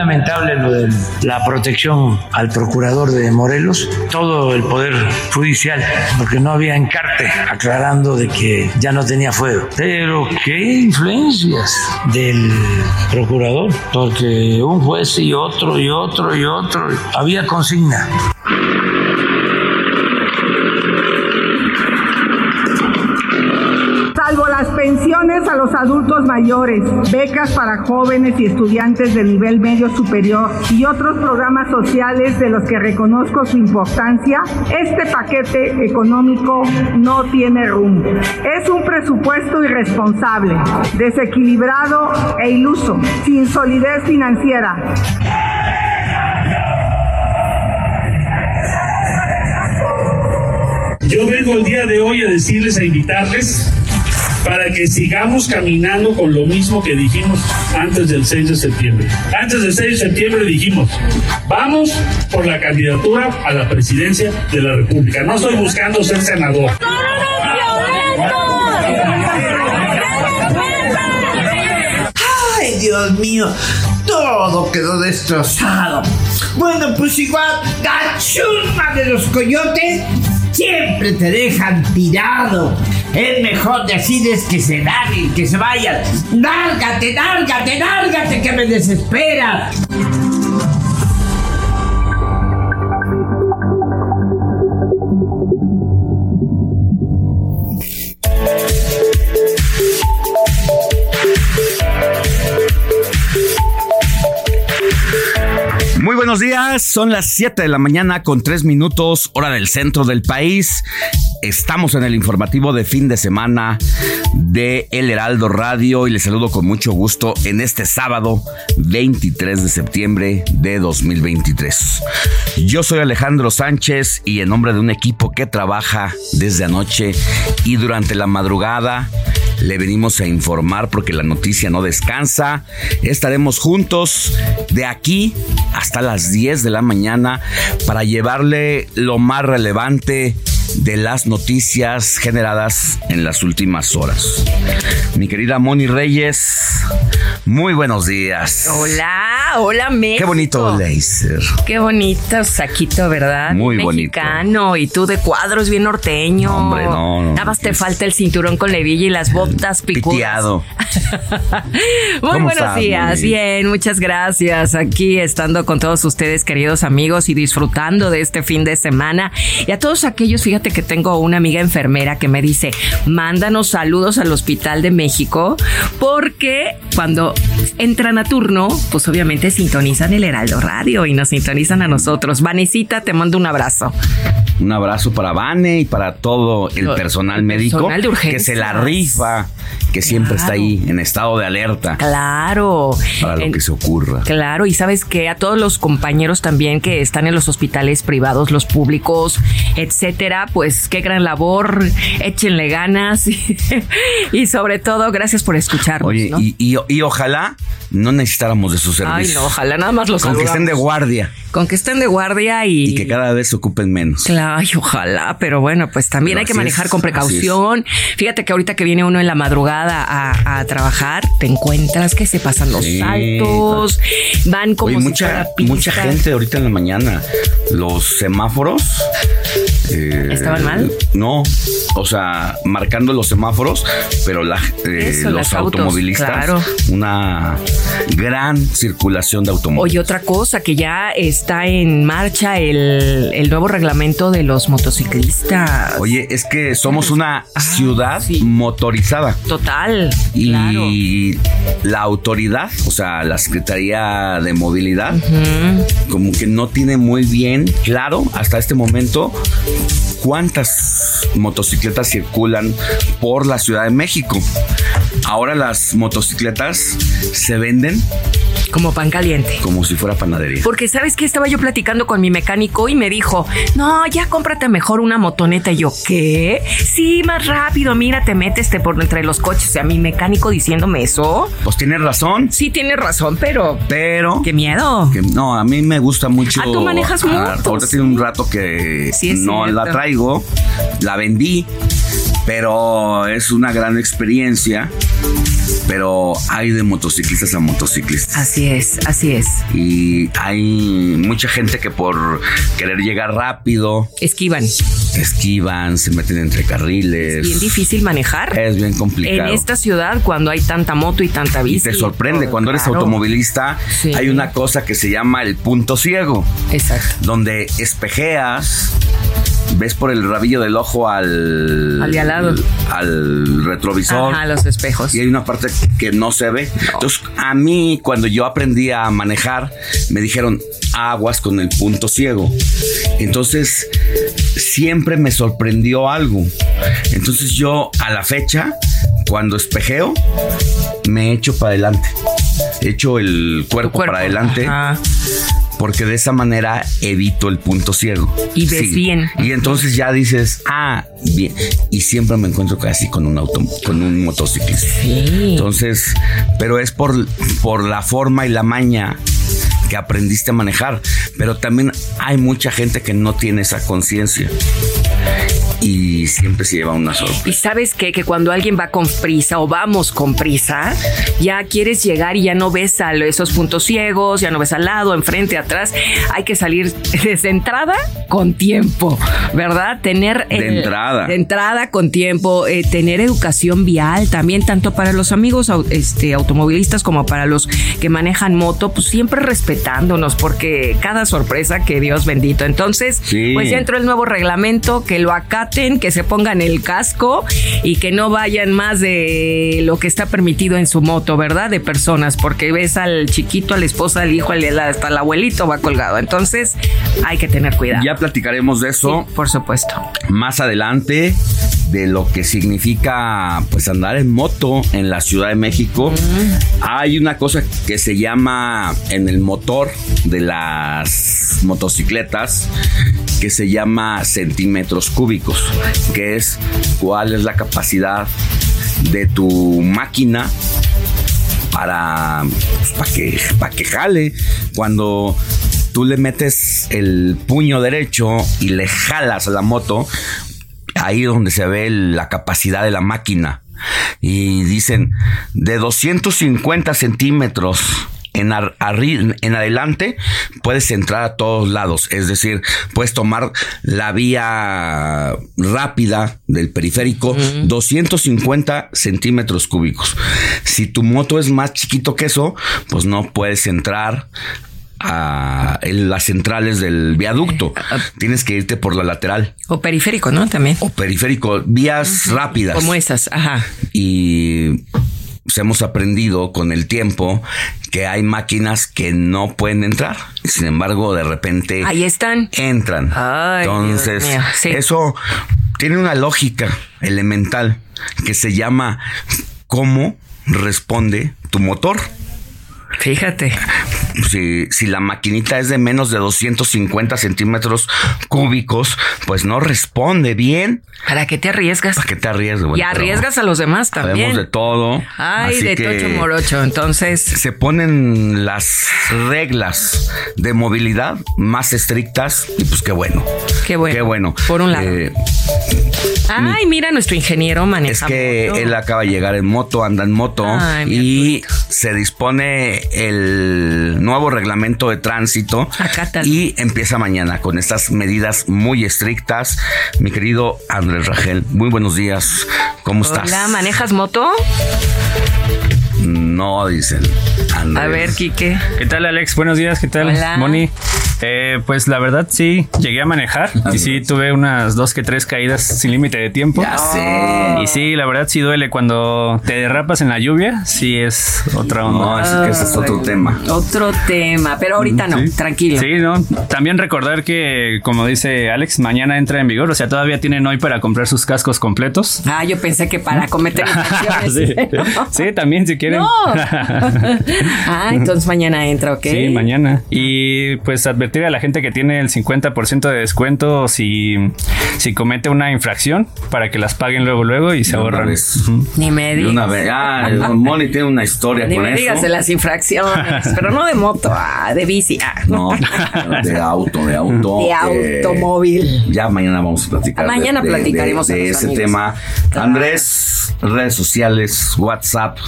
Lamentable lo de la protección al procurador de Morelos, todo el poder judicial, porque no había encarte aclarando de que ya no tenía fuego. Pero qué influencias del procurador, porque un juez y otro y otro y otro, había consigna. A los adultos mayores, becas para jóvenes y estudiantes de nivel medio superior y otros programas sociales de los que reconozco su importancia, este paquete económico no tiene rumbo. Es un presupuesto irresponsable, desequilibrado e iluso, sin solidez financiera. Yo vengo el día de hoy a decirles, a invitarles para que sigamos caminando con lo mismo que dijimos antes del 6 de septiembre. Antes del 6 de septiembre dijimos, vamos por la candidatura a la presidencia de la República. No estoy buscando ser senador. Ay, Dios mío, todo quedó destrozado. Bueno, pues igual, la de los coyotes siempre te dejan tirado. Es mejor decirles que se larguen, que se vayan. Lárgate, lárgate, lárgate, que me desespera. Buenos días, son las 7 de la mañana con 3 minutos, hora del centro del país. Estamos en el informativo de fin de semana de El Heraldo Radio y les saludo con mucho gusto en este sábado 23 de septiembre de 2023. Yo soy Alejandro Sánchez y en nombre de un equipo que trabaja desde anoche y durante la madrugada le venimos a informar porque la noticia no descansa. Estaremos juntos de aquí hasta las 10 de la mañana para llevarle lo más relevante de las noticias generadas en las últimas horas. Mi querida Moni Reyes, muy buenos días. Hola, hola México. Qué bonito laser. Qué bonito saquito, ¿verdad? Muy bonito. Mexicano y tú de cuadros bien norteño. Hombre, no, no, Nada más te es- falta el cinturón con levilla y las botas picudas. Piteado. Muy ¿Cómo buenos estás, días, Moni? bien, muchas gracias. Aquí estando con todos ustedes, queridos amigos, y disfrutando de este fin de semana. Y a todos aquellos, fíjate que tengo una amiga enfermera que me dice, mándanos saludos al Hospital de México, porque cuando entran a turno, pues obviamente sintonizan el Heraldo Radio y nos sintonizan a nosotros. Vanesita, te mando un abrazo. Un abrazo para Vane y para todo el personal el médico personal de que se la rifa, que siempre está ahí en estado de alerta Claro. para lo En- que se ocurra. Claro, y sabes que a todos los compañeros también que están en los hospitales privados, los públicos, etcétera, pues qué gran labor, échenle ganas y, y sobre todo gracias por escucharnos. Oye, ¿no? y, y- y ojalá no necesitáramos de sus Ay, servicios. no, ojalá nada más los Con que estén de guardia. Con que estén de guardia y... Y que cada vez se ocupen menos. Claro, ojalá, pero bueno, pues también Pero hay que manejar es, con precaución. Fíjate que ahorita que viene uno en la madrugada a, a trabajar, te encuentras que se pasan los Sí. saltos, van como Oye, si mucha, mucha gente ahorita en la mañana, los semáforos. eh, ¿Estaban mal? No, o sea, marcando los semáforos, pero la, eh, Eso, los autos, automovilistas, claro. una gran circulación de automóviles. Oye, otra cosa, que ya está en marcha el, el nuevo reglamento de los motociclistas. Oye, es que somos una ciudad Ah, sí. motorizada. Total, Y claro. la autoridad, o sea, la Secretaría de Movilidad, como que no tiene muy bien claro hasta este momento cuántas motocicletas circulan por la Ciudad de México. Ahora las motocicletas se venden Como pan caliente. como si fuera panadería. Porque sabes que estaba yo platicando con mi mecánico y me dijo, no, ya cómprate mejor una motoneta. Y yo, ¿qué? Sí, más rápido, mira, te metes te por entre los coches. O sea, mi mecánico diciéndome eso. Pues tienes razón, Sí, tienes razón, pero pero... qué miedo. que no, a mí me gusta mucho. Ah, tú manejas Ah, motos. Ahorita tiene un rato que Sí, no cierto. la traigo, la vendí, pero es una gran experiencia. Pero hay de motociclistas a motociclistas. Así es, así es. Y hay mucha gente que por querer llegar rápido, Esquivan. esquivan, se meten entre carriles. Bien difícil manejar. Es bien En complicado. esta ciudad, cuando hay tanta moto y tanta Y bici. te sorprende, cuando eres automovilista, Sí. hay una cosa que se llama el punto ciego. Exacto. donde espejeas, ves por el rabillo del ojo al. Al de al lado. Al retrovisor. Ajá, los espejos. Y hay una parte que no se ve. Entonces, a mí, cuando yo aprendí a manejar, me dijeron aguas con el punto ciego. Entonces, siempre me sorprendió algo. Entonces, yo a la fecha, cuando espejeo, me echo para adelante. Echo el cuerpo, cuerpo. para adelante Ajá. Porque de esa manera evito el punto ciego. Y ves bien. Y entonces ya dices, ah, bien. Y siempre me encuentro casi con un auto, con un motociclista. Sí. Entonces, pero es por, por la forma y la maña que aprendiste a manejar. Pero también hay mucha gente que no tiene esa conciencia. Y siempre se lleva una sorpresa. Y sabes qué? que cuando alguien va con prisa o vamos con prisa, ya quieres llegar y ya no ves a esos puntos ciegos, ya no ves al lado, enfrente, atrás. Hay que salir desde entrada con tiempo, ¿verdad? Tener De entrada. de entrada con tiempo, eh, tener educación vial también tanto para los amigos este, automovilistas como para los que manejan moto, pues siempre respetándonos porque cada sorpresa que Dios bendito. Entonces, Sí. pues ya entró el nuevo reglamento, que lo que se pongan el casco y que no vayan más de lo que está permitido en su moto, ¿verdad? De personas, porque ves al chiquito, a la esposa, al hijo, al- hasta el abuelito va colgado. Entonces, hay que tener cuidado. Ya platicaremos de eso. Sí, por supuesto. más adelante de lo que significa pues andar en moto en la Ciudad de México. Hay una cosa que se llama en el motor de las motocicletas que se llama centímetros cúbicos, que es cuál es la capacidad de tu máquina para, pues, para que, para que jale. Cuando tú le metes el puño derecho y le jalas a la moto, ahí donde se ve la capacidad de la máquina. Y dicen, de 250 centímetros en, ar- en adelante puedes entrar a todos lados. Es decir, puedes tomar la vía rápida del periférico, 250 centímetros cúbicos. Si tu moto es más chiquito que eso, pues no puedes entrar a las centrales del viaducto. Tienes que irte por la lateral O periférico, ¿no? También. o periférico, vías rápidas. Como esas, ajá. Y pues, hemos aprendido con el tiempo que hay máquinas que no pueden entrar. Sin embargo, de repente Ahí están. entran. Ay, Entonces, sí. eso tiene una lógica elemental que se llama cómo responde tu motor. Fíjate. Si, si la maquinita es de menos de 250 centímetros cúbicos, pues no responde bien. ¿Para qué te arriesgas? ¿Para qué te arriesgas? y arriesgas a los demás también. Sabemos de todo. Ay, de tocho morocho. Entonces. Se ponen las reglas de movilidad más estrictas y pues qué bueno. Qué bueno. Qué bueno. Por un lado. Eh, Ay, mira, nuestro ingeniero maneja. Es que él acaba de llegar en moto, anda en moto y se dispone el nuevo reglamento de tránsito y empieza mañana con estas medidas muy estrictas. Mi querido Andrés Rangel, muy buenos días. ¿Cómo estás? Hola, ¿manejas moto? No, dicen. A ver, Quique. ¿Qué tal, Alex? Buenos días, ¿qué tal, Moni? Eh, pues la verdad sí, llegué a manejar y sí tuve unas dos que tres caídas sin límite de tiempo. Ya sé. Y sí, la verdad sí duele cuando te derrapas en la lluvia, sí es otra onda. No, es que ese es otro tema. Otro tema, pero ahorita no, tranquilo. Sí, no. También recordar que, como dice Alex, mañana entra en vigor, o sea, todavía tienen hoy para comprar sus cascos completos. Ah, yo pensé que para cometer sí. sí, también si quieren. No. ah, entonces mañana entra, ¿ok? Sí, mañana. Y pues advertir a la gente que tiene el 50% de descuento si, si comete una infracción para que las paguen luego luego y se ahorran. Ni me digas. Una vez. Ah, Moni tiene una historia Ni con me eso. digas de las infracciones, pero no de moto, ah, de bici. Ah. No, de auto, de auto. De automóvil. Ya mañana vamos a platicar. Mañana de, de- platicaremos de, ese amigos. tema. Claro. Andrés, redes sociales, WhatsApp,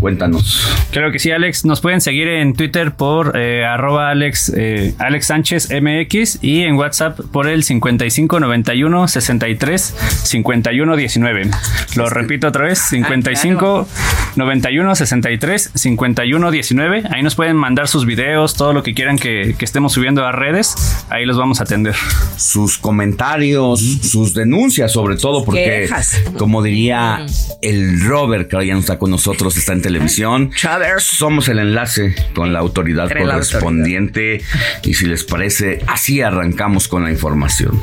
cuéntanos. Claro que sí, Alex. Nos pueden seguir en Twitter por eh, arroba Alex, eh, Alex Sánchez MX y en WhatsApp por el 5591 63 51 19. Lo repito otra vez, 55 91 63 51 19. Ahí nos pueden mandar sus videos, todo lo que quieran que, que estemos subiendo a redes. Ahí los vamos a atender. Sus comentarios, sus denuncias, sobre todo, porque, Quejas. como diría el Robert, que ahora ya no está con nosotros, está en televisión. Somos el enlace con la autoridad Entre la correspondiente. Y si les parece, así arrancamos con la información.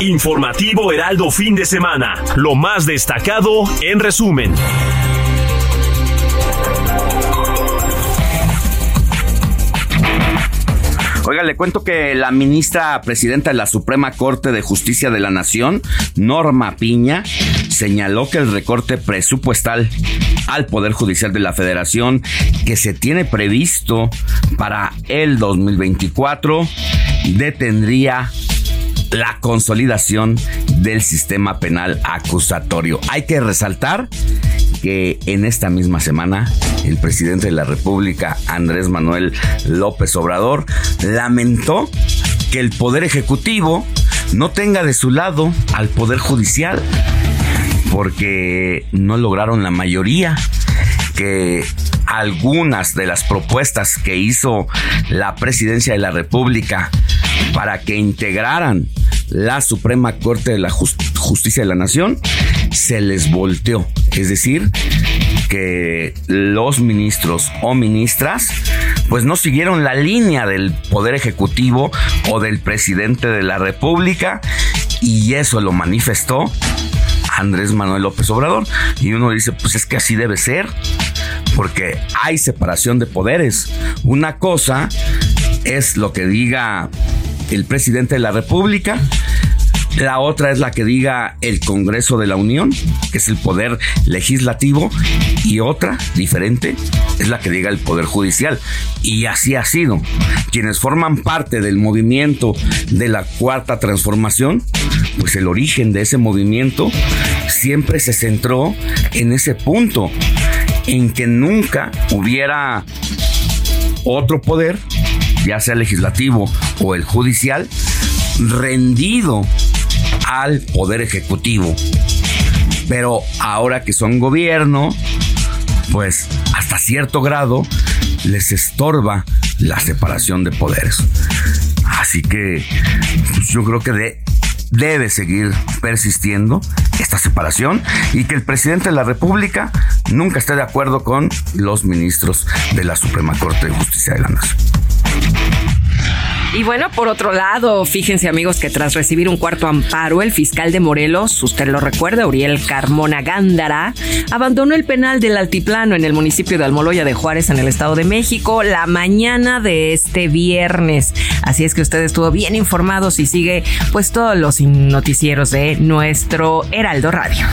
Informativo Heraldo fin de semana. Lo más destacado en resumen. Oiga, le cuento que la ministra presidenta de la Suprema Corte de Justicia de la Nación, Norma Piña, señaló que el recorte presupuestal al Poder Judicial de la Federación que se tiene previsto para el 2024 detendría la consolidación del sistema penal acusatorio. Hay que resaltar que en esta misma semana el presidente de la República, Andrés Manuel López Obrador, lamentó que el Poder Ejecutivo no tenga de su lado al Poder Judicial porque no lograron la mayoría que algunas de las propuestas que hizo la presidencia de la República para que integraran la Suprema Corte de la Just- Justicia de la Nación se les volteó. Es decir, que los ministros o ministras pues no siguieron la línea del Poder Ejecutivo o del presidente de la República y eso lo manifestó Andrés Manuel López Obrador. Y uno dice, pues es que así debe ser, porque hay separación de poderes. Una cosa es lo que diga el presidente de la República. La otra es la que diga el Congreso de la Unión, que es el poder legislativo, y otra, diferente, es la que diga el Poder Judicial. Y así ha sido. Quienes forman parte del movimiento de la Cuarta Transformación, pues el origen de ese movimiento siempre se centró en ese punto, en que nunca hubiera otro poder, ya sea legislativo o el judicial, rendido al poder ejecutivo. Pero ahora que son gobierno, pues hasta cierto grado les estorba la separación de poderes. Así que pues, yo creo que de- debe seguir persistiendo esta separación y que el presidente de la República nunca esté de acuerdo con los ministros de la Suprema Corte de Justicia de la Nación. Y bueno, por otro lado, fíjense amigos que tras recibir un cuarto amparo, el fiscal de Morelos, usted lo recuerda, Uriel Carmona Gándara, abandonó el penal del Altiplano en el municipio de Almoloya de Juárez, en el Estado de México, la mañana de este viernes. Así es que usted estuvo bien informado y sigue pues todos los noticieros de nuestro Heraldo Radio.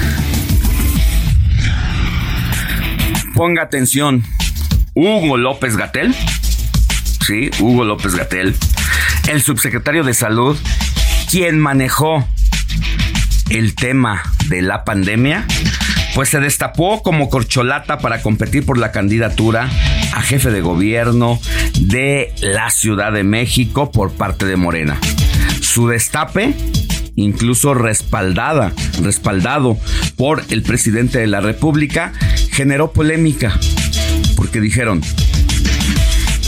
Ponga atención, Hugo López Gatel, sí, Hugo López Gatel, el subsecretario de Salud, quien manejó el tema de la pandemia, pues se destapó como corcholata para competir por la candidatura a jefe de gobierno de la Ciudad de México por parte de Morena. Su destape incluso respaldada, respaldado por el presidente de la República, generó polémica porque dijeron,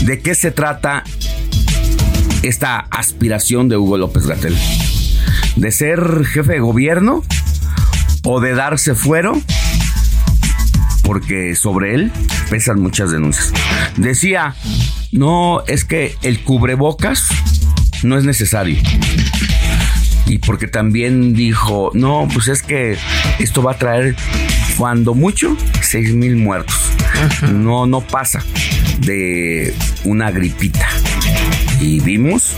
¿de qué se trata esta aspiración de Hugo López Gatel? ¿De ser jefe de gobierno o de darse fuero? Porque sobre él pesan muchas denuncias. Decía, no, es que el cubrebocas no es necesario. Y porque también dijo, no, pues es que esto va a traer, cuando mucho, seis mil muertos. No, no pasa de una gripita. Y vimos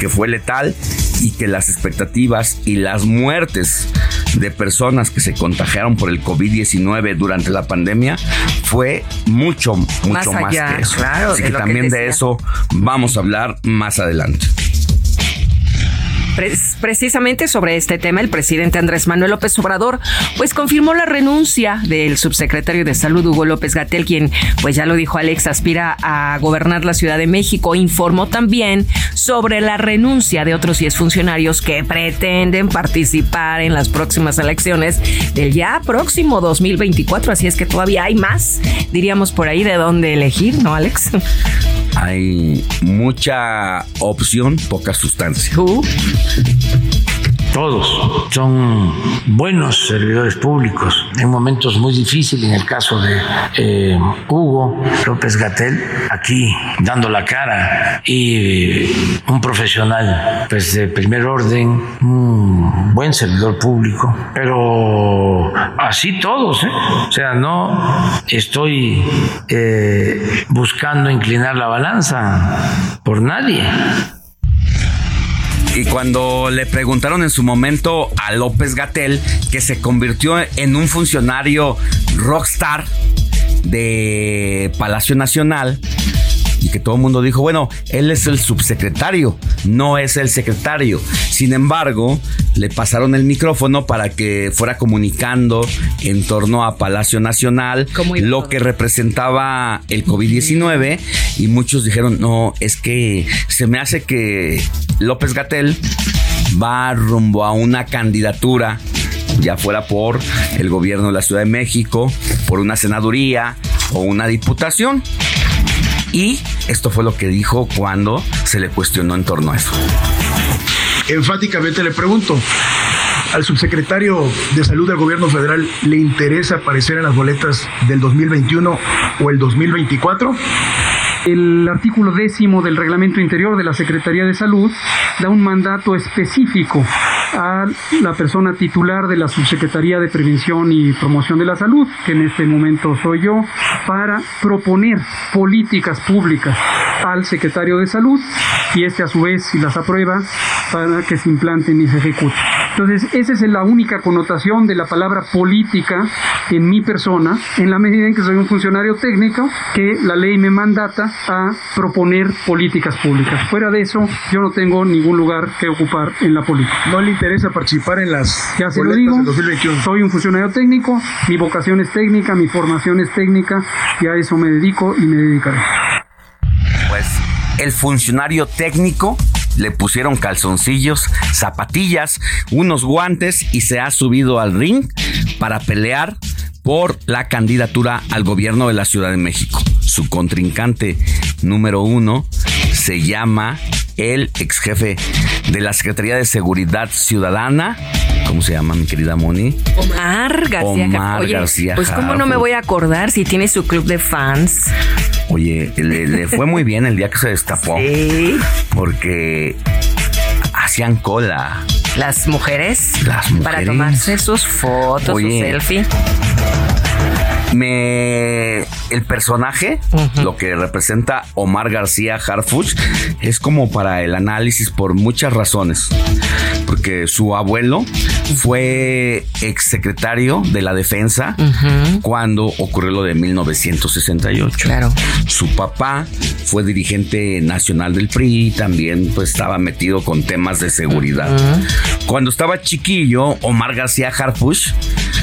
que fue letal y que las expectativas y las muertes de personas que se contagiaron por el COVID-19 durante la pandemia fue mucho, mucho más, que eso. Así que también de eso vamos a hablar más adelante precisamente sobre este tema, el presidente Andrés Manuel López Obrador, pues confirmó la renuncia del subsecretario de Salud Hugo López Gatel, quien, pues ya lo dijo Alex, aspira a gobernar la Ciudad de México. Informó también sobre la renuncia de otros 10 funcionarios que pretenden participar en las próximas elecciones del ya próximo 2024. Así es que todavía hay más, diríamos por ahí, de dónde elegir, ¿no, Alex? Hay mucha opción, poca sustancia todos son buenos servidores públicos en momentos muy difíciles, en el caso de eh, Hugo López Gatel, aquí dando la cara y un profesional pues de primer orden, un buen servidor público, pero así todos, ¿eh? o sea, no estoy eh, buscando inclinar la balanza por nadie. Y cuando le preguntaron en su momento a López Gatel, que se convirtió en un funcionario rockstar de Palacio Nacional, que todo el mundo dijo, bueno, él es el subsecretario, no es el secretario. Sin embargo, le pasaron el micrófono para que fuera comunicando en torno a Palacio Nacional lo que representaba el COVID-19 y muchos dijeron, no, es que se me hace que López Gatel va rumbo a una candidatura ya fuera por el gobierno de la Ciudad de México, por una senaduría o una diputación. Y esto fue lo que dijo cuando se le cuestionó en torno a eso. Enfáticamente le pregunto, ¿al subsecretario de Salud del Gobierno Federal le interesa aparecer en las boletas del 2021 o el 2024? El artículo décimo del reglamento interior de la Secretaría de Salud da un mandato específico a la persona titular de la Subsecretaría de Prevención y Promoción de la Salud, que en este momento soy yo, para proponer políticas públicas al secretario de Salud y este a su vez, si las aprueba, para que se implanten y se ejecuten. Entonces, esa es la única connotación de la palabra política en mi persona, en la medida en que soy un funcionario técnico, que la ley me mandata a proponer políticas públicas. Fuera de eso, yo no tengo ningún lugar que ocupar en la política. ¿No le interesa participar en las ya se lo digo, 2021? Soy un funcionario técnico, mi vocación es técnica, mi formación es técnica y a eso me dedico y me dedicaré. Pues el funcionario técnico le pusieron calzoncillos, zapatillas, unos guantes y se ha subido al ring para pelear por la candidatura al gobierno de la Ciudad de México. Su contrincante número uno se llama el ex jefe de la Secretaría de Seguridad Ciudadana. ¿Cómo se llama, mi querida Moni? Omar García. Omar García. Pues, ¿cómo no me voy a acordar si tiene su club de fans? Oye, le, le fue muy bien el día que se destapó. Sí. Porque hacían cola. Las mujeres. Las mujeres. Para tomarse sus fotos, Oye. su selfie. Me el personaje, lo que representa Omar García Harfuch, es como para el análisis por muchas razones. Porque su abuelo fue exsecretario de la defensa cuando ocurrió lo de 1968. Claro. Su papá fue dirigente nacional del PRI, también pues estaba metido con temas de seguridad. Cuando estaba chiquillo, Omar García Harfuch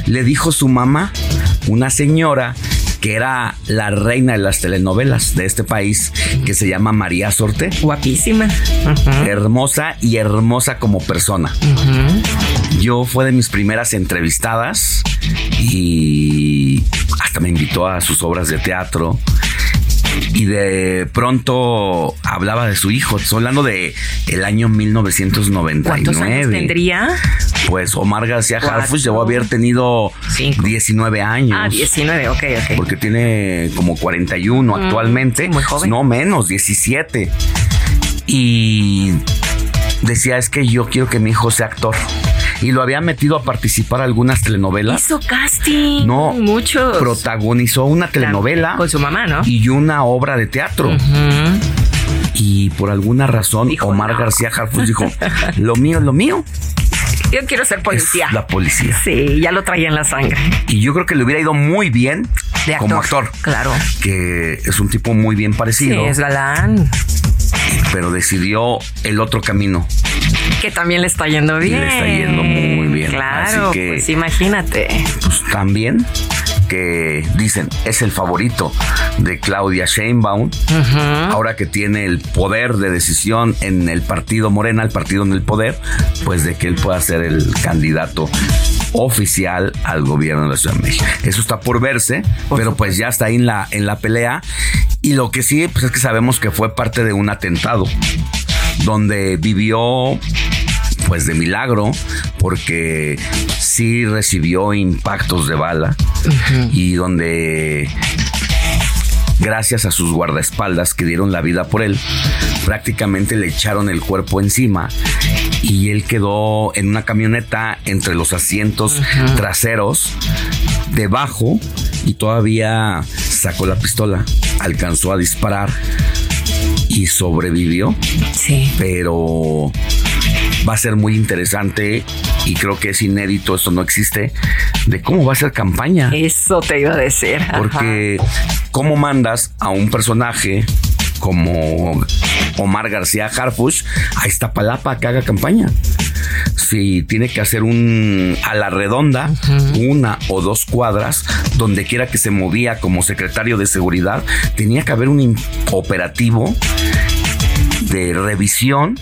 le dijo a su mamá, una señora que era la reina de las telenovelas de este país, que se llama María Sorte. Guapísima. Hermosa y hermosa como persona. Yo fue de mis primeras entrevistadas y hasta me invitó a sus obras de teatro. Y de pronto hablaba de su hijo. Estoy hablando de el año 1999. ¿Cuántos años tendría? Pues Omar García. Harfuch debo haber tenido 19 años. Ah, 19, ok, ok. Porque tiene como 41 Mm, actualmente. muy joven. No menos, 17. Y decía, es que yo quiero que mi hijo sea actor. Y lo había metido a participar a algunas telenovelas. Hizo casting. No, muchos. Protagonizó una telenovela. Con su mamá, ¿no? Y una obra de teatro. Y por alguna razón, Omar García Harfuch dijo, lo mío es lo mío. Yo quiero ser policía. La policía. Sí, ya lo traía en la sangre. Y yo creo que le hubiera ido muy bien De como actor, claro. Que es un tipo muy bien Sí, parecido. es galán. pero decidió el otro camino. Que también le está yendo bien. Le está yendo muy bien. Claro, Así que- pues imagínate. Pues también que dicen es el favorito de Claudia Sheinbaum, ahora que tiene el poder de decisión en el partido Morena, el partido en el poder, pues de que él pueda ser el candidato oficial al gobierno de la Ciudad de México. Eso está por verse, pero pues ya está ahí en la, en la pelea. Y lo que sí, pues es que sabemos que fue parte de un atentado donde vivió pues de milagro porque sí recibió impactos de bala y donde gracias a sus guardaespaldas que dieron la vida por él, prácticamente le echaron el cuerpo encima y él quedó en una camioneta entre los asientos traseros debajo y todavía sacó la pistola, alcanzó a disparar y sobrevivió. Sí. Pero va a ser muy interesante y creo que es inédito, esto no existe, de cómo va a ser campaña. Eso te iba a decir. ajá. Porque cómo mandas a un personaje como Omar García Harfuch a Iztapalapa que haga campaña. Si tiene que hacer un a la redonda, una o dos cuadras, donde quiera que se movía como secretario de seguridad, tenía que haber un operativo de revisión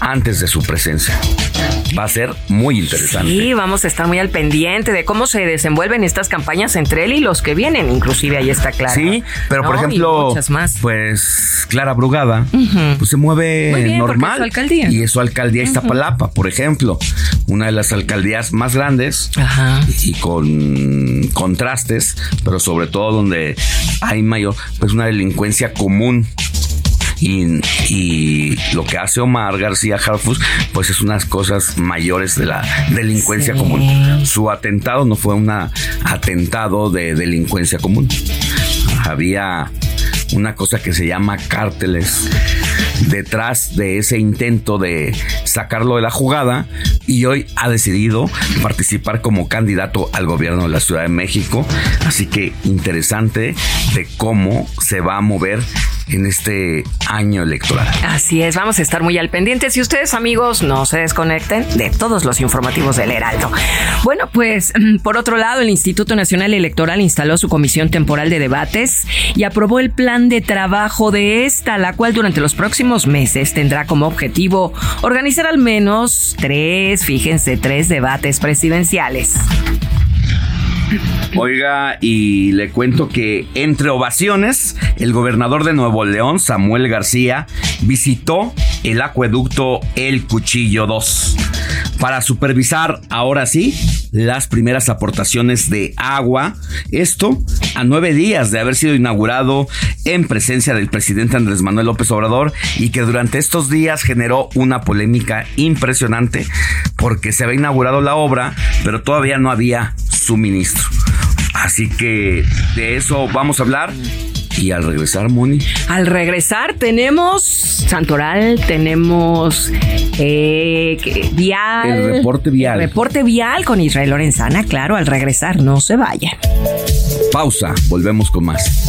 antes de su presencia. Va a ser muy interesante. Sí, vamos a estar muy al pendiente de cómo se desenvuelven estas campañas entre él y los que vienen. Inclusive ahí está claro. Sí, pero por ejemplo, muchas más. pues Clara Brugada, pues se mueve bien, normal. es su alcaldía. Y es su alcaldía Iztapalapa, por ejemplo, una de las alcaldías más grandes y con contrastes, pero sobre todo donde hay mayor, pues una delincuencia común. Y, y lo que hace Omar García Harfuch, pues es unas cosas mayores de la delincuencia común. Su atentado no fue un atentado de delincuencia común. Había una cosa que se llama cárteles detrás de ese intento de sacarlo de la jugada y hoy ha decidido participar como candidato al gobierno de la Ciudad de México. Así que interesante de cómo se va a mover en este año electoral. Así es, vamos a estar muy al pendiente. Si ustedes, amigos, no se desconecten de todos los informativos del Heraldo. Bueno, pues mm, por otro lado, el Instituto Nacional Electoral instaló su comisión temporal de debates y aprobó el plan de trabajo de esta, la cual durante los próximos meses tendrá como objetivo organizar al menos tres, fíjense, tres debates presidenciales. Oiga, y le cuento que entre ovaciones, el gobernador de Nuevo León, Samuel García, visitó el acueducto El Cuchillo 2 para supervisar, ahora sí, las primeras aportaciones de agua. Esto a nueve días de haber sido inaugurado en presencia del presidente Andrés Manuel López Obrador y que durante estos días generó una polémica impresionante porque se había inaugurado la obra, pero todavía no había suministro. Así que de eso vamos a hablar y al regresar, Moni. Al regresar tenemos Santoral, tenemos eh, Vial. El reporte vial. El reporte vial con Israel Lorenzana, claro, al regresar, no se vayan. Pausa, volvemos con más.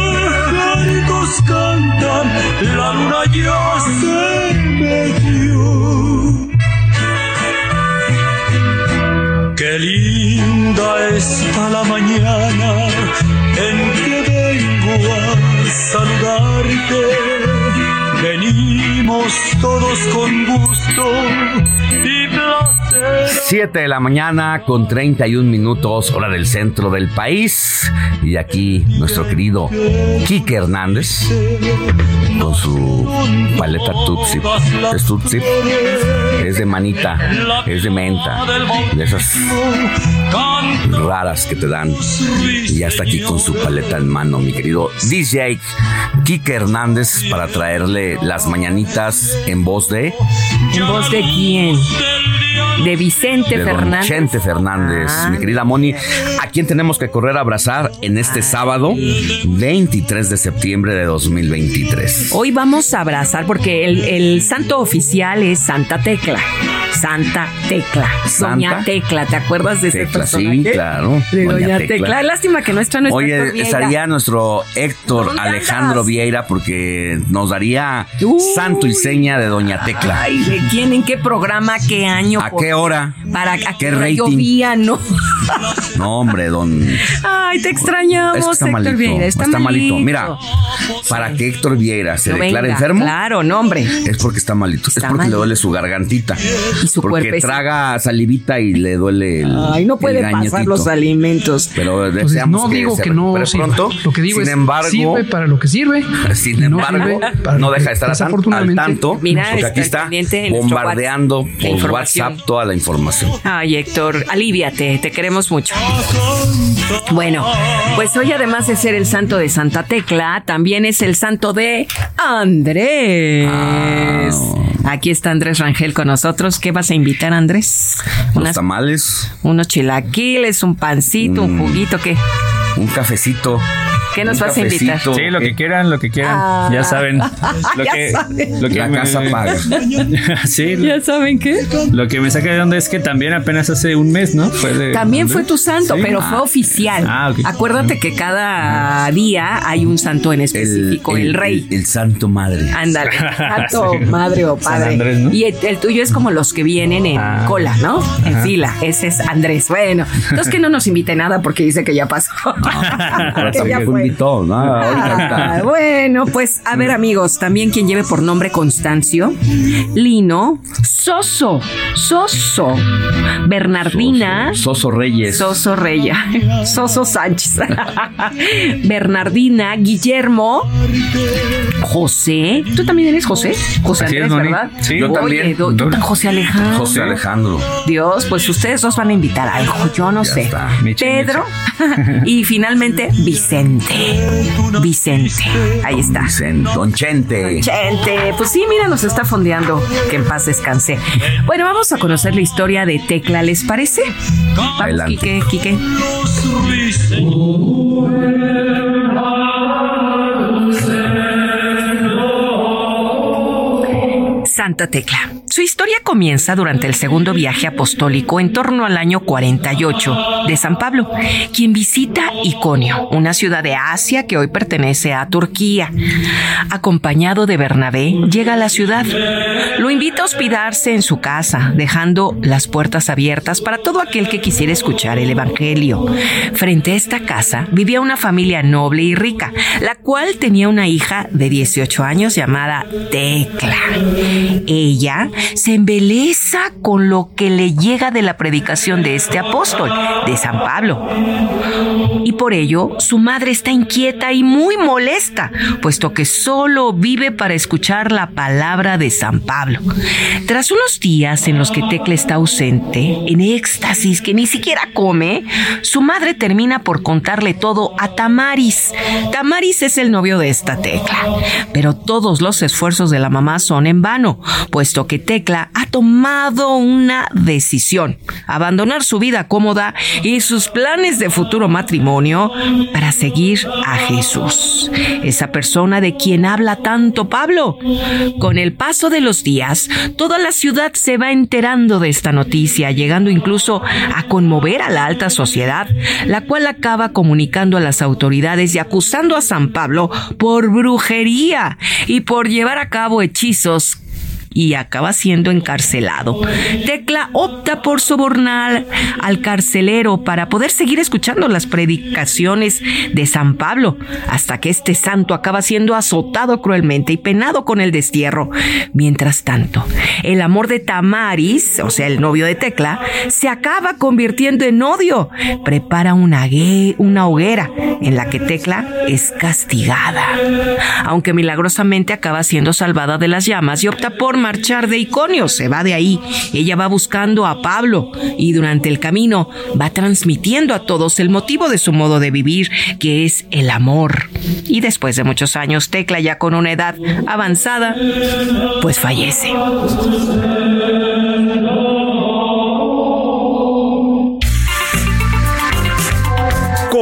pájaros cantan, la luna ya se metió. Qué linda está la mañana en que vengo a saludarte. Venimos todos con gusto y placer. 7 de la mañana con 31 minutos, hora del centro del país. Y aquí nuestro querido Kike Hernández con su paleta Tutsi. Es Tutsi, es de manita, es de menta, de esas raras que te dan. Y ya está aquí con su paleta en mano, mi querido DJ Kike Hernández, para traerle las mañanitas en voz de. ¿En voz de quién? De Vicente de don Fernández. Chente Fernández, Ah. mi querida Moni, a quien tenemos que correr a abrazar en este sábado 23 de septiembre de 2023. Hoy vamos a abrazar porque el, el santo oficial es Santa Tecla. Santa Tecla. Doña Santa Tecla, ¿te acuerdas de ese Tecla, personaje? sí, claro. De Doña, Doña Tecla. Tecla. Lástima que no está nuestro Oye, Héctor estaría nuestro Héctor ¿Dónde Alejandro? Vieira porque nos daría santo y seña de Doña Tecla. Ay, ¿de quién? ¿En qué programa? ¿Qué año? ¿A por- qué hora? ¿Para ¿Qué rating? llovía? No. No, hombre, don. Ay, te extrañamos, Es que está Héctor malito. Vieira. Está, malito. Mira, para que Héctor Vieira se No declare venga, enfermo. Claro, no, hombre. Es porque está malito. es porque le duele su gargantita. Y su Porque cuerpecito. traga salivita y le duele el. Ay, no puede pasar los alimentos. Pero Entonces, deseamos no que digo se que no pronto. Lo que digo sin es embargo, sirve para lo que sirve. sin no embargo, no deja que de estar al tanto. Mira, porque está aquí está bombardeando por. WhatsApp toda la información. Ay, Héctor, aliviate, te queremos mucho. Bueno, pues hoy además de ser el santo de Santa Tecla, también es el santo de Andrés. Ah. Aquí está Andrés Rangel con nosotros. ¿Qué vas a invitar, Andrés? Los Unas- tamales, unos chilaquiles, un pancito, un Mm. juguito, ¿qué? un cafecito. ¿Qué nos vas a invitar? Sí, lo que eh, quieran, lo que quieran. Ah. Ya saben. Lo Ya que, saben. Lo que La me- casa paga. sí, ¿Ya saben qué? lo que me saca de onda es que también apenas hace un mes, ¿no? Fue de- También fue tu santo, Sí. pero fue oficial. Ah, ok. Acuérdate que cada día hay un santo en específico, el, rey. El, el santo madre. Ándale, santo, Sí. madre o San padre. Andrés, ¿no? Y el, el tuyo es como los que vienen en Ah. cola, ¿no? En fila. Ese es Andrés. Bueno, entonces que no nos invite nada porque dice que ya pasó. que ya fue. Invitó, ¿no? Ah, bueno, pues a ver amigos, también quien lleve por nombre Constancio, Lino, Soso, Soso, Bernardina, Soso Reyes. Soso Reyes, Soso Sánchez, Bernardina, Guillermo, José, tú también eres José, José Así Andrés. ¿verdad? Sí. Yo Oye, también. do- José Alejandro. José Alejandro. Dios, pues ustedes dos van a invitar a algo, yo no sé. está. Michi, Pedro y finalmente Vicente. Vicente, ahí está. Dicen, Don Chente. Chente, pues sí, mira, nos está fondeando. Que en paz descanse. Bueno, vamos a conocer la historia de Tecla, ¿les parece? Vamos, Adelante. Quique, Quique. Santa Tecla. Su historia comienza durante el segundo viaje apostólico en torno al año 48 de San Pablo, quien visita Iconio, una ciudad de Asia que hoy pertenece a Turquía. Acompañado de Bernabé, llega a la ciudad. Lo invita a hospedarse en su casa, dejando las puertas abiertas para todo aquel que quisiera escuchar el Evangelio. Frente a esta casa vivía una familia noble y rica, la cual tenía una hija de 18 años llamada Tecla. Ella se embeleza con lo que le llega de la predicación de este apóstol, de San Pablo. Y por ello, su madre está inquieta y muy molesta, puesto que solo vive para escuchar la palabra de San Pablo. Tras unos días en los que Tecla está ausente, en éxtasis que ni siquiera come, su madre termina por contarle todo a Tamaris. Tamaris es el novio de esta Tecla. Pero todos los esfuerzos de la mamá son en vano, puesto que Tecla ha tomado una decisión, abandonar su vida cómoda y sus planes de futuro matrimonio para seguir a Jesús, esa persona de quien habla tanto Pablo. Con el paso de los días, toda la ciudad se va enterando de esta noticia, llegando incluso a conmover a la alta sociedad, la cual acaba comunicando a las autoridades y acusando a San Pablo por brujería y por llevar a cabo hechizos y acaba siendo encarcelado. Tecla opta por sobornar al carcelero para poder seguir escuchando las predicaciones de San Pablo, hasta que este santo acaba siendo azotado cruelmente y penado con el destierro. Mientras tanto, el amor de Tamaris, o sea, el novio de Tecla, se acaba convirtiendo en odio. Prepara una, una hoguera en la que Tecla es castigada. Aunque milagrosamente acaba siendo salvada de las llamas y opta por marchar de Iconio, se va de ahí. Ella va buscando a Pablo y durante el camino va transmitiendo a todos el motivo de su modo de vivir, que es el amor. Y después de muchos años, Tecla ya con una edad avanzada, pues fallece.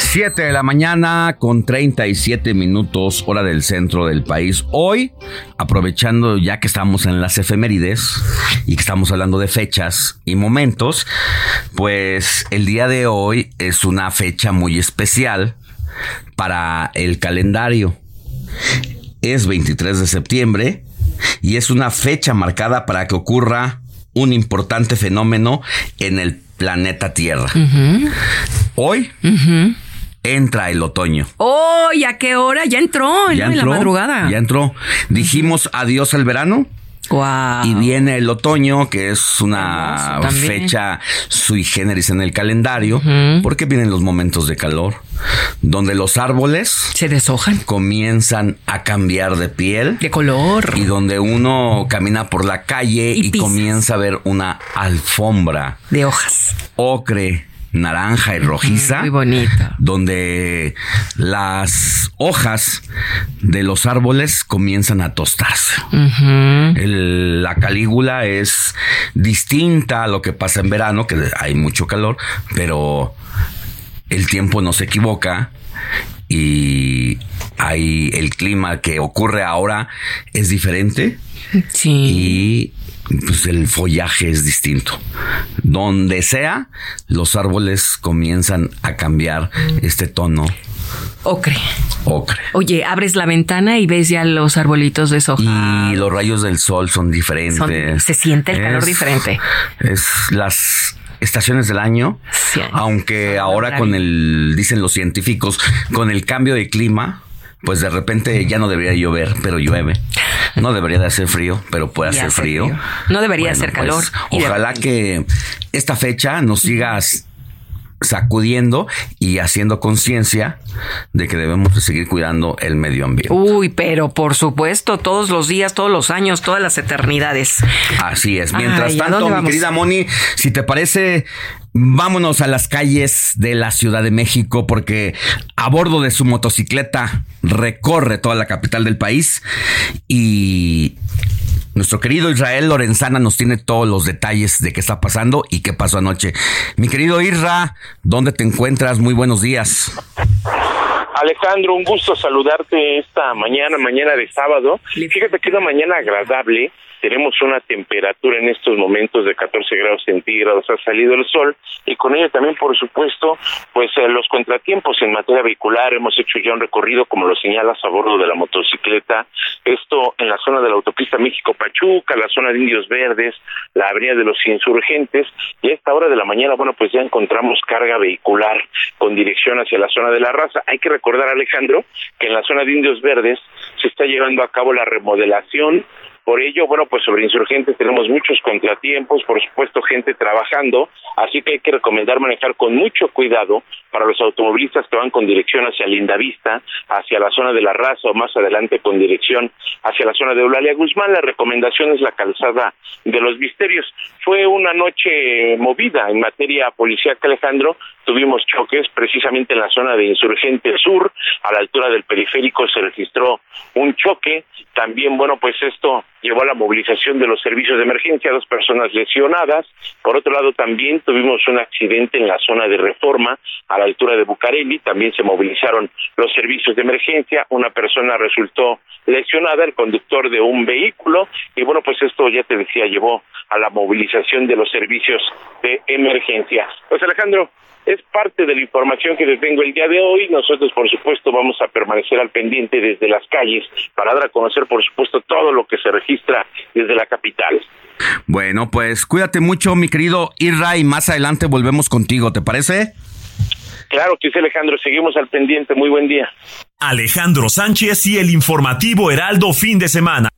Siete de la mañana con 37 minutos hora del centro del país. Hoy, aprovechando ya que estamos en las efemérides y que estamos hablando de fechas y momentos, pues el día de hoy es una fecha muy especial para el calendario. Es 23 de septiembre y es una fecha marcada para que ocurra un importante fenómeno en el planeta Tierra. Hoy entra el otoño. ¡Oh! ¿y a qué hora? Ya entró, ¿no? en la madrugada. Ya entró. Dijimos adiós al verano. Wow. Y viene el otoño, que es una fecha sui generis en el calendario, porque vienen los momentos de calor, donde los árboles se deshojan, comienzan a cambiar de piel, de color, y donde uno camina por la calle Y comienza a ver una alfombra de hojas, ocre, naranja y rojiza, muy bonita, donde las hojas de los árboles comienzan a tostarse. El- la calígula es distinta a lo que pasa en verano, que hay mucho calor, pero el tiempo no se equivoca y hay el clima que ocurre ahora es diferente. Sí. Y pues el follaje es distinto. Donde sea, los árboles comienzan a cambiar este tono Ocre. ocre. Oye, abres la ventana y ves ya los arbolitos de soja. Y los rayos del sol son diferentes. Son- se siente el calor Es- diferente. Es las estaciones del año, aunque ahora con el, dicen los científicos, con el cambio de clima, pues de repente ya no debería llover, pero llueve. No debería de hacer frío, pero puede hacer hace frío. frío. No debería Bueno, hacer calor. pues, ojalá que esta fecha nos siga s- sacudiendo y haciendo conciencia de que debemos de seguir cuidando el medio ambiente. Uy, pero por supuesto, todos los días, todos los años, todas las eternidades. Así es. Mientras Ay, ¿a tanto, mi querida Moni, si te parece, vámonos a las calles de la Ciudad de México porque a bordo de su motocicleta recorre toda la capital del país y nuestro querido Israel Lorenzana nos tiene todos los detalles de qué está pasando y qué pasó anoche. Mi querido Isra, ¿dónde te encuentras? Muy buenos días. Alejandro, un gusto saludarte esta mañana, mañana de sábado. Fíjate que es una mañana agradable. Tenemos una temperatura en estos momentos de 14 grados centígrados. Ha salido el sol y con ello también, por supuesto, pues eh, los contratiempos en materia vehicular. Hemos hecho ya un recorrido, como lo señalas, a bordo de la motocicleta. Esto en la zona de la autopista México-Pachuca, la zona de Indios Verdes, la avenida de los Insurgentes. Y a esta hora de la mañana, bueno, pues ya encontramos carga vehicular con dirección hacia la zona de la raza. Hay que recordar, Alejandro, que en la zona de Indios Verdes se está llevando a cabo la remodelación por ello, bueno, pues sobre insurgentes tenemos muchos contratiempos, por supuesto gente trabajando, así que hay que recomendar manejar con mucho cuidado para los automovilistas que van con dirección hacia Lindavista, hacia la zona de la raza o más adelante con dirección hacia la zona de Eulalia Guzmán. La recomendación es la calzada de los misterios. Fue una noche movida en materia policíaca, Alejandro. Tuvimos choques precisamente en la zona de Insurgente Sur, a la altura del periférico se registró un choque. También, bueno, pues esto llevó a la movilización de los servicios de emergencia, dos personas lesionadas. Por otro lado, también tuvimos un accidente en la zona de Reforma, la altura de Bucareli. También se movilizaron los servicios de emergencia. Una persona resultó lesionada, el conductor de un vehículo. Y bueno, pues esto ya te decía, llevó a la movilización de los servicios de emergencia. Pues Alejandro, es parte de la información que te tengo el día de hoy. Nosotros, por supuesto, vamos a permanecer al pendiente desde las calles para dar a conocer, por supuesto, todo lo que se registra desde la capital. Bueno, pues cuídate mucho, mi querido Isra, y más adelante volvemos contigo, ¿te parece? Claro que sí, Alejandro. Seguimos al pendiente. Muy buen día. Alejandro Sánchez y el informativo Heraldo fin de semana.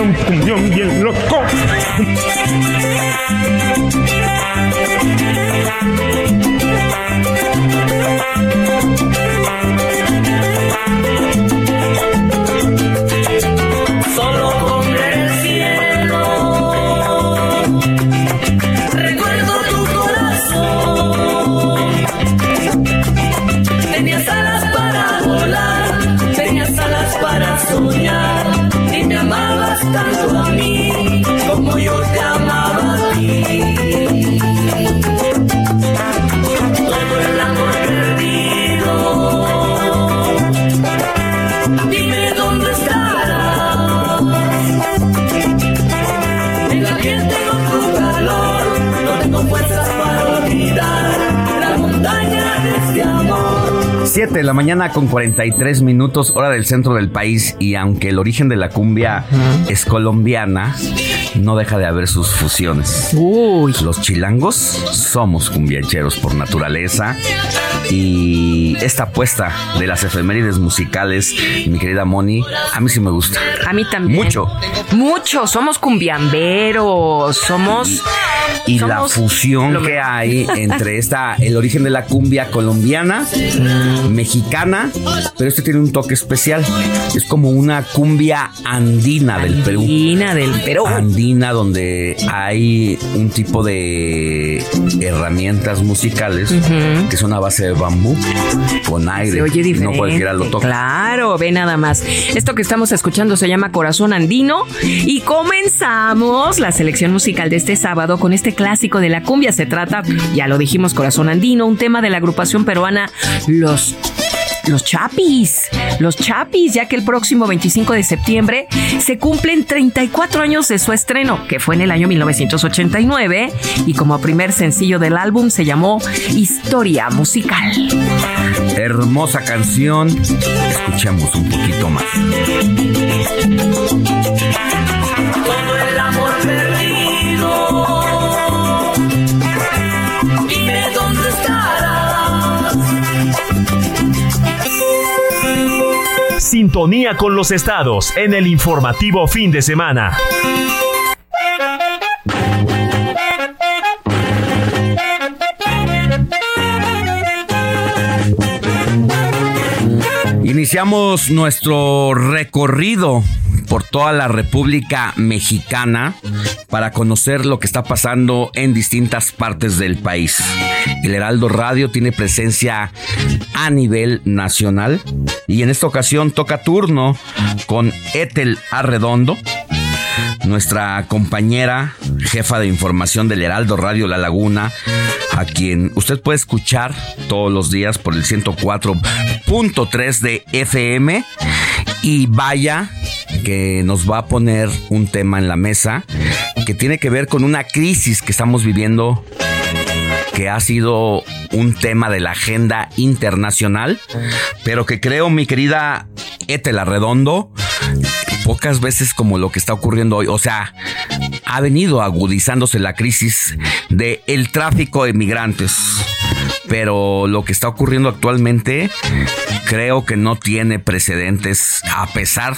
Bailar un cumbión bien loco. Mí 7 de la mañana con 43 minutos, hora del centro del país, y aunque el origen de la cumbia es colombiana, no deja de haber sus fusiones. Los chilangos somos cumbiancheros por naturaleza. Y esta apuesta de las efemérides musicales, mi querida Moni, a mí sí me gusta. A mí también. Mucho. Mucho. Somos cumbiamberos. Somos y la fusión que hay entre esta, el origen de la cumbia colombiana, mexicana, pero este tiene un toque especial. Es como una cumbia andina del Perú. Andina del Perú. Andina, donde hay un tipo de herramientas musicales que son a base de bambú con aire. Se oye diferente. No cualquiera lo toca. Claro, ve nada más. Esto que estamos escuchando se llama Corazón Andino y comenzamos la selección musical de este sábado con este clásico de la cumbia. Se trata, ya lo dijimos, Corazón Andino, un tema de la agrupación peruana Los los Chapis, los Chapis, ya que el próximo 25 de septiembre se cumplen 34 años de su estreno, que fue en el año 1989, y como primer sencillo del álbum se llamó Historia Musical. Hermosa canción. Escuchemos un poquito más. Sintonía con los estados en el informativo fin de semana. Iniciamos nuestro recorrido por toda la República Mexicana para conocer lo que está pasando en distintas partes del país. El Heraldo Radio tiene presencia a nivel nacional y en esta ocasión toca turno con Ethel Arredondo, nuestra compañera jefa de información del Heraldo Radio La Laguna, a quien usted puede escuchar todos los días por el 104.3 de FM. Y vaya que nos va a poner un tema en la mesa que tiene que ver con una crisis que estamos viviendo que ha sido un tema de la agenda internacional, pero que creo, mi querida Etela Redondo, pocas veces como lo que está ocurriendo hoy. O sea, ha venido agudizándose la crisis del el tráfico de migrantes. Pero lo que está ocurriendo actualmente creo que no tiene precedentes a pesar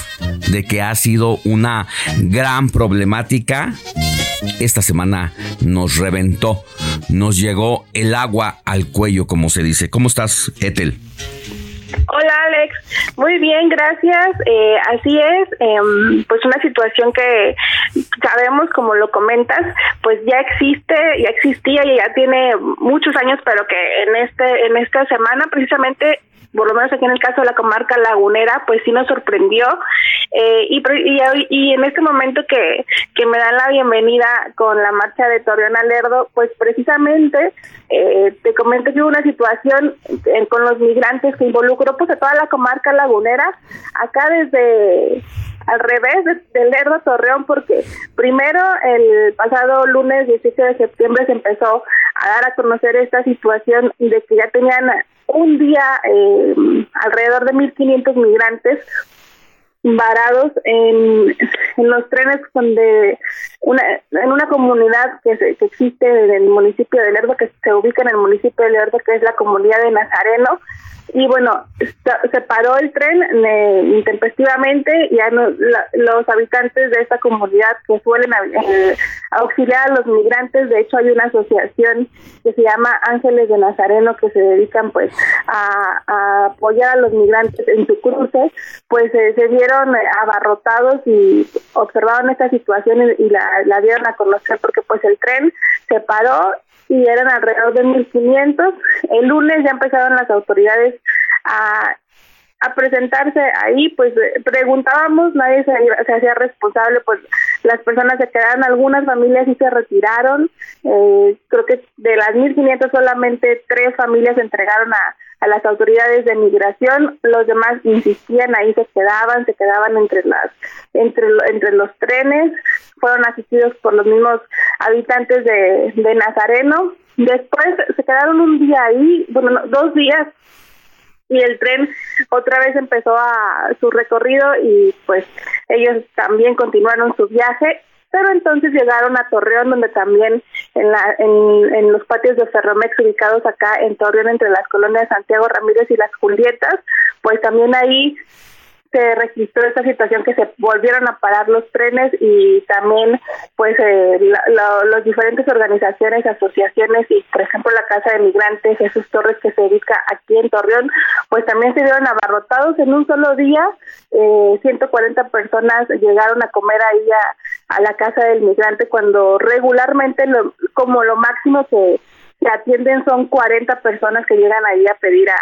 de que ha sido una gran problemática. Esta semana nos reventó, nos llegó el agua al cuello, como se dice. ¿Cómo estás, Ethel? Hola Muy bien, gracias. Eh, así es, em, pues una situación que sabemos, como lo comentas, pues ya existe, ya existía y ya tiene muchos años, pero que en este en esta semana precisamente por lo menos aquí en el caso de la comarca lagunera, pues sí nos sorprendió. Eh, y, y, y, en este momento que, que me dan la bienvenida con la marcha de Torreón Alerdo, pues precisamente eh, te comento que hubo una situación eh, con los migrantes que involucró pues a toda la comarca lagunera, acá desde al revés de, Lerdo Torreón, porque primero el pasado lunes 17 de septiembre se empezó a dar a conocer esta situación de que ya tenían un día eh, alrededor de 1.500 migrantes varados en, los trenes donde una, en una comunidad que, se, que existe en el municipio de Lerdo, que se ubica en el municipio de Lerdo, que es la comunidad de Nazareno, y bueno, se paró el tren eh, intempestivamente, no, los habitantes de esta comunidad que suelen eh, auxiliar a los migrantes, de hecho hay una asociación que se llama Ángeles de Nazareno que se dedican pues a, apoyar a los migrantes en su cruce, pues eh, se vieron abarrotados y observaron esta situación y la, la dieron a conocer porque pues el tren se paró y eran alrededor de 1.500. El lunes ya empezaron las autoridades a, presentarse ahí, pues preguntábamos, nadie se, se, hacía responsable, pues las personas se quedaron, algunas familias sí se retiraron, eh, creo que de las 1.500 solamente tres familias se entregaron a, a las autoridades de migración, los demás insistían, ahí se quedaban, se quedaban entre las entre entre los trenes, fueron asistidos por los mismos habitantes de, de Nazareno. Después se quedaron un día ahí, bueno, dos días y el tren otra vez empezó a su recorrido y pues ellos también continuaron su viaje pero entonces llegaron a Torreón, donde también en, la, en, en los patios de Ferromex ubicados acá en Torreón, entre las colonias Santiago Ramírez y las Julietas, pues también ahí se registró esta situación que se volvieron a parar los trenes y también pues eh, las diferentes organizaciones, asociaciones y por ejemplo la Casa de Migrantes Jesús Torres que se dedica aquí en Torreón, pues también se vieron abarrotados en un solo día, eh, 140 personas llegaron a comer ahí a, la Casa del Migrante cuando regularmente lo, como lo máximo que se atienden son 40 personas que llegan ahí a pedir a,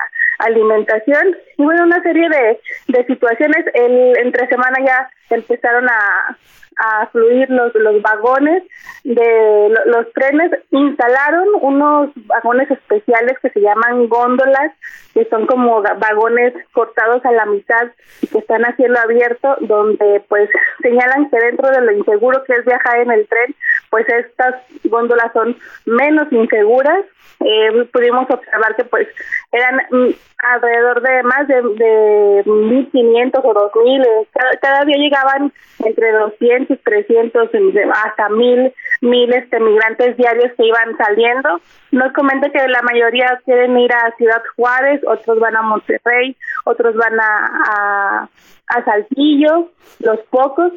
alimentación y bueno, una serie de, de situaciones. El, entre semana ya empezaron a, a fluir los, los vagones de los trenes, instalaron unos vagones especiales que se llaman góndolas, que son como vagones cortados a la mitad y que están a cielo abierto, donde pues señalan que dentro de lo inseguro que es viajar en el tren, pues estas góndolas son menos inseguras. Eh, pudimos observar que pues eran mm, alrededor de más de, de 1.500 o 2.000, eh, cada, día llegaban entre 200 y 300 hasta 1.000 mil este, migrantes diarios que iban saliendo. Nos comenta que la mayoría quieren ir a Ciudad Juárez, otros van a Monterrey, otros van a, a, Saltillo, los pocos,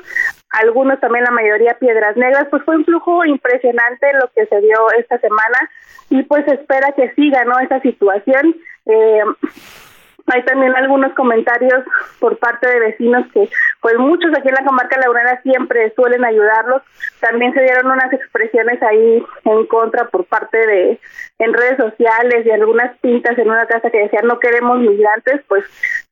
algunos también la mayoría Piedras Negras, pues fue un flujo impresionante lo que se dio esta semana y pues espera que siga, ¿no? Esa situación. Eh, hay también algunos comentarios por parte de vecinos que, pues muchos aquí en la comarca lagunera siempre suelen ayudarlos. También se dieron unas expresiones ahí en contra por parte de, en redes sociales y algunas pintas en una casa que decían no queremos migrantes, pues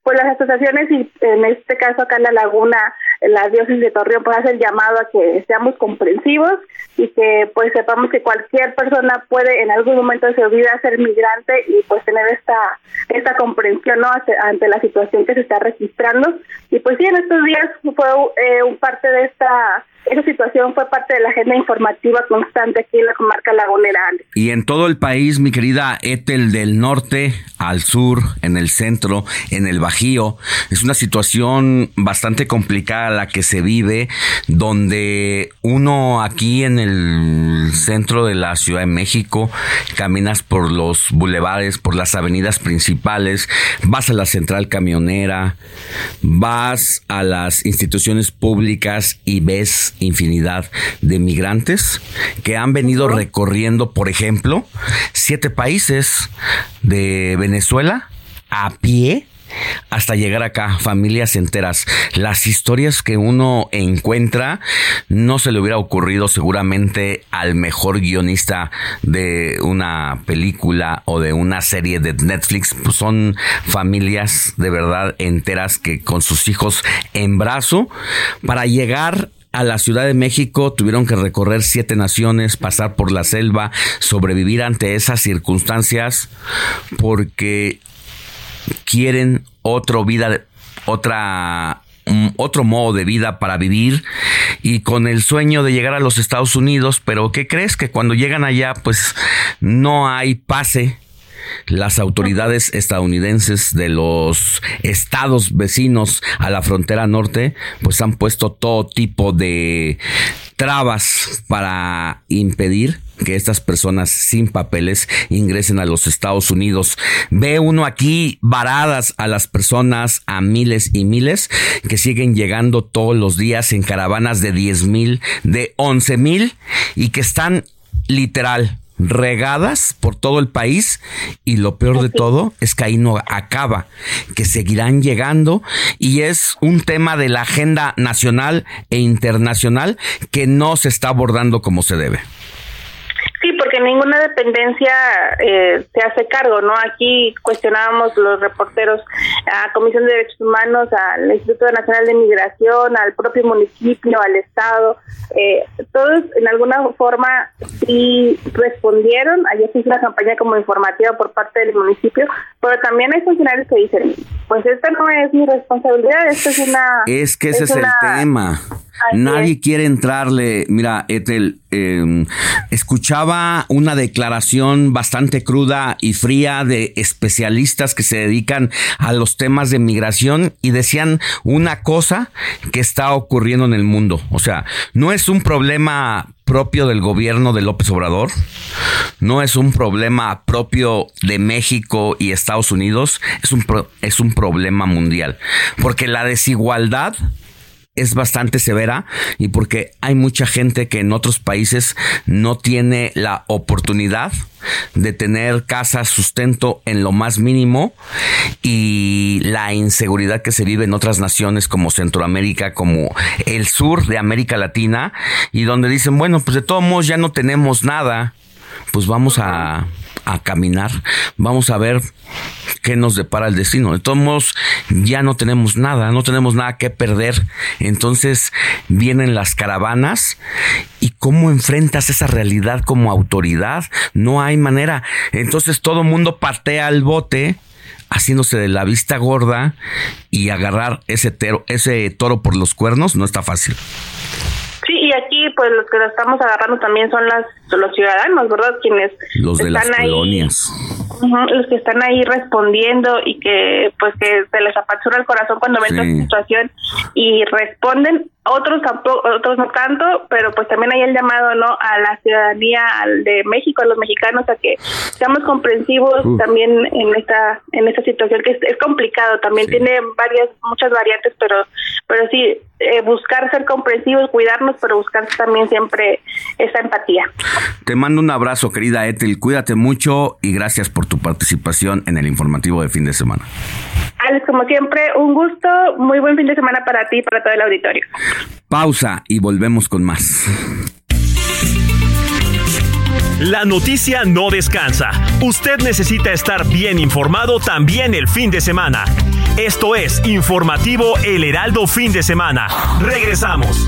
pues las asociaciones y en este caso acá en la laguna la diócesis de Torreón pues hace el llamado a que seamos comprensivos y que pues sepamos que cualquier persona puede en algún momento de su vida ser migrante y pues tener esta esta comprensión no ante, la situación que se está registrando. Y pues sí en estos días fue eh, parte de esta esa situación fue parte de la agenda informativa constante aquí en la comarca lagunera. Y en todo el país, mi querida Etel, del norte al sur, en el centro, en el Bajío, es una situación bastante complicada la que se vive, donde uno aquí en el centro de la Ciudad de México, caminas por los bulevares, por las avenidas principales, vas a la central camionera, vas a las instituciones públicas y ves infinidad de migrantes que han venido recorriendo, por ejemplo, siete países de Venezuela a pie hasta llegar acá, familias enteras. Las historias que uno encuentra no se le hubiera ocurrido seguramente al mejor guionista de una película o de una serie de Netflix. Pues son familias de verdad enteras que con sus hijos en brazo para llegar a la Ciudad de México, tuvieron que recorrer siete naciones, pasar por la selva, sobrevivir ante esas circunstancias porque quieren otra vida, otra otro modo de vida para vivir y con el sueño de llegar a los Estados Unidos, pero ¿qué crees? Que cuando llegan allá pues no hay pase las autoridades estadounidenses de los estados vecinos a la frontera norte, pues han puesto todo tipo de trabas para impedir que estas personas sin papeles ingresen a los Estados Unidos. Ve uno aquí varadas a las personas, a miles y miles que siguen llegando todos los días en caravanas de 10 mil, de 11 mil y que están literal regadas por todo el país y lo peor de todo es que ahí no acaba, que seguirán llegando y es un tema de la agenda nacional e internacional que no se está abordando como se debe. Ninguna dependencia eh, se hace cargo, ¿no? Aquí cuestionábamos los reporteros a Comisión de Derechos Humanos, al Instituto Nacional de Migración, al propio municipio, al Estado. Eh, todos en alguna forma sí respondieron. Ayer se hizo una campaña como informativa por parte del municipio, pero también hay funcionarios que dicen, pues esta no es mi responsabilidad, esto es una... Es que ese es, el tema. Nadie quiere entrarle. Mira, Etel, em, escuchaba una declaración bastante cruda y fría de especialistas que se dedican a los temas de migración y decían una cosa que está ocurriendo en el mundo. O sea, no es un problema propio del gobierno de López Obrador, no es un problema propio de México y Estados Unidos, es un, es un problema mundial, porque la desigualdad es bastante severa y porque hay mucha gente que en otros países no tiene la oportunidad de tener casa, sustento en lo más mínimo y la inseguridad que se vive en otras naciones como Centroamérica, como el sur de América Latina y donde dicen, bueno, pues de todos modos ya no tenemos nada, pues vamos a, a caminar, vamos a ver qué nos depara el destino. De todos modos, ya no tenemos nada, no tenemos nada que perder. Entonces vienen las caravanas y cómo enfrentas esa realidad como autoridad. No hay manera. Entonces todo el mundo patea al bote haciéndose de la vista gorda y agarrar ese, ese toro por los cuernos no está fácil. Sí, y aquí pues los que lo estamos agarrando también son las los ciudadanos, ¿verdad? Quienes los de las colonias. los que están ahí respondiendo y que pues que se les apachura el corazón cuando ven la situación y responden otros tampoco, otros no tanto, pero pues también hay el llamado no a la ciudadanía al de México, a los mexicanos a que seamos comprensivos también en esta en esta situación que es, complicado, también tiene varias muchas variantes, pero pero sí eh, buscar ser comprensivos, cuidarnos, pero buscar también siempre esa empatía. Te mando un abrazo, querida Ethel, cuídate mucho y gracias por tu participación en el informativo de fin de semana. Alex, como siempre, un gusto, muy buen fin de semana para ti y para todo el auditorio. Pausa y volvemos con más. La noticia no descansa. Usted necesita estar bien informado también el fin de semana. Esto es Informativo El Heraldo Fin de Semana. Regresamos.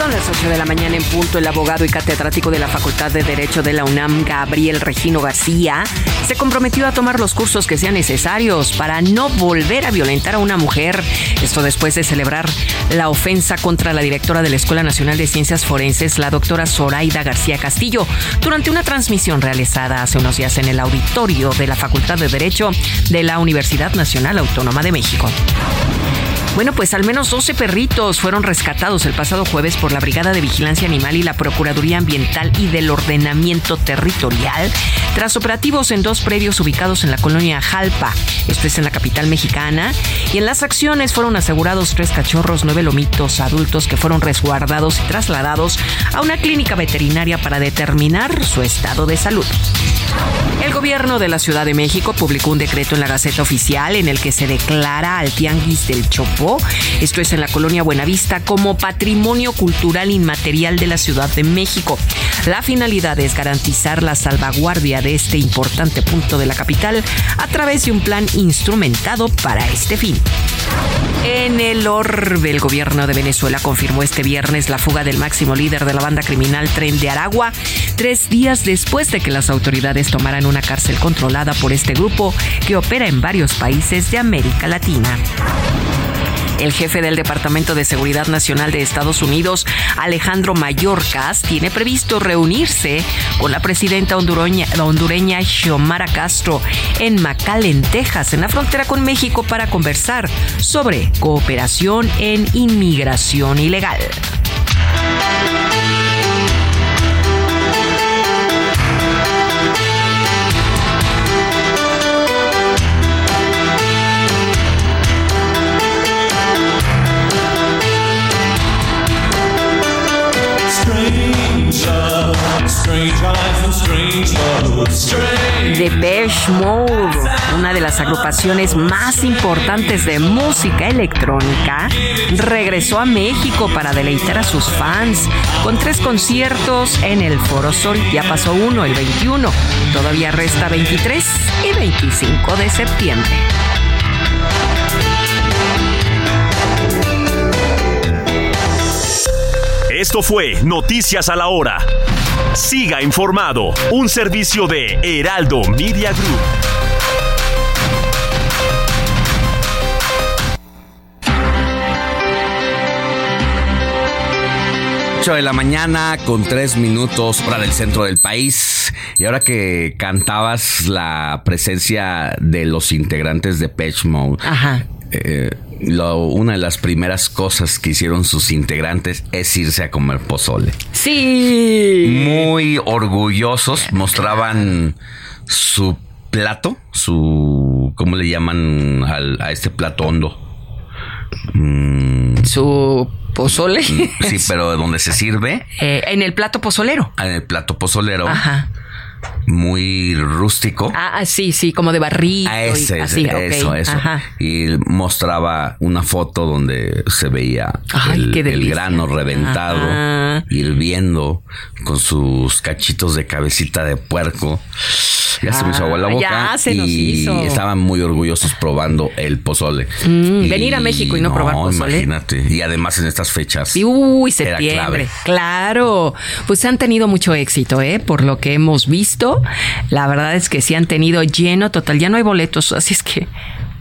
Son las 8 de la mañana en punto. El abogado y catedrático de la Facultad de Derecho de la UNAM, Gabriel Regino García, se comprometió a tomar los cursos que sean necesarios para no volver a violentar a una mujer. Esto después de celebrar la ofensa contra la directora de la Escuela Nacional de Ciencias Forenses, la doctora Zoraida García Castillo, durante una transmisión realizada hace unos días en el auditorio de la Facultad de Derecho de la Universidad Nacional Autónoma de México. Bueno, pues al menos 12 perritos fueron rescatados el pasado jueves por la Brigada de Vigilancia Animal y la Procuraduría Ambiental y del Ordenamiento Territorial tras operativos en dos predios ubicados en la colonia Jalpa, esto es en la capital mexicana, y en las acciones fueron asegurados tres cachorros, nueve lomitos adultos que fueron resguardados y trasladados a una clínica veterinaria para determinar su estado de salud. El gobierno de la Ciudad de México publicó un decreto en la Gaceta Oficial en el que se declara al Tianguis del Esto es en la colonia Buenavista, como patrimonio cultural inmaterial de la Ciudad de México. La finalidad es garantizar la salvaguardia de este importante punto de la capital a través de un plan instrumentado para este fin. En el orbe, el gobierno de Venezuela confirmó este viernes la fuga del máximo líder de la banda criminal Tren de Aragua, tres días después de que las autoridades tomaran una cárcel controlada por este grupo que opera en varios países de América Latina. El jefe del Departamento de Seguridad Nacional de Estados Unidos, Alejandro Mayorkas, tiene previsto reunirse con la presidenta hondureña, hondureña Xiomara Castro en McAllen, Texas, en la frontera con México, para conversar sobre cooperación en inmigración ilegal. Depeche Mode, una de las agrupaciones más importantes de música electrónica, regresó a México para deleitar a sus fans con tres conciertos en el Foro Sol. Ya pasó uno el 21, todavía resta 23 y 25 de septiembre. Esto fue Noticias a la Hora. Siga informado, un servicio de Heraldo Media Group. de la mañana con tres minutos hora del centro del país y ahora que cantabas la presencia de los integrantes de Patch Mode Ajá. eh, lo- una de las primeras cosas que hicieron sus integrantes es irse a comer pozole. Sí. Muy orgullosos, mostraban su plato, su... ¿Cómo le llaman al- a este plato hondo? Mm, Su pozole. sí, pero donde se sirve, Eh, en el plato pozolero. en el plato pozolero, Ajá. Muy rústico. Ah, ah, sí, sí, como de barrito. Ah, y ese, así, ok, eso, eso. Ajá. Y mostraba una foto donde se veía Ay, el, grano reventado, Ajá. hirviendo con sus cachitos de cabecita de puerco. Ya se me hizo agua la Ah, boca. ya se nos y hizo. estaban muy orgullosos probando el pozole. Mm, venir a México y no probar pozole. Imagínate. Y además en estas fechas. Uy, Era septiembre. clave. Claro. Pues han tenido mucho éxito, ¿eh? Por lo que hemos visto. La verdad es que sí han tenido lleno total. Ya no hay boletos, así es que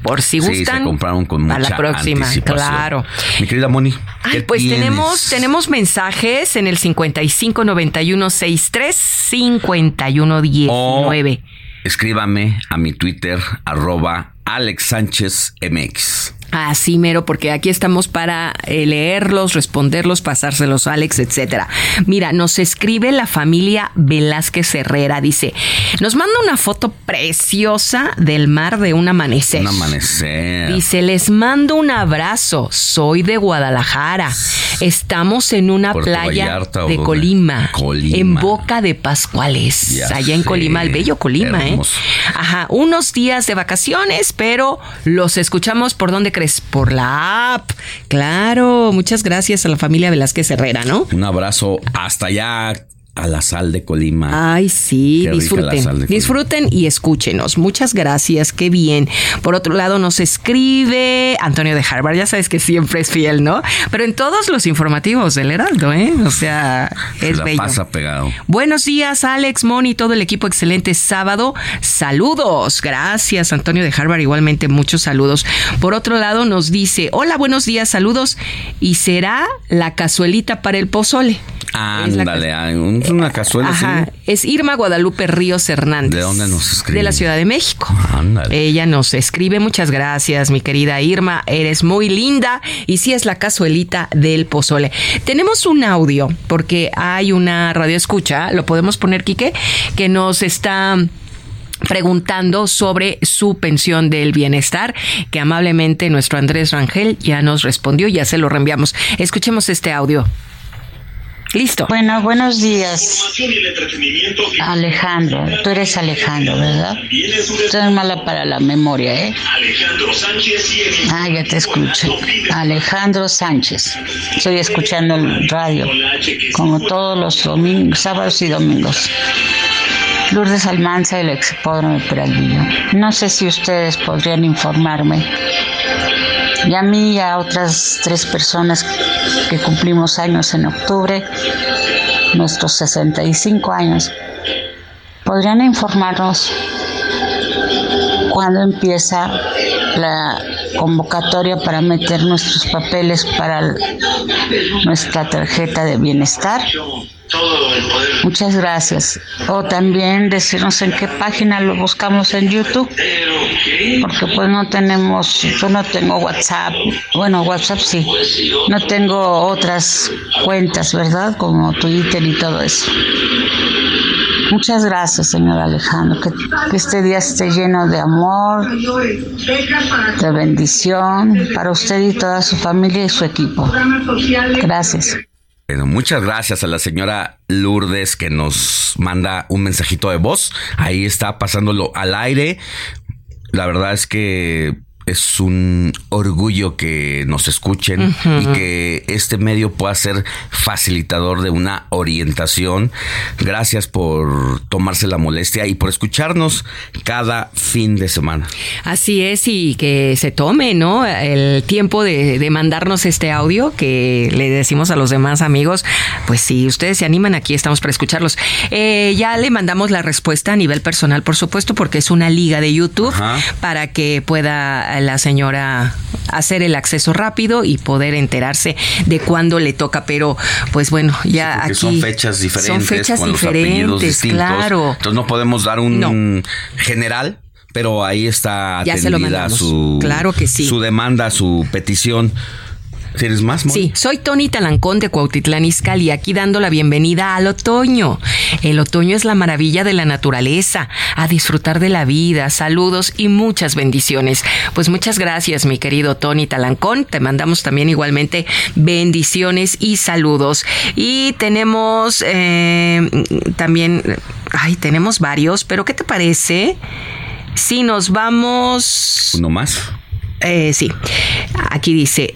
por si Sí, gustan. se compraron con mucha a la próxima, claro. Mi querida Moni. Ay, ¿qué pues tienes? tenemos, tenemos mensajes en el 55 91 63 51 19. Escríbame a mi Twitter, arroba Alex Sánchez MX. Así mero, porque aquí estamos para eh, leerlos, responderlos, pasárselos a Alex, etcétera. Mira, nos escribe la familia Velázquez Herrera, dice, nos manda una foto preciosa del mar de un amanecer. Un amanecer. Dice, les mando un abrazo, soy de Guadalajara. Estamos en una Puerto playa Vallarta, ¿o de? Colima, Colima. en Boca de Pascuales, Ya allá en. Colima, el bello Colima, ¿eh? Hermoso. Ajá, unos días de vacaciones, pero los escuchamos por dónde crees, por la app. Claro, muchas gracias a la familia Velázquez Herrera, ¿no? Un abrazo hasta allá a la sal de Colima. Ay, sí, Qué disfruten. Disfruten y escúchenos. Muchas gracias, qué bien. Por otro lado, nos escribe Antonio de Harvard, ya sabes que siempre es fiel, ¿no? Pero en todos los informativos del Heraldo, ¿eh? O sea, Se es la bello. pasa pegado. Buenos días, Alex, Moni, todo el equipo. Excelente sábado. Saludos. Gracias, Antonio de Harvard. Igualmente, muchos saludos. Por otro lado, nos dice: Hola, buenos días, saludos. Y será la cazuelita para el pozole. Ándale, ay, un- una cazuela Ajá, así. es Irma Guadalupe Ríos Hernández. ¿De dónde nos escribe? De la Ciudad de México. Ándale. Ella nos escribe, muchas gracias, mi querida Irma, eres muy linda y sí es la cazuelita del pozole. Tenemos un audio porque hay una radio escucha, lo podemos poner, Quique, que nos está preguntando sobre su pensión del bienestar, que amablemente nuestro Andrés Rangel ya nos respondió, ya se lo reenviamos. Escuchemos este audio. Listo. Bueno, buenos días. Alejandro, tú eres Alejandro, ¿verdad? Tú eres mala para la memoria, ¿eh? Ah, ya te escucho. Alejandro Sánchez. Estoy escuchando el radio, como todos los domingos, sábados y domingos. Lourdes Almanza, el expódromo de Peralvillo. No sé si ustedes podrían informarme y a mí y a otras tres personas que cumplimos años en octubre, nuestros 65 años, podrían informarnos cuándo empieza la convocatoria para meter nuestros papeles para nuestra tarjeta de bienestar. Muchas gracias. O también decirnos en qué página lo buscamos en YouTube, porque pues no tenemos, yo no tengo WhatsApp, bueno, WhatsApp sí, no tengo otras cuentas, ¿verdad? Como Twitter y todo eso. Muchas gracias, señor Alejandro. Que, que este día esté lleno de amor, de bendición para usted y toda su familia y su equipo. Gracias. Bueno, muchas gracias a la señora Lourdes que nos manda un mensajito de voz. Ahí está pasándolo al aire. La verdad es que es un orgullo que nos escuchen y que este medio pueda ser facilitador de una orientación. Gracias por tomarse la molestia y por escucharnos cada fin de semana. Así es, y que se tome, ¿no? El tiempo de, de mandarnos este audio que le decimos a los demás amigos. Pues si ustedes se animan, aquí estamos para escucharlos. Eh, ya le mandamos la respuesta a nivel personal, por supuesto, porque es una liga de YouTube para que pueda la señora hacer el acceso rápido y poder enterarse de cuándo le toca. Pero, pues bueno, ya aquí. Son fechas diferentes. Son fechas con diferentes, los distintos. claro. Entonces no podemos dar un general. Pero ahí está Ya se lo atendida su, Claro que sí. su demanda, su petición. ¿Tienes más? Sí, soy Tony Talancón de Cuautitlán Izcalli aquí dando la bienvenida al otoño. El otoño es la maravilla de la naturaleza, a disfrutar de la vida, saludos y muchas bendiciones. Pues muchas gracias, mi querido Tony Talancón. Te mandamos también igualmente bendiciones y saludos. Y tenemos eh, también, ay, tenemos varios, pero ¿qué te parece? Si nos vamos... Uno más. Eh, sí, aquí dice.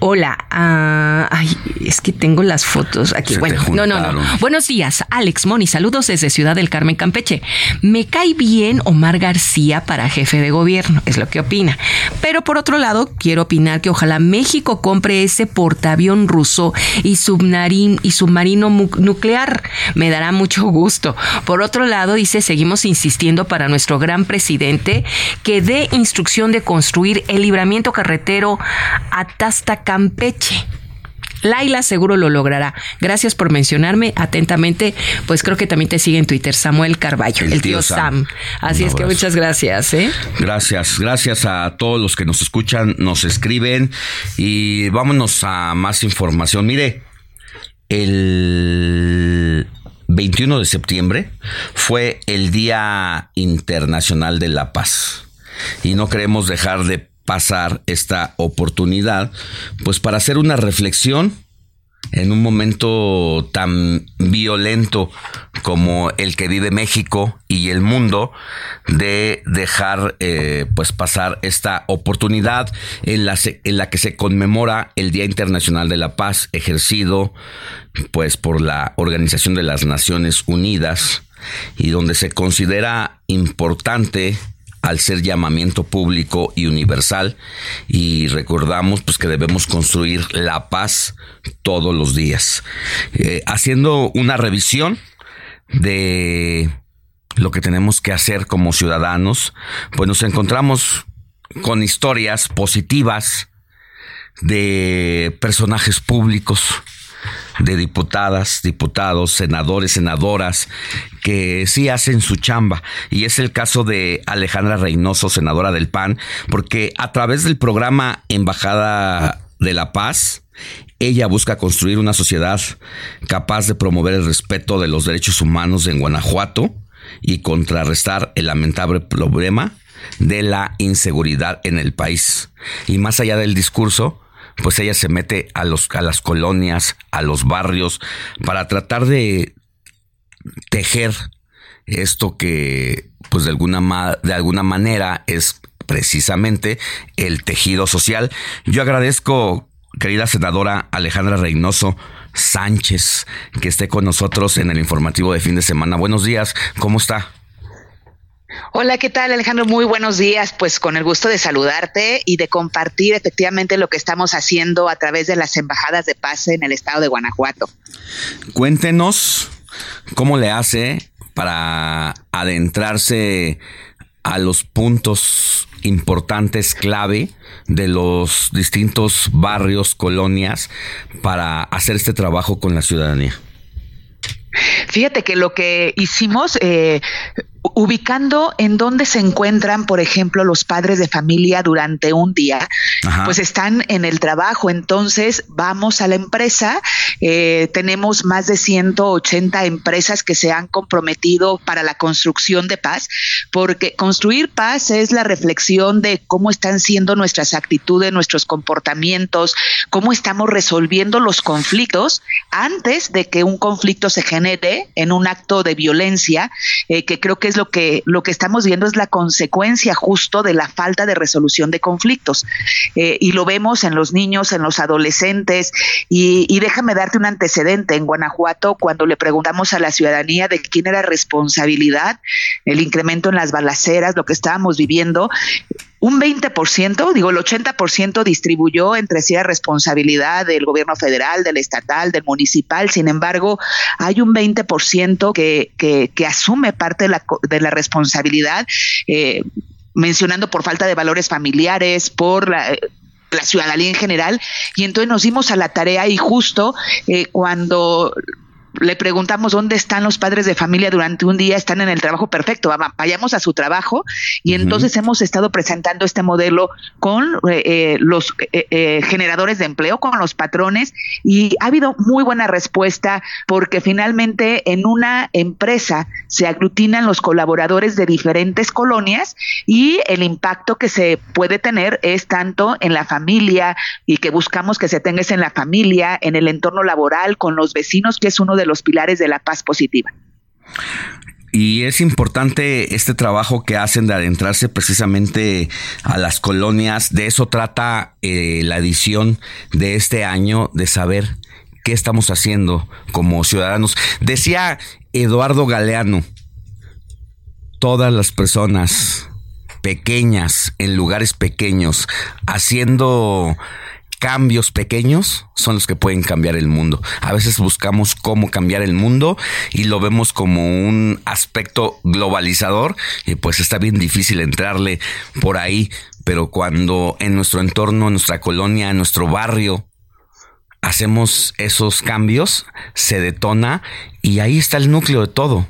Hola, ah, ay, es que tengo las fotos aquí. Se bueno, no, no, no. Buenos días, Alex Moni, saludos desde Ciudad del Carmen, Campeche. Me cae bien Omar García para jefe de gobierno, es lo que opina. Pero por otro lado, quiero opinar que ojalá México compre ese portaavión ruso y, submarín, y submarino nuclear. Me dará mucho gusto. Por otro lado, dice, seguimos insistiendo para nuestro gran presidente que dé instrucción de construir el libramiento carretero Atasta Campeche. Laila seguro lo logrará. Gracias por mencionarme atentamente. Pues creo que también te sigue en Twitter Samuel Carballo, el, tío, Sam. Así Un es que muchas gracias. ¿eh? Gracias, gracias a todos los que nos escuchan, nos escriben y vámonos a más información. Mire, el 21 de septiembre fue el Día Internacional de la Paz y no queremos dejar de pasar esta oportunidad pues para hacer una reflexión en un momento tan violento como el que vive México y el mundo de dejar eh, pues pasar esta oportunidad en la, en la que se conmemora el Día Internacional de la Paz ejercido pues por la Organización de las Naciones Unidas y donde se considera importante al ser llamamiento público y universal y recordamos pues que debemos construir la paz todos los días. Eh, haciendo una revisión de lo que tenemos que hacer como ciudadanos pues nos encontramos con historias positivas de personajes públicos de diputadas, diputados, senadores, senadoras que sí hacen su chamba. Y es el caso de Alejandra Reynoso, senadora del PAN, porque a través del programa Embajada de la Paz, ella busca construir una sociedad capaz de promover el respeto de los derechos humanos en Guanajuato y contrarrestar el lamentable problema de la inseguridad en el país. Y más allá del discurso, pues ella se mete a, los, a las colonias, a los barrios, para tratar de tejer esto que, pues de alguna, de alguna manera es precisamente el tejido social. Yo agradezco, querida senadora Alejandra Reynoso Sánchez, que esté con nosotros en el informativo de fin de semana. Buenos días, ¿cómo está? Hola, ¿qué tal Alejandro? Muy buenos días. Pues con el gusto de saludarte y de compartir efectivamente lo que estamos haciendo a través de las embajadas de paz en el estado de Guanajuato. Cuéntenos cómo le hace para adentrarse a los puntos importantes clave de los distintos barrios, colonias, para hacer este trabajo con la ciudadanía. Fíjate que lo que hicimos, eh, ubicando en dónde se encuentran, por ejemplo, los padres de familia durante un día, Ajá. pues están en el trabajo. Entonces vamos a la empresa. eh, tenemos más de 180 empresas que se han comprometido para la construcción de paz, porque construir paz es la reflexión de cómo están siendo nuestras actitudes, nuestros comportamientos, cómo estamos resolviendo los conflictos antes de que un conflicto se genere en un acto de violencia, eh, que creo que es lo que, lo que estamos viendo es la consecuencia justo de la falta de resolución de conflictos. Eh, y lo vemos en los niños, en los adolescentes. Y déjame darte un antecedente. En Guanajuato, cuando le preguntamos a la ciudadanía de quién era responsabilidad, el incremento en las balaceras, lo que estábamos viviendo, un 20%, digo el 80% distribuyó entre sí la responsabilidad del gobierno federal, del estatal, del municipal, sin embargo hay un 20% que, que, que asume parte de la, responsabilidad. Eh, mencionando por falta de valores familiares, por la, la ciudadanía en general, y entonces nos dimos a la tarea y justo eh, cuando le preguntamos dónde están los padres de familia durante un día, están en el trabajo perfecto, vayamos a su trabajo. Y entonces hemos estado presentando este modelo con eh, eh, los eh, generadores de empleo, con los patrones. Y ha habido muy buena respuesta porque finalmente en una empresa se aglutinan los colaboradores de diferentes colonias y el impacto que se puede tener es tanto en la familia y que buscamos que se tenga en la familia, en el entorno laboral, con los vecinos, que es uno de los pilares de la paz positiva. Y es importante este trabajo que hacen de adentrarse precisamente a las colonias. De eso trata eh, la edición de este año, de saber qué estamos haciendo como ciudadanos. Decía Eduardo Galeano, todas las personas pequeñas, en lugares pequeños, haciendo cambios pequeños son los que pueden cambiar el mundo. A veces buscamos cómo cambiar el mundo y lo vemos como un aspecto globalizador y pues está bien difícil entrarle por ahí, pero cuando en nuestro entorno, en nuestra colonia, en nuestro barrio, hacemos esos cambios, se detona y ahí está el núcleo de todo.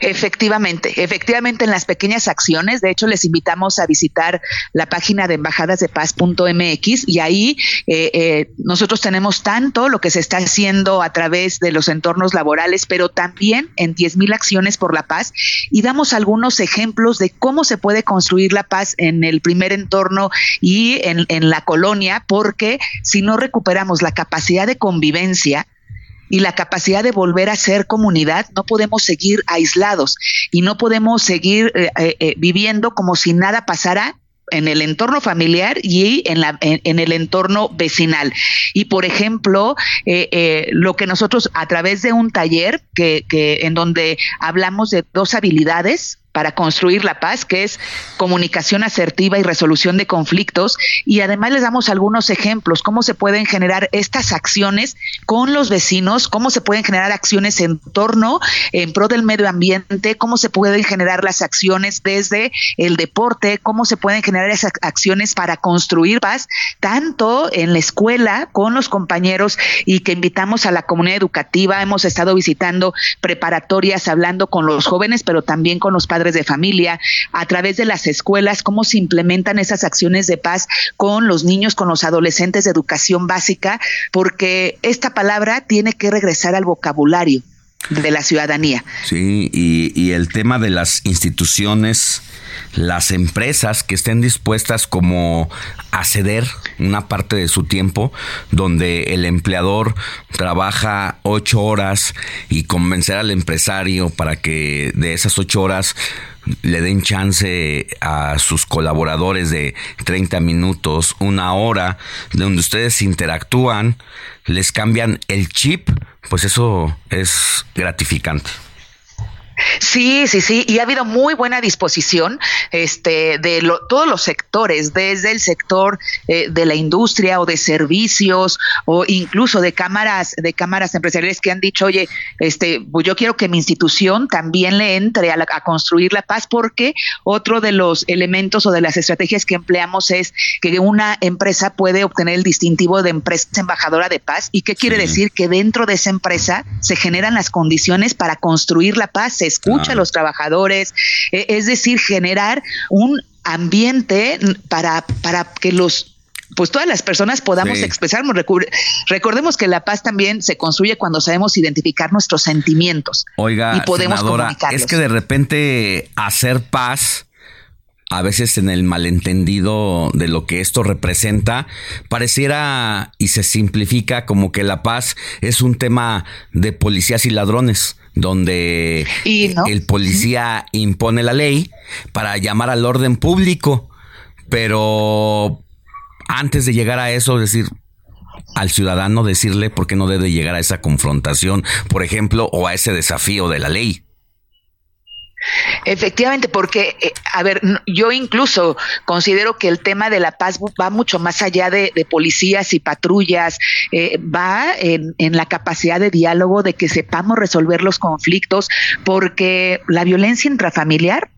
Efectivamente, efectivamente en las pequeñas acciones, de hecho les invitamos a visitar la página de embajadasdepaz.mx y ahí eh, eh, nosotros tenemos tanto lo que se está haciendo a través de los entornos laborales, pero también en 10.000 acciones por la paz y damos algunos ejemplos de cómo se puede construir la paz en el primer entorno y en, en la colonia, porque si no recuperamos la capacidad de convivencia, y la capacidad de volver a ser comunidad, no podemos seguir aislados y no podemos seguir eh, eh, eh, viviendo como si nada pasara en el entorno familiar y en, la, en, el entorno vecinal. Y por ejemplo, lo que nosotros a través de un taller que, que en donde hablamos de dos habilidades para construir la paz, que es comunicación asertiva y resolución de conflictos. Y además les damos algunos ejemplos, cómo se pueden generar estas acciones con los vecinos, cómo se pueden generar acciones en torno, en pro del medio ambiente, cómo se pueden generar las acciones desde el deporte, cómo se pueden generar esas acciones para construir paz, tanto en la escuela con los compañeros y que invitamos a la comunidad educativa. Hemos estado visitando preparatorias, hablando con los jóvenes, pero también con los padres de familia, a través de las escuelas, cómo se implementan esas acciones de paz con los niños, con los adolescentes de educación básica, porque esta palabra tiene que regresar al vocabulario de la ciudadanía. Sí, y, y el tema de las instituciones las empresas que estén dispuestas como a ceder una parte de su tiempo, donde el empleador trabaja ocho horas y convencer al empresario para que de esas ocho horas le den chance a sus colaboradores de 30 minutos, una hora, donde ustedes interactúan, les cambian el chip, pues eso es gratificante. Sí, sí, sí, y ha habido muy buena disposición este, de todos los sectores, desde el sector eh, de la industria o de servicios o incluso de cámaras, de cámaras empresariales que han dicho, oye, este, pues yo quiero que mi institución también le entre a, a construir la paz, porque otro de los elementos o de las estrategias que empleamos es que una empresa puede obtener el distintivo de empresa embajadora de paz. ¿Y qué quiere decir? Que dentro de esa empresa se generan las condiciones para construir la paz escucha a los trabajadores, eh, es decir, generar un ambiente para, para que los pues todas las personas podamos expresarnos. Recordemos que la paz también se construye cuando sabemos identificar nuestros sentimientos. Oiga, y podemos senadora, es que de repente hacer paz a veces en el malentendido de lo que esto representa, pareciera y se simplifica como que la paz es un tema de policías y ladrones donde el policía impone la ley para llamar al orden público, pero antes de llegar a eso, decir, al ciudadano decirle por qué no debe llegar a esa confrontación, por ejemplo, o a ese desafío de la ley. Efectivamente, porque, eh, a ver, yo incluso considero que el tema de la paz va mucho más allá de, policías y patrullas, eh, va en, en, la capacidad de diálogo, de que sepamos resolver los conflictos, porque la violencia intrafamiliar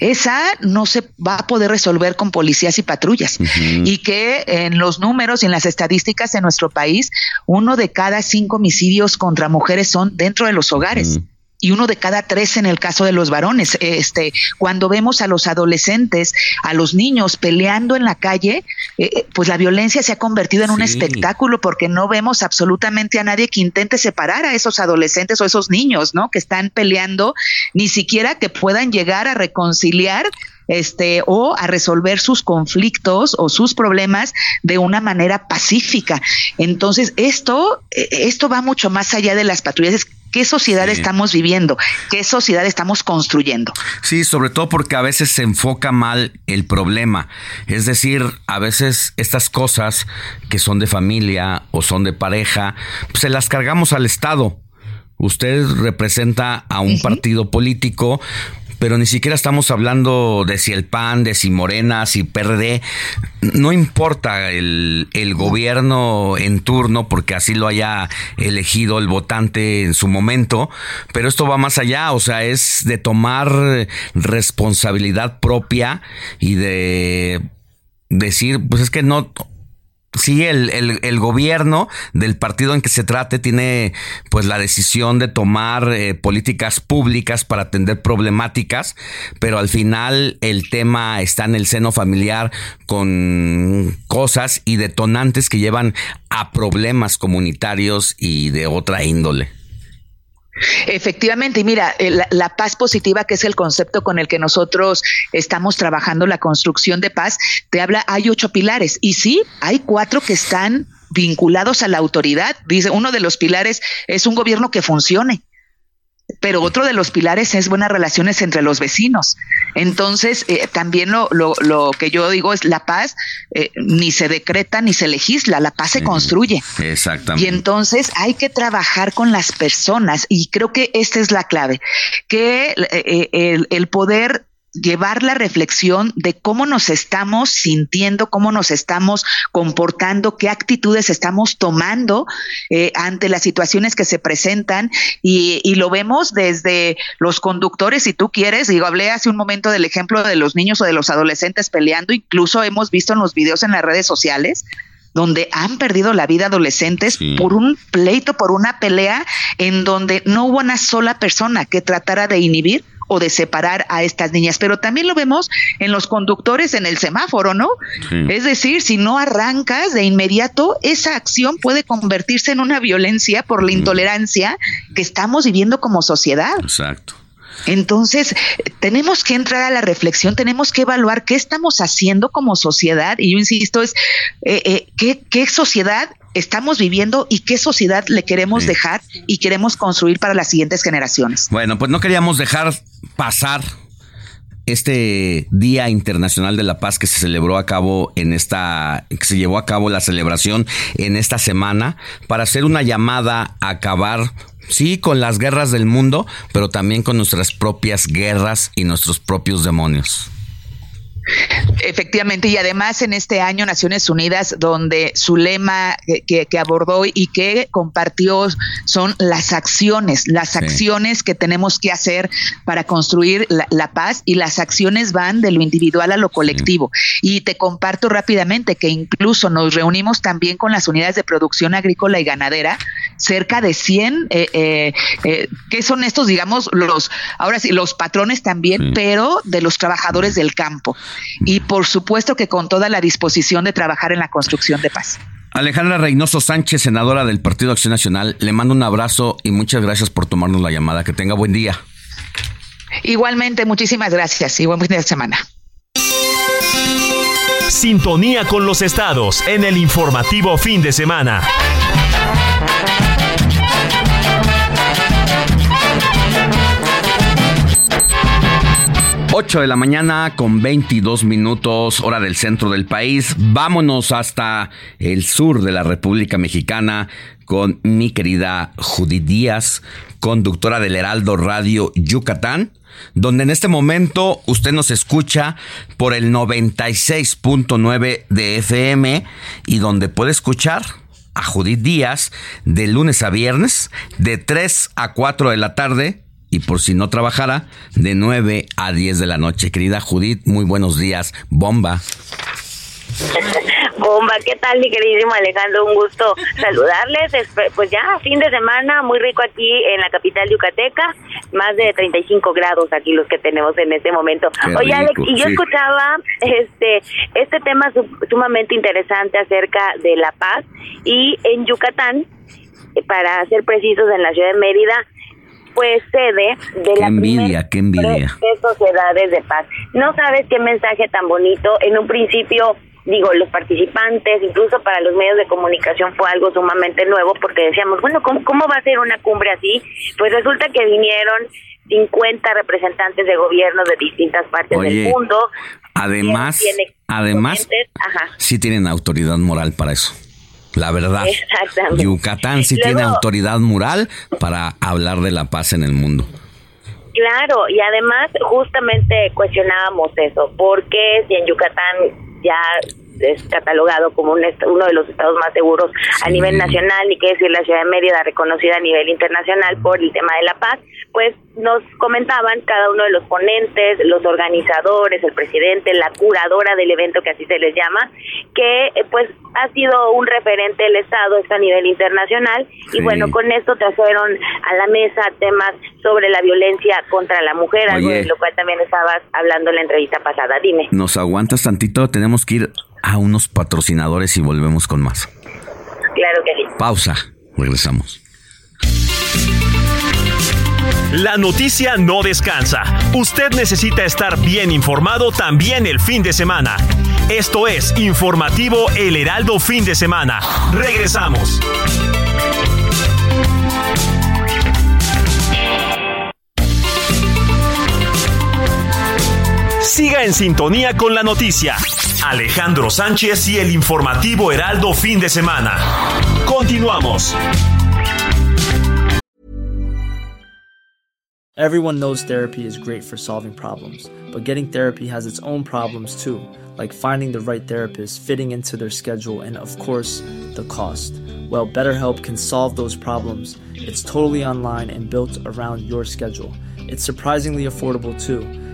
esa no se va a poder resolver con policías y patrullas. Y que en los números y en las estadísticas en nuestro país, uno de cada cinco homicidios contra mujeres son dentro de los hogares y uno de cada tres en el caso de los varones. Este, cuando vemos a los adolescentes, a los niños peleando en la calle, eh, eh, pues la violencia se ha convertido en un espectáculo porque no vemos absolutamente a nadie que intente separar a esos adolescentes o esos niños, ¿no? Que están peleando, ni siquiera que puedan llegar a reconciliar este o a resolver sus conflictos o sus problemas de una manera pacífica. Entonces, esto eh, esto va mucho más allá de las patrullas qué sociedad estamos viviendo, qué sociedad estamos construyendo. Sí, sobre todo porque a veces se enfoca mal el problema. Es decir, a veces estas cosas que son de familia o son de pareja, pues se las cargamos al Estado. Usted representa a un partido político, pero ni siquiera estamos hablando de si el PAN, de si Morena, si PRD. No importa el, el gobierno en turno, porque así lo haya elegido el votante en su momento, pero esto va más allá, o sea, es de tomar responsabilidad propia y de decir, pues es que no, sí, el, el, gobierno del partido en que se trate tiene pues la decisión de tomar eh, políticas públicas para atender problemáticas, pero al final el tema está en el seno familiar con cosas y detonantes que llevan a problemas comunitarios y de otra índole. Efectivamente, y mira, eh, la, paz positiva, que es el concepto con el que nosotros estamos trabajando la construcción de paz, te habla, hay ocho pilares, y sí, hay cuatro que están vinculados a la autoridad. Dice, uno de los pilares es un gobierno que funcione pero otro de los pilares es buenas relaciones entre los vecinos. Entonces, eh, también lo, lo, que yo digo es la paz eh, ni se decreta ni se legisla, la paz se construye. Exactamente. Y entonces hay que trabajar con las personas y creo que esta es la clave, que eh, el, el poder llevar la reflexión de cómo nos estamos sintiendo, cómo nos estamos comportando, qué actitudes estamos tomando eh, ante las situaciones que se presentan. Y, y, lo vemos desde los conductores, si tú quieres, digo, hablé hace un momento del ejemplo de los niños o de los adolescentes peleando, incluso hemos visto en los videos en las redes sociales donde han perdido la vida adolescentes por un pleito, por una pelea en donde no hubo una sola persona que tratara de inhibir o de separar a estas niñas. Pero también lo vemos en los conductores en el semáforo, ¿no? Es decir, si no arrancas de inmediato, esa acción puede convertirse en una violencia por la intolerancia que estamos viviendo como sociedad. Exacto. Entonces, tenemos que entrar a la reflexión, tenemos que evaluar qué estamos haciendo como sociedad, y yo insisto, es eh, eh, ¿qué, qué sociedad estamos viviendo y qué sociedad le queremos dejar y queremos construir para las siguientes generaciones. Bueno, pues no queríamos dejar pasar este Día Internacional de la Paz que se celebró a cabo en esta, que se llevó a cabo la celebración en esta semana para hacer una llamada a acabar sí, con las guerras del mundo, pero también con nuestras propias guerras y nuestros propios demonios. Efectivamente, y además en este año Naciones Unidas, donde su lema que, abordó y que compartió son las acciones, las acciones que tenemos que hacer para construir la, paz y las acciones van de lo individual a lo colectivo. Y te comparto rápidamente que incluso nos reunimos también con las unidades de producción agrícola y ganadera, cerca de 100, eh, eh, eh, que son estos, digamos, los, ahora sí, los patrones también, pero de los trabajadores del campo y por supuesto que con toda la disposición de trabajar en la construcción de paz. Alejandra Reynoso Sánchez, senadora del Partido Acción Nacional, le mando un abrazo y muchas gracias por tomarnos la llamada. Que tenga buen día. Igualmente, muchísimas gracias y buen fin de semana. Sintonía con los estados en el informativo fin de semana. 8 de la mañana con 22 minutos, hora del centro del país. Vámonos hasta el sur de la República Mexicana con mi querida Judith Díaz, conductora del Heraldo Radio Yucatán, donde en este momento usted nos escucha por el 96.9 de FM y donde puede escuchar a Judith Díaz de lunes a viernes de 3 a 4 de la tarde y por si no trabajara, de 9 a 10 de la noche. Querida Judith, muy buenos días. Bomba. Bomba, ¿qué tal mi queridísimo Alejandro? Un gusto saludarles. Pues ya, fin de semana, muy rico aquí en la capital yucateca, más de 35 grados aquí los que tenemos en este momento. Oye Alex, y yo escuchaba este, este tema sumamente interesante acerca de la paz y en Yucatán, para ser precisos, en la ciudad de Mérida, pues sede de la envidia, qué envidia. de sociedades de paz. No sabes qué mensaje tan bonito. En un principio, digo, los participantes, incluso para los medios de comunicación fue algo sumamente nuevo porque decíamos, bueno, ¿cómo, cómo va a ser una cumbre así? Pues resulta que vinieron 50 representantes de gobiernos de distintas partes del mundo. Además, además, sí tienen autoridad moral para eso. La verdad. Yucatán sí tiene autoridad moral para hablar de la paz en el mundo. Claro, y además justamente cuestionábamos eso, porque si en Yucatán ya es catalogado como un uno de los estados más seguros a nivel nacional, y que decir la ciudad de Mérida reconocida a nivel internacional por el tema de la paz, pues nos comentaban cada uno de los ponentes, los organizadores, el presidente, la curadora del evento que así se les llama, que eh, pues ha sido un referente del Estado esto a nivel internacional y bueno, con esto trajeron a la mesa temas sobre la violencia contra la mujer, algo de lo cual también estabas hablando en la entrevista pasada. Dime. ¿Nos aguantas tantito? Tenemos que ir a unos patrocinadores y volvemos con más. Claro que sí. Pausa. Regresamos. La noticia no descansa. Usted necesita estar bien informado también el fin de semana. Esto es Informativo El Heraldo Fin de Semana. Regresamos. Siga en sintonía con la noticia. Alejandro Sánchez y el informativo Heraldo fin de semana. Continuamos. Everyone knows therapy is great for solving problems, but getting therapy has its own problems too, like finding the right therapist, fitting into their schedule, and of course, the cost. Well, BetterHelp can solve those problems. It's totally online and built around your schedule. It's surprisingly affordable too.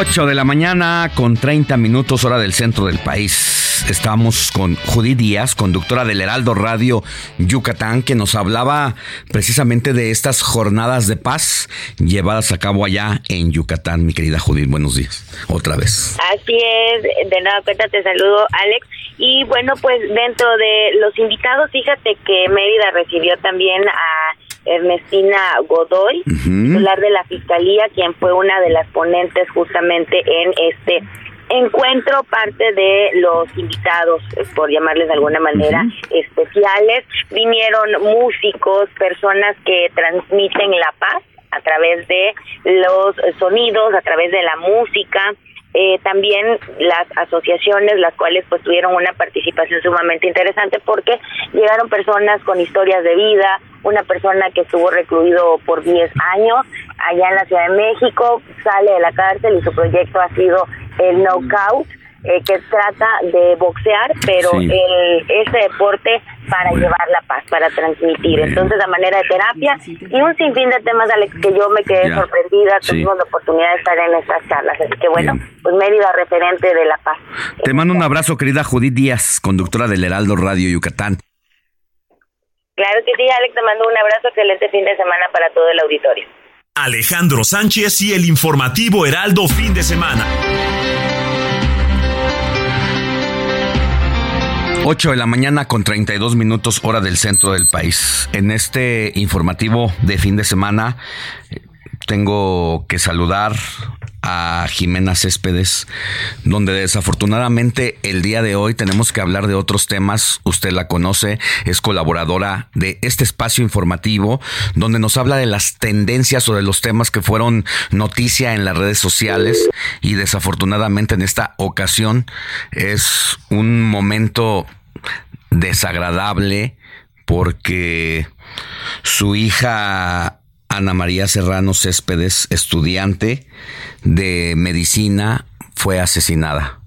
8 de la mañana con 30 minutos hora del centro del país. Estamos con Judy Díaz, conductora del Heraldo Radio Yucatán, que nos hablaba precisamente de estas jornadas de paz llevadas a cabo allá en Yucatán. Mi querida Judith, buenos días. Otra vez. Así es, de nueva cuenta te saludo, Alex. Y bueno, pues dentro de los invitados, fíjate que Mérida recibió también a Ernestina Godoy, titular de la Fiscalía, quien fue una de las ponentes justamente en este encuentro, parte de los invitados, eh, por llamarles de alguna manera, especiales. Vinieron músicos, personas que transmiten la paz a través de los sonidos, a través de la música, eh, también las asociaciones, las cuales pues tuvieron una participación sumamente interesante porque llegaron personas con historias de vida, una persona que estuvo recluido por 10 años allá en la Ciudad de México, sale de la cárcel y su proyecto ha sido el knockout eh, que trata de boxear, pero el, este deporte para llevar la paz, para transmitir. Entonces, a manera de terapia y un sinfín de temas, Alex, que yo me quedé sorprendida. Tuvimos la oportunidad de estar en estas charlas. Así que, bueno, pues Mérida, referente de la paz. Te mando un abrazo, querida Judith Díaz, conductora del Heraldo Radio Yucatán. Claro que sí, Alex, te mando un abrazo, excelente fin de semana para todo el auditorio. Alejandro Sánchez y el informativo Heraldo fin de semana. 8 de la mañana con 32 minutos hora del centro del país. En este informativo de fin de semana tengo que saludar a Jimena Céspedes, donde desafortunadamente el día de hoy tenemos que hablar de otros temas. Usted la conoce, es colaboradora de este espacio informativo, donde nos habla de las tendencias o de los temas que fueron noticia en las redes sociales y desafortunadamente en esta ocasión es un momento desagradable porque su hija Ana María Serrano Céspedes, estudiante de medicina, fue asesinada.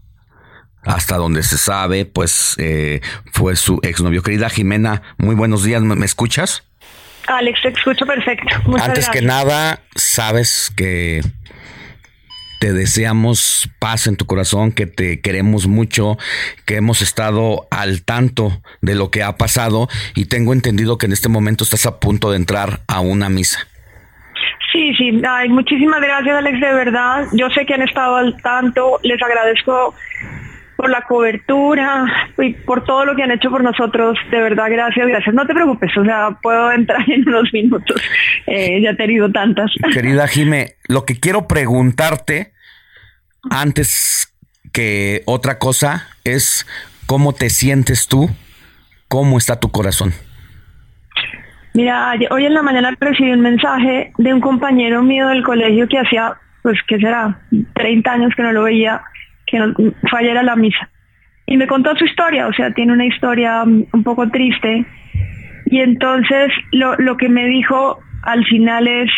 Hasta donde se sabe, pues eh, fue su exnovio. Querida Jimena, muy buenos días, ¿me, escuchas? Alex, te escucho perfecto. Antes que nada, sabes que te deseamos paz en tu corazón, que te queremos mucho, que hemos estado al tanto de lo que ha pasado y tengo entendido que en este momento estás a punto de entrar a una misa. Sí, Ay, muchísimas gracias Alex, de verdad. Yo sé que han estado al tanto, les agradezco por la cobertura y por todo lo que han hecho por nosotros. De verdad, gracias, gracias. No te preocupes, o sea, puedo entrar en unos minutos. Eh, ya he tenido tantas. Querida Jime, lo que quiero preguntarte antes que otra cosa es cómo te sientes tú, cómo está tu corazón. Mira, hoy en la mañana recibí un mensaje de un compañero mío del colegio que hacía, pues, ¿qué será? 30 años que no lo veía, que no, fue ayer a la misa. Y me contó su historia, o sea, tiene una historia mm, un poco triste. Y entonces lo, lo que me dijo al final es,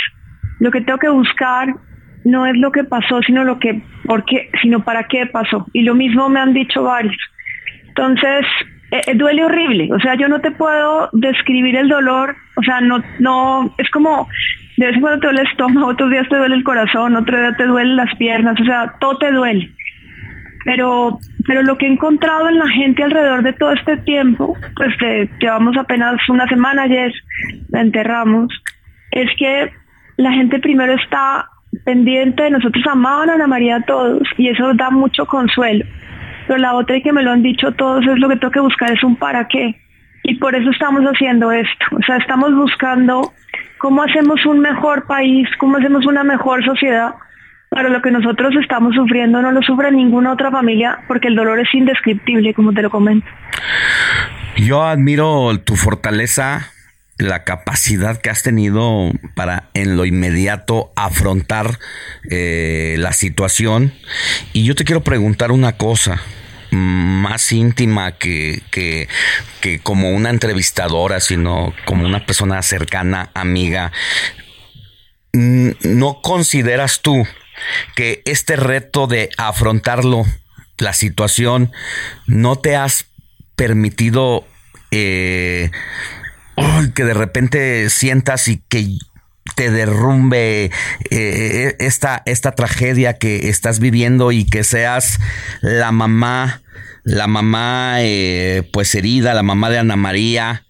lo que tengo que buscar no es lo que pasó, sino lo que, por qué, sino para qué pasó. Y lo mismo me han dicho varios. Entonces, eh, eh, duele horrible, o sea, yo no te puedo describir el dolor, o sea, no, no, es como, de vez en cuando te duele el estómago, otros días te duele el corazón, otro día te duelen las piernas, o sea, todo te duele. Pero, pero lo que he encontrado en la gente alrededor de todo este tiempo, pues llevamos apenas una semana ayer, la enterramos, es que la gente primero está pendiente de nosotros amaban a Ana María a todos y eso da mucho consuelo pero la otra y que me lo han dicho todos es lo que tengo que buscar es un para qué. Y por eso estamos haciendo esto. O sea, estamos buscando cómo hacemos un mejor país, cómo hacemos una mejor sociedad. Para lo que nosotros estamos sufriendo no lo sufre ninguna otra familia porque el dolor es indescriptible, como te lo comento. Yo admiro tu fortaleza, la capacidad que has tenido para en lo inmediato afrontar eh, la situación. Y yo te quiero preguntar una cosa más íntima que, que, como una entrevistadora, sino como una persona cercana, amiga. ¿No consideras tú que este reto de afrontarlo, la situación, no te has permitido eh, que de repente sientas y que te derrumbe eh, esta, esta tragedia que estás viviendo y que seas la mamá la mamá eh, pues herida, la mamá de Ana María,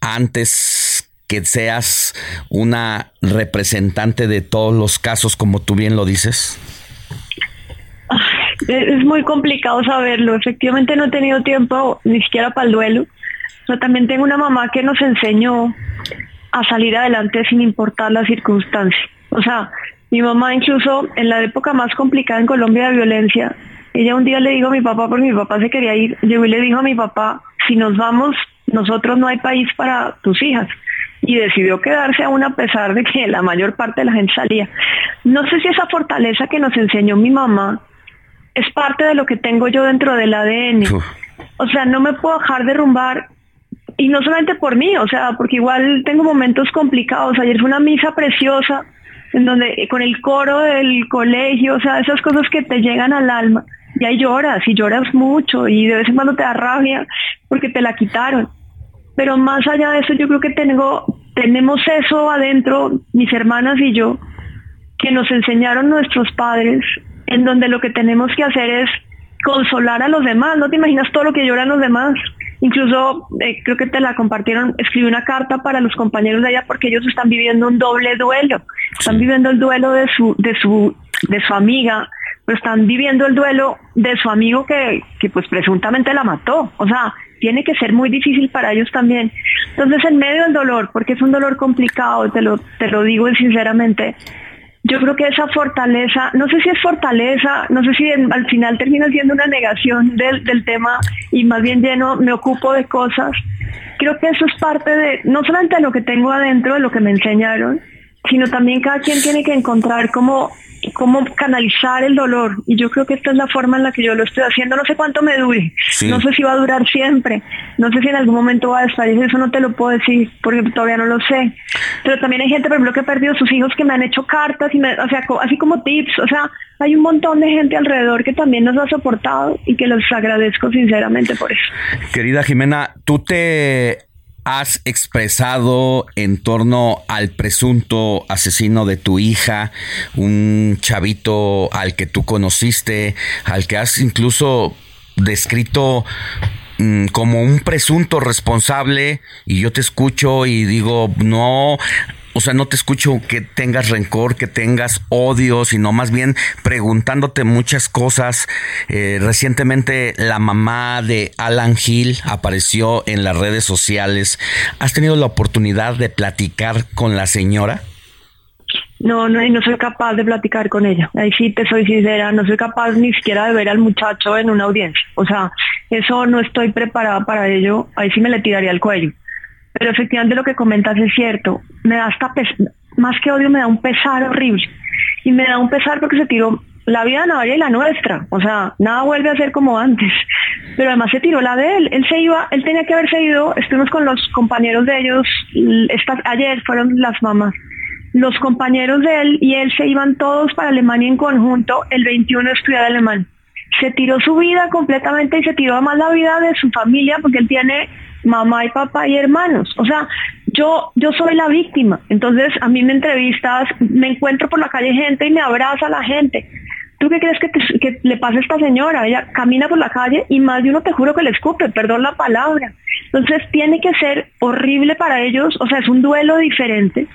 antes que seas una representante de todos los casos, como tú bien lo dices? Es muy complicado saberlo. Efectivamente no he tenido tiempo ni siquiera para el duelo. Pero también tengo una mamá que nos enseñó a salir adelante sin importar las circunstancias. O sea, mi mamá incluso en la época más complicada en Colombia de violencia, ella un día le dijo a mi papá, porque mi papá se quería ir, llegó y le dijo a mi papá, si nos vamos, nosotros no hay país para tus hijas. Y decidió quedarse aún a pesar de que la mayor parte de la gente salía. No sé si esa fortaleza que nos enseñó mi mamá es parte de lo que tengo yo dentro del ADN. O sea, no me puedo dejar derrumbar y no solamente por mí, o sea, porque igual tengo momentos complicados. Ayer fue una misa preciosa en donde con el coro del colegio, o sea, esas cosas que te llegan al alma y ahí lloras y lloras mucho y de vez en cuando te da rabia porque te la quitaron. Pero más allá de eso, yo creo que tengo, tenemos eso adentro, mis hermanas y yo, que nos enseñaron nuestros padres, en donde lo que tenemos que hacer es consolar a los demás. No te imaginas todo lo que lloran los demás. Incluso eh, creo que te la compartieron, escribí una carta para los compañeros de ella porque ellos están viviendo un doble duelo. Están viviendo el duelo de su, de su, de su amiga, pero están viviendo el duelo de su amigo que, que pues presuntamente la mató. O sea, tiene que ser muy difícil para ellos también. Entonces, en medio del dolor, porque es un dolor complicado, te lo, te lo digo sinceramente, yo creo que esa fortaleza, no sé si es fortaleza, no sé si al final termina siendo una negación del, del tema y más bien lleno, me ocupo de cosas. Creo que eso es parte de, no solamente lo que tengo adentro, de lo que me enseñaron, sino también cada quien tiene que encontrar como cómo canalizar el dolor. Y yo creo que esta es la forma en la que yo lo estoy haciendo. No sé cuánto me dure. No sé si va a durar siempre. No sé si en algún momento va a desaparecer. Eso no te lo puedo decir porque todavía no lo sé. Pero también hay gente, por ejemplo, que ha perdido sus hijos que me han hecho cartas, y me, o sea, así como tips. O sea, hay un montón de gente alrededor que también nos ha soportado y que los agradezco sinceramente por eso. Querida Jimena, tú te has expresado en torno al presunto asesino de tu hija, un chavito al que tú conociste, al que has incluso descrito mm, como un presunto responsable y yo te escucho y digo, no, o sea, no te escucho que tengas rencor, que tengas odio, sino más bien preguntándote muchas cosas. Eh, recientemente la mamá de Alan Hill apareció en las redes sociales. ¿Has tenido la oportunidad de platicar con la señora? No, no, no soy capaz de platicar con ella. Ahí sí te soy sincera, no soy capaz ni siquiera de ver al muchacho en una audiencia. O sea, eso no estoy preparada para ello. Ahí sí me le tiraría el cuello. Pero efectivamente lo que comentas es cierto. Me da hasta, más que odio, me da un pesar horrible. Y me da un pesar porque se tiró la vida de Navaria y la nuestra. O sea, nada vuelve a ser como antes. Pero además se tiró la de él. Él se iba, él tenía que haberse ido. Estuvimos con los compañeros de ellos. Esta, ayer fueron las mamás. Los compañeros de él y él se iban todos para Alemania en conjunto el 21 a estudiar alemán. Se tiró su vida completamente y se tiró además la vida de su familia porque él tiene mamá y papá y hermanos. O sea, yo, yo soy la víctima. Entonces, a mí me entrevistas, me encuentro por la calle gente y me abraza la gente. ¿Tú qué crees que, que le pasa a esta señora? Ella camina por la calle y más de uno te juro que le escupe, perdón la palabra. Entonces tiene que ser horrible para ellos, o sea, es un duelo diferente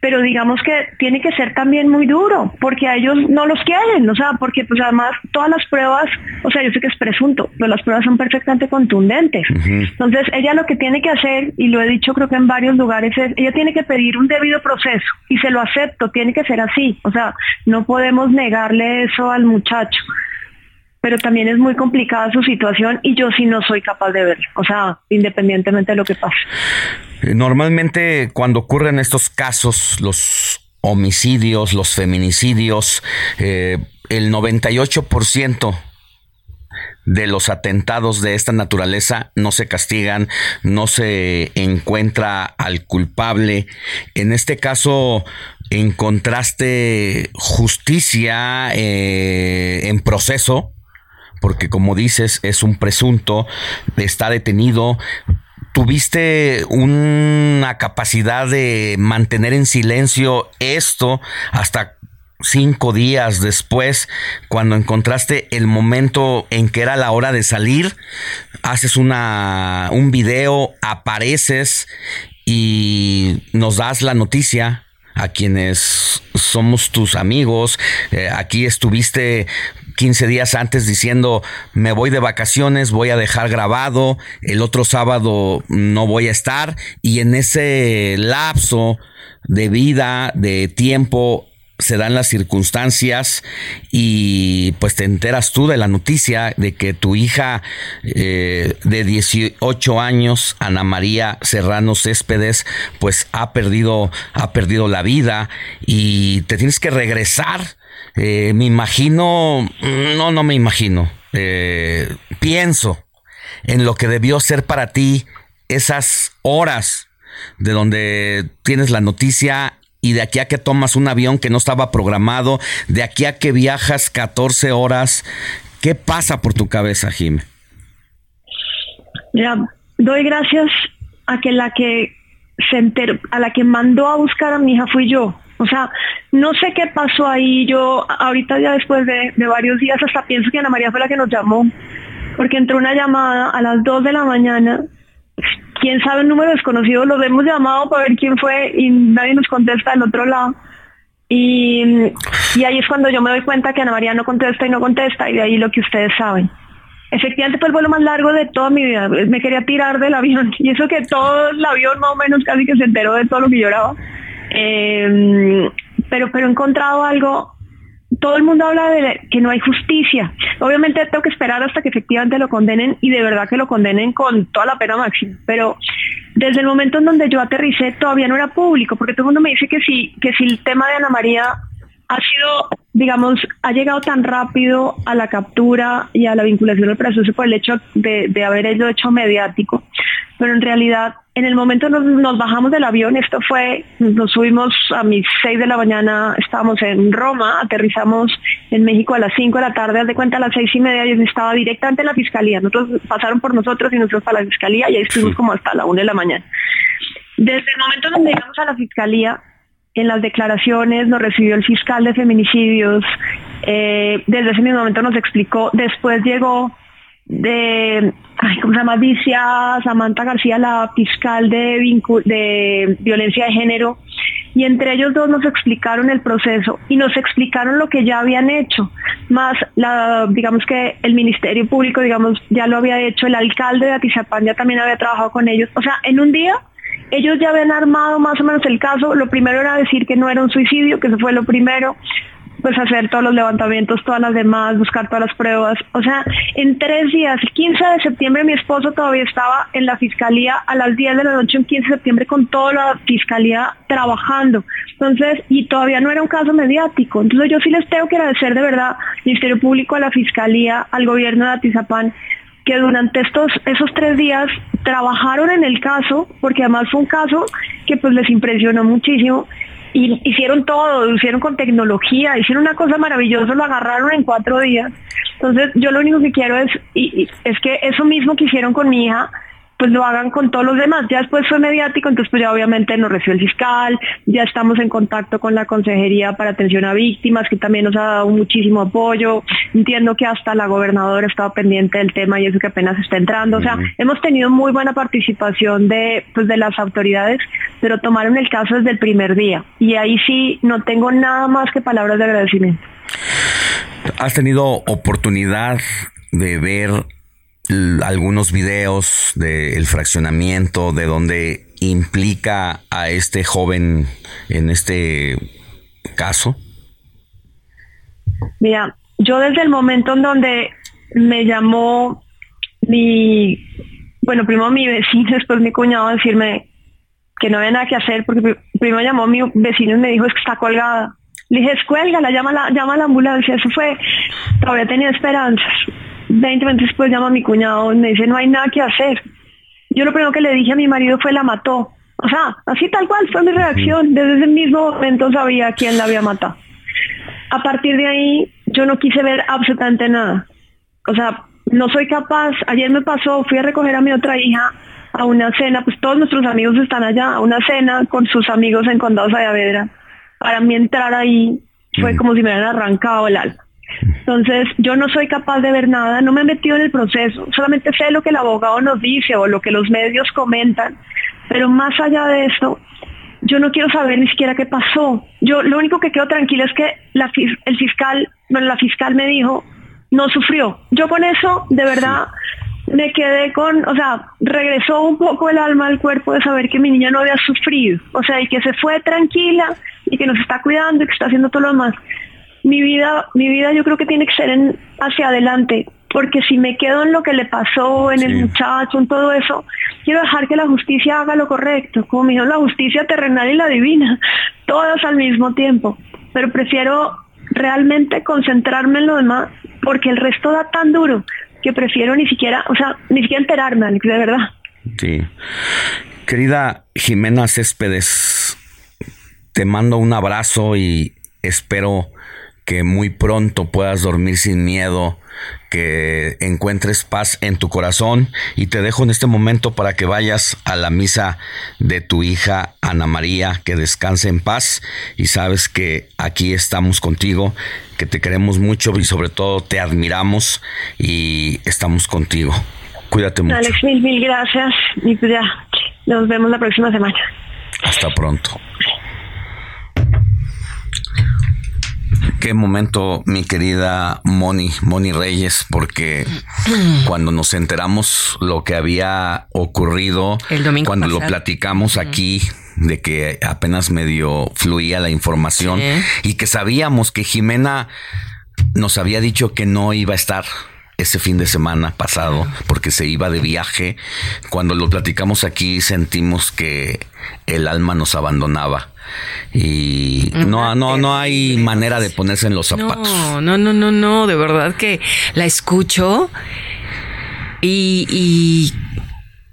pero digamos que tiene que ser también muy duro, porque a ellos no los quieren, o sea, porque pues además todas las pruebas, o sea, yo sé que es presunto, pero las pruebas son perfectamente contundentes. Entonces, ella lo que tiene que hacer, y lo he dicho creo que en varios lugares, es, ella tiene que pedir un debido proceso, y se lo acepto, tiene que ser así, o sea, no podemos negarle eso al muchacho pero también es muy complicada su situación y yo sí no soy capaz de verlo, o sea, independientemente de lo que pase. Eh, normalmente cuando ocurren estos casos, los homicidios, los feminicidios, eh, el 98% de los atentados de esta naturaleza no se castigan, no se encuentra al culpable. En este caso, encontraste justicia eh, en proceso, porque como dices, es un presunto, está detenido, tuviste una capacidad de mantener en silencio esto hasta cinco días después, cuando encontraste el momento en que era la hora de salir, haces una, un video, apareces y nos das la noticia a quienes somos tus amigos. Eh, aquí estuviste 15 días antes diciendo me voy de vacaciones, voy a dejar grabado, el otro sábado no voy a estar y en ese lapso de vida, de tiempo, se dan las circunstancias y pues te enteras tú de la noticia de que tu hija eh, de 18 años, Ana María Serrano Céspedes, pues ha perdido, ha perdido la vida y te tienes que regresar. Eh, me imagino, no, no me imagino, eh, pienso en lo que debió ser para ti esas horas de donde tienes la noticia y de aquí a que tomas un avión que no estaba programado, de aquí a que viajas 14 horas ¿Qué pasa por tu cabeza, Jim? Ya, doy gracias a que la que se enteró, a la que mandó a buscar a mi hija fui yo. O sea, no sé qué pasó ahí. Yo ahorita ya después de, de, varios días hasta pienso que Ana María fue la que nos llamó, porque entró una llamada a las 2 de la mañana. Quién sabe el número desconocido, los hemos llamado para ver quién fue y nadie nos contesta del otro lado. Y, y ahí es cuando yo me doy cuenta que Ana María no contesta y no contesta y de ahí lo que ustedes saben. Efectivamente fue el vuelo más largo de toda mi vida. Me quería tirar del avión y eso que todo el avión más o menos casi que se enteró de todo lo que lloraba. Eh, pero, pero he encontrado algo. Todo el mundo habla de que no hay justicia. Obviamente tengo que esperar hasta que efectivamente lo condenen y de verdad que lo condenen con toda la pena máxima. Pero desde el momento en donde yo aterricé todavía no era público, porque todo el mundo me dice que sí, que si el tema de Ana María ha sido, digamos, ha llegado tan rápido a la captura y a la vinculación del proceso por el hecho de, de haber hecho mediático. Pero en realidad, en el momento nos, nos bajamos del avión, esto fue, nos subimos a mis 6 de la mañana, estábamos en Roma, aterrizamos en México a las 5 de la tarde, haz de cuenta a las seis y media yo estaba directamente en la fiscalía. Nosotros pasaron por nosotros y nosotros para la fiscalía y ahí estuvimos como hasta la 1 de la mañana. Desde el momento en donde llegamos a la fiscalía, en las declaraciones nos recibió el fiscal de feminicidios, eh, desde ese mismo momento nos explicó, después llegó de, ay, ¿cómo se llama? Dicia Samantha García, la fiscal de, de violencia de género, y entre ellos dos nos explicaron el proceso y nos explicaron lo que ya habían hecho, más la, digamos que el Ministerio Público, digamos, ya lo había hecho, el alcalde de Atizapán ya también había trabajado con ellos, o sea, en un día ellos ya habían armado más o menos el caso. Lo primero era decir que no era un suicidio, que eso fue lo primero. Pues hacer todos los levantamientos, todas las demás, buscar todas las pruebas. O sea, en tres días, el 15 de septiembre mi esposo todavía estaba en la fiscalía a las 10 de la noche, un 15 de septiembre, con toda la fiscalía trabajando. Entonces, y todavía no era un caso mediático. Entonces yo sí les tengo que agradecer de verdad Ministerio Público, a la Fiscalía, al gobierno de Atizapán, que durante estos esos tres días trabajaron en el caso, porque además fue un caso que pues les impresionó muchísimo y hicieron todo, hicieron con tecnología, hicieron una cosa maravillosa, lo agarraron en cuatro días. Entonces yo lo único que quiero es, y, es que eso mismo que hicieron con mi hija, pues lo hagan con todos los demás. Ya después fue mediático, entonces pues ya obviamente nos recibió el fiscal, ya estamos en contacto con la Consejería para Atención a Víctimas, que también nos ha dado muchísimo apoyo. Entiendo que hasta la gobernadora estaba pendiente del tema y eso que apenas está entrando. O sea, hemos tenido muy buena participación de, pues, de las autoridades, pero tomaron el caso desde el primer día. Y ahí sí no tengo nada más que palabras de agradecimiento. ¿Has tenido oportunidad de ver algunos videos del fraccionamiento, de donde implica a este joven en este caso? Mira, yo desde el momento en donde me llamó mi, bueno, primero mi vecino, después mi cuñado decirme que no había nada que hacer, porque primero llamó mi vecino y me dijo es que está colgada. Le dije, escuélgala, llama la, llama la ambulancia. Eso fue, todavía tenía esperanzas. 20 minutos después llama a mi cuñado y me dice, no hay nada que hacer. Yo lo primero que le dije a mi marido fue, la mató. O sea, así tal cual fue mi reacción. Desde ese mismo momento sabía quién la había matado. A partir de ahí, yo no quise ver absolutamente nada. O sea, no soy capaz. Ayer me pasó, fui a recoger a mi otra hija a una cena, pues todos nuestros amigos están allá, a una cena con sus amigos en Condado Saavedra. Para mí entrar ahí fue como si me hubieran arrancado el alma. Entonces, yo no soy capaz de ver nada, no me he metido en el proceso, solamente sé lo que el abogado nos dice o lo que los medios comentan, pero más allá de eso, yo no quiero saber ni siquiera qué pasó. Yo lo único que quedo tranquila es que la, el fiscal, bueno, la fiscal me dijo, no sufrió. Yo con eso, de verdad, me quedé con, o sea, regresó un poco el alma al cuerpo de saber que mi niña no había sufrido, o sea, y que se fue tranquila y que nos está cuidando y que está haciendo todo lo demás mi vida, mi vida yo creo que tiene que ser en, hacia adelante, porque si me quedo en lo que le pasó, en el muchacho, en todo eso, quiero dejar que la justicia haga lo correcto, como me la justicia terrenal y la divina, todas al mismo tiempo, pero prefiero realmente concentrarme en lo demás, porque el resto da tan duro que prefiero ni siquiera, o sea, ni siquiera enterarme, Alex, de verdad. Sí. Querida Jimena Céspedes, te mando un abrazo y espero que muy pronto puedas dormir sin miedo, que encuentres paz en tu corazón y te dejo en este momento para que vayas a la misa de tu hija Ana María, que descanse en paz y sabes que aquí estamos contigo, que te queremos mucho y sobre todo te admiramos y estamos contigo. Cuídate mucho. Alex, mil, mil gracias y pues ya, nos vemos la próxima semana. Hasta pronto. Qué momento, mi querida Moni, Moni Reyes, porque cuando nos enteramos lo que había ocurrido, El domingo cuando lo platicamos aquí, de que apenas medio fluía la información y que sabíamos que Jimena nos había dicho que no iba a estar ese fin de semana pasado porque se iba de viaje. Cuando lo platicamos aquí sentimos que el alma nos abandonaba y no, no, no hay manera de ponerse en los zapatos. No, no, no, no, no, de verdad que la escucho y, y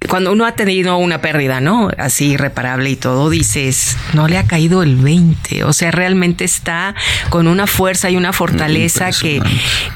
cuando uno ha tenido una pérdida, ¿no? Así irreparable y todo, dices, no le ha caído el 20. O sea, realmente está con una fuerza y una fortaleza que,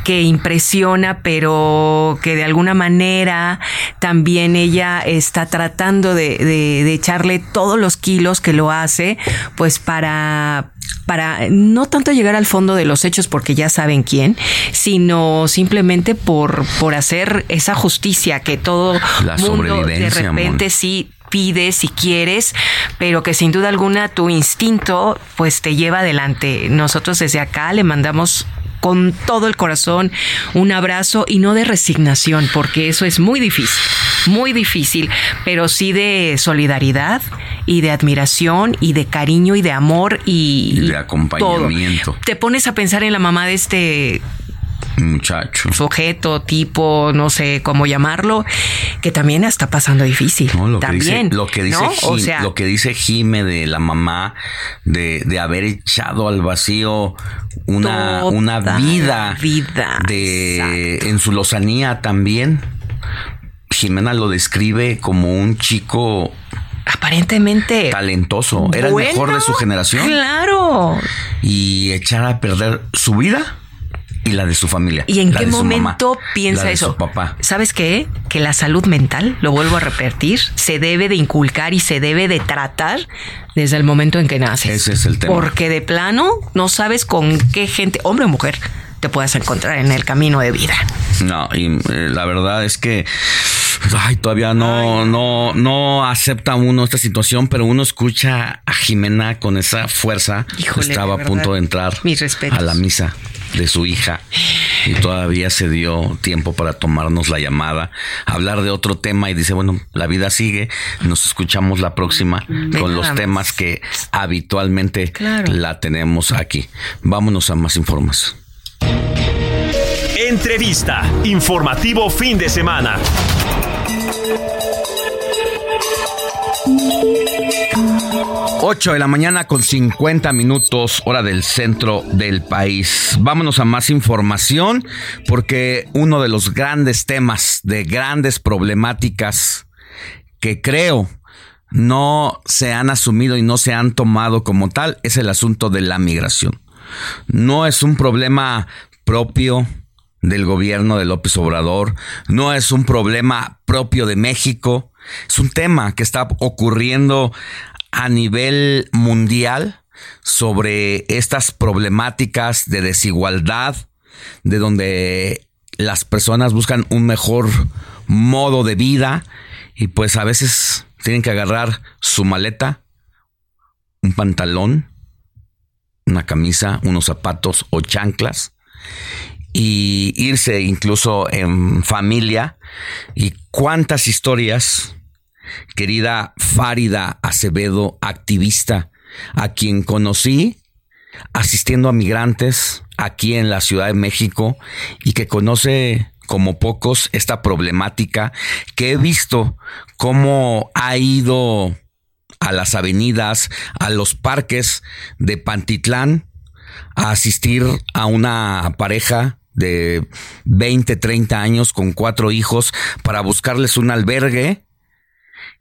que impresiona, pero que de alguna manera también ella está tratando de, de- de echarle todos los kilos que lo hace, pues para para no tanto llegar al fondo de los hechos porque ya saben quién, sino simplemente por, por hacer esa justicia que todo La mundo de repente mon. sí pides si quieres, pero que sin duda alguna tu instinto pues te lleva adelante. Nosotros desde acá le mandamos con todo el corazón un abrazo y no de resignación, porque eso es muy difícil, muy difícil, pero sí de solidaridad y de admiración y de cariño y de amor y, Y de acompañamiento. todo. Te pones a pensar en la mamá de este Muchacho. sujeto, tipo, no sé cómo llamarlo, que también está pasando difícil. lo que también. dice, lo que dice, ¿no? O sea, lo que dice Jime de la mamá de, de haber echado al vacío una, una vida, vida, de en su lozanía también. Jimena lo describe como un chico aparentemente talentoso, era bueno, el mejor de su generación Claro. y echar a perder su vida y la de su familia. ¿Y en la qué de su mamá, momento piensa la de eso? Su papá. ¿Sabes qué? Que la salud mental, lo vuelvo a repetir, se debe de inculcar y se debe de tratar desde el momento en que naces. Ese es el tema. Porque de plano no sabes con qué gente, hombre o mujer, te puedas encontrar en el camino de vida. No, y eh, la verdad es que ay, todavía no, no, no acepta uno esta situación, pero uno escucha a Jimena con esa fuerza. Híjole, Estaba a punto de entrar a la misa de su hija y todavía se dio tiempo para tomarnos la llamada, hablar de otro tema y dice, bueno, la vida sigue, nos escuchamos la próxima con los temas que habitualmente Claro. la tenemos aquí. Vámonos a más información. Entrevista. Informativo fin de semana. Ocho de la mañana con 50 minutos, hora del centro del país. Vámonos a más información porque uno de los grandes temas, de grandes problemáticas que creo no se han asumido y no se han tomado como tal es el asunto de la migración. No es un problema propio del gobierno de López Obrador, no es un problema propio de México, es un tema que está ocurriendo a nivel mundial sobre estas problemáticas de desigualdad, de donde las personas buscan un mejor modo de vida y pues a veces tienen que agarrar su maleta, un pantalón, una camisa, unos zapatos o chanclas y irse incluso en familia. Y cuántas historias, querida Fárida Acevedo, activista, a quien conocí asistiendo a migrantes aquí en la Ciudad de México y que conoce como pocos esta problemática, que he visto cómo ha ido a las avenidas, a los parques de Pantitlán a asistir a una pareja de 20, 30 años con cuatro hijos para buscarles un albergue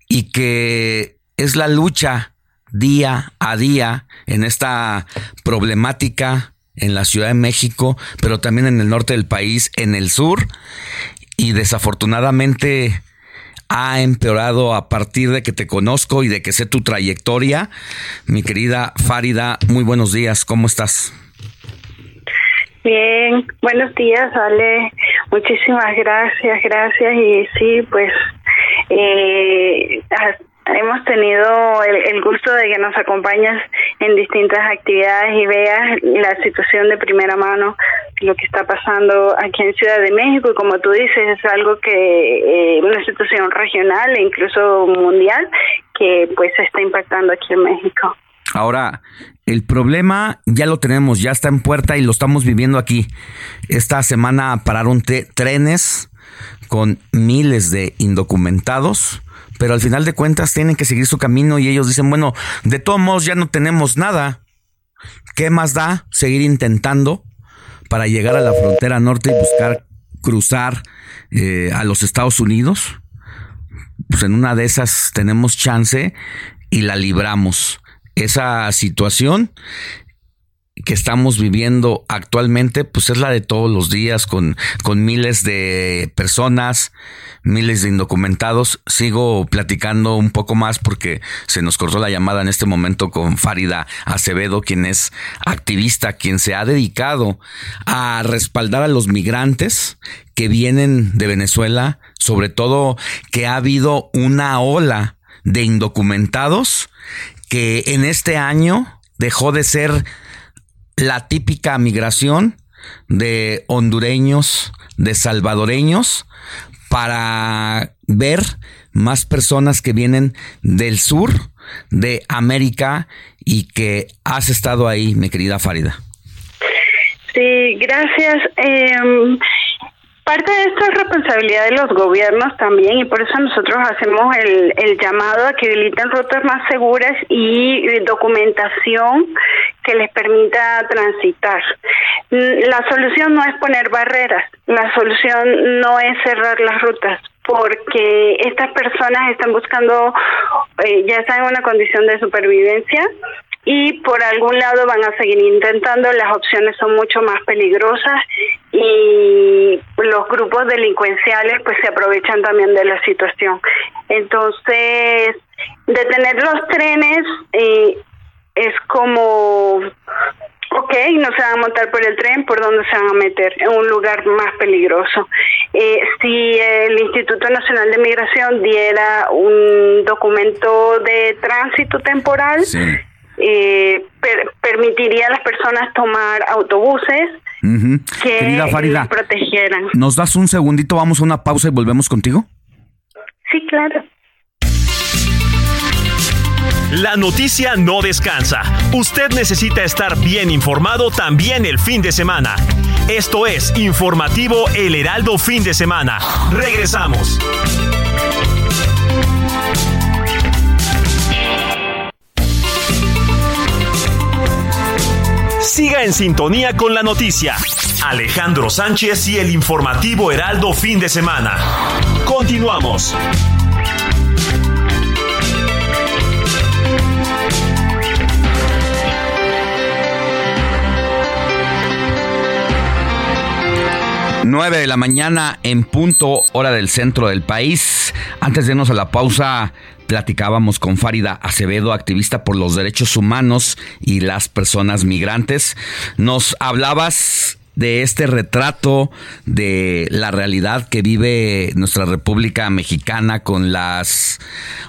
y que es la lucha día a día en esta problemática en la Ciudad de México, pero también en el norte del país, en el sur, y desafortunadamente ha empeorado a partir de que te conozco y de que sé tu trayectoria. Mi querida Farida, muy buenos días, ¿cómo estás? Bien, buenos días, Ale. Muchísimas gracias, gracias. Y sí, pues eh, hemos tenido el, gusto de que nos acompañes en distintas actividades y veas la situación de primera mano, lo que está pasando aquí en Ciudad de México. Y como tú dices, es algo que, eh, una situación regional e incluso mundial, que pues está impactando aquí en México. Ahora, el problema ya lo tenemos, ya está en puerta y lo estamos viviendo aquí. Esta semana pararon trenes con miles de indocumentados, pero al final de cuentas tienen que seguir su camino y ellos dicen, bueno, de todos modos ya no tenemos nada. ¿Qué más da seguir intentando para llegar a la frontera norte y buscar cruzar eh, a los Estados Unidos? Pues en una de esas tenemos chance y la libramos esa situación que estamos viviendo actualmente, pues es la de todos los días con, con miles de personas, miles de indocumentados. Sigo platicando un poco más porque se nos cortó la llamada en este momento con Farida Acevedo, quien es activista, quien se ha dedicado a respaldar a los migrantes que vienen de Venezuela, sobre todo que ha habido una ola de indocumentados que en este año dejó de ser la típica migración de hondureños, de salvadoreños, para ver más personas que vienen del sur de América y que has estado ahí, mi querida Farida. Sí, gracias. Eh, Parte de esto es responsabilidad de los gobiernos también y por eso nosotros hacemos el, el llamado a que habiliten rutas más seguras y documentación que les permita transitar. La solución no es poner barreras, la solución no es cerrar las rutas, porque estas personas están buscando, eh, ya están en una condición de supervivencia y por algún lado van a seguir intentando, las opciones son mucho más peligrosas y los grupos delincuenciales pues se aprovechan también de la situación. Entonces, detener los trenes eh, es como, ok, no se van a montar por el tren, ¿por dónde se van a meter? En un lugar más peligroso. Eh, si el Instituto Nacional de Migración diera un documento de tránsito temporal, eh, permitiría a las personas tomar autobuses que Querida Farida, protegieran. ¿Nos das un segundito? Vamos a una pausa y volvemos contigo. Sí, claro. La noticia no descansa. Usted necesita estar bien informado también el fin de semana. Esto es Informativo El Heraldo Fin de Semana. Regresamos. Siga en sintonía con la noticia. Alejandro Sánchez y el informativo Heraldo fin de semana. Continuamos. Nueve de la mañana en punto, hora del centro del país. Antes de irnos a la pausa, Platicábamos con Farida Acevedo, activista por los derechos humanos y las personas migrantes. Nos hablabas de este retrato de la realidad que vive nuestra República Mexicana con las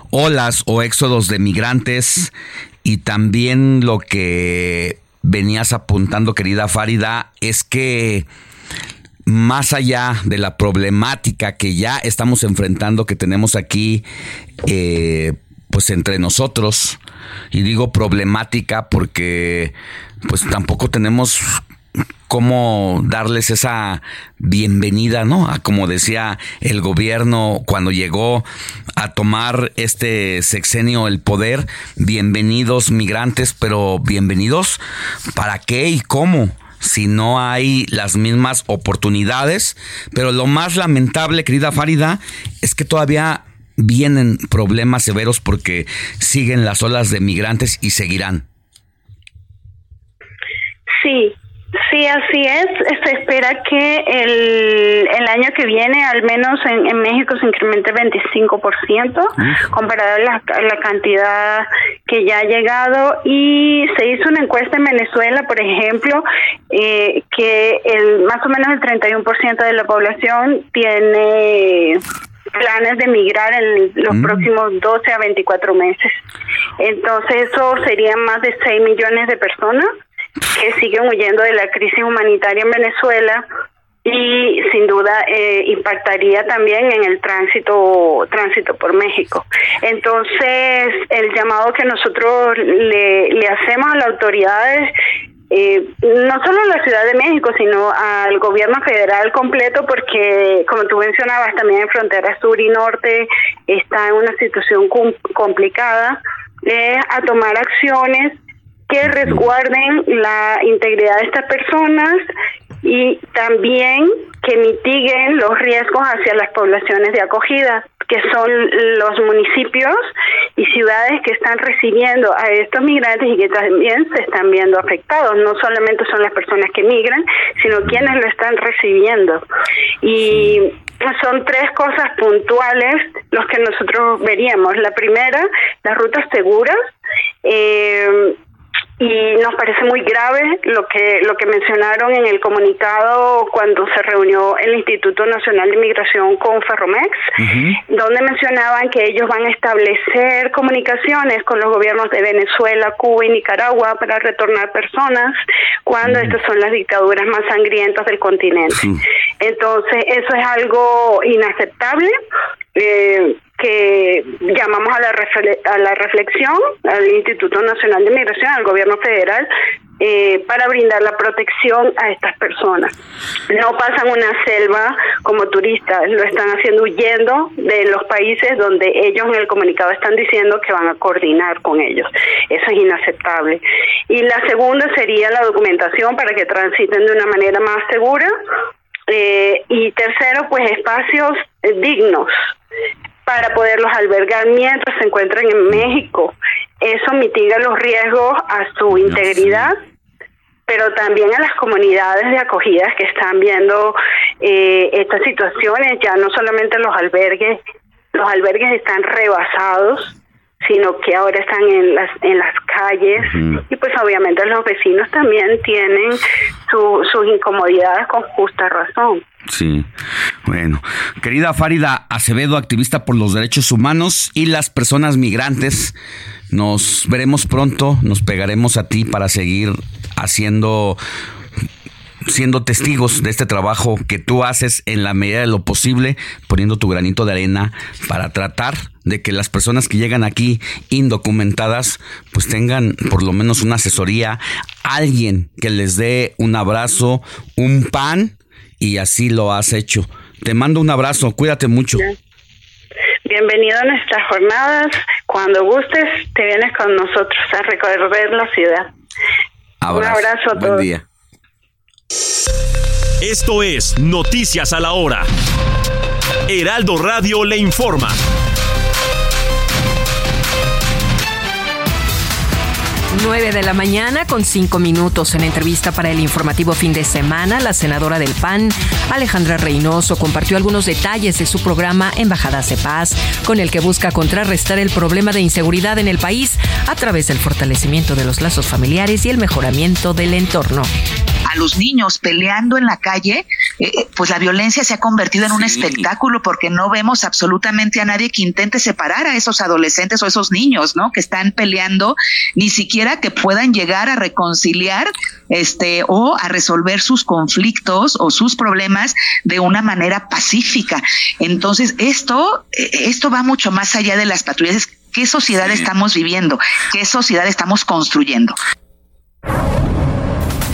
olas o éxodos de migrantes y también lo que venías apuntando, querida Farida, es que más allá de la problemática que ya estamos enfrentando, que tenemos aquí, eh, pues entre nosotros, y digo problemática porque pues tampoco tenemos cómo darles esa bienvenida, ¿no? A como decía el gobierno cuando llegó a tomar este sexenio el poder, bienvenidos migrantes, pero bienvenidos para qué y cómo si no hay las mismas oportunidades. Pero lo más lamentable, querida Farida, es que todavía vienen problemas severos porque siguen las olas de migrantes y seguirán. Sí, Sí, así es. Se espera que el, el año que viene, al menos en, en México, se incremente 25% comparado a la, a la cantidad que ya ha llegado. Y se hizo una encuesta en Venezuela, por ejemplo, eh, que el más o menos el 31% de la población tiene planes de migrar en los Mm. próximos 12 a 24 meses. Entonces, eso serían más de 6 millones de personas que siguen huyendo de la crisis humanitaria en Venezuela y sin duda eh, impactaría también en el tránsito tránsito por México. Entonces, el llamado que nosotros le, le hacemos a las autoridades eh, no solo a la Ciudad de México, sino al gobierno federal completo, porque como tú mencionabas, también en frontera sur y norte está en una situación com- complicada, es a tomar acciones que resguarden la integridad de estas personas y también que mitiguen los riesgos hacia las poblaciones de acogida, que son los municipios y ciudades que están recibiendo a estos migrantes y que también se están viendo afectados. No solamente son las personas que migran, sino quienes lo están recibiendo. Y son tres cosas puntuales los que nosotros veríamos. La primera, las rutas seguras. Eh, y nos parece muy grave lo que lo que mencionaron en el comunicado cuando se reunió el Instituto Nacional de Migración con Ferromex, donde mencionaban que ellos van a establecer comunicaciones con los gobiernos de Venezuela, Cuba y Nicaragua para retornar personas cuando estas son las dictaduras más sangrientas del continente. Entonces, eso es algo inaceptable. eh, que llamamos a la, a la reflexión al Instituto Nacional de Migración, al gobierno federal, eh, para brindar la protección a estas personas. No pasan una selva como turistas, lo están haciendo huyendo de los países donde ellos en el comunicado están diciendo que van a coordinar con ellos. Eso es inaceptable. Y la segunda sería la documentación para que transiten de una manera más segura. Eh, y tercero, pues espacios eh, dignos para poderlos albergar mientras se encuentran en México. Eso mitiga los riesgos a su integridad, pero también a las comunidades de acogidas que están viendo eh, estas situaciones. Ya no solamente los albergues, los albergues están rebasados, sino que ahora están en las en las calles y pues obviamente los vecinos también tienen su, sus incomodidades con justa razón. Sí. Bueno, querida Farida Acevedo, activista por los derechos humanos y las personas migrantes, nos veremos pronto, nos pegaremos a ti para seguir haciendo siendo testigos de este trabajo que tú haces en la medida de lo posible, poniendo tu granito de arena para tratar de que las personas que llegan aquí indocumentadas pues tengan por lo menos una asesoría, alguien que les dé un abrazo, un pan y así lo has hecho. Te mando un abrazo, cuídate mucho. Bienvenido a nuestras jornadas. Cuando gustes, te vienes con nosotros a recorrer la ciudad. Un abrazo a Buen todos. día. Esto es Noticias a la Hora. Heraldo Radio le informa. 9 de la mañana con 5 minutos en entrevista para el informativo fin de semana, la senadora del PAN, Alejandra Reynoso, compartió algunos detalles de su programa Embajadas de Paz, con el que busca contrarrestar el problema de inseguridad en el país a través del fortalecimiento de los lazos familiares y el mejoramiento del entorno. A los niños peleando en la calle, eh, eh, pues la violencia se ha convertido en un espectáculo porque no vemos absolutamente a nadie que intente separar a esos adolescentes o esos niños, ¿no? Que están peleando, ni siquiera que puedan llegar a reconciliar este o a resolver sus conflictos o sus problemas de una manera pacífica. Entonces, esto eh, esto va mucho más allá de las patrullas. ¿Qué sociedad estamos viviendo? ¿Qué sociedad estamos construyendo?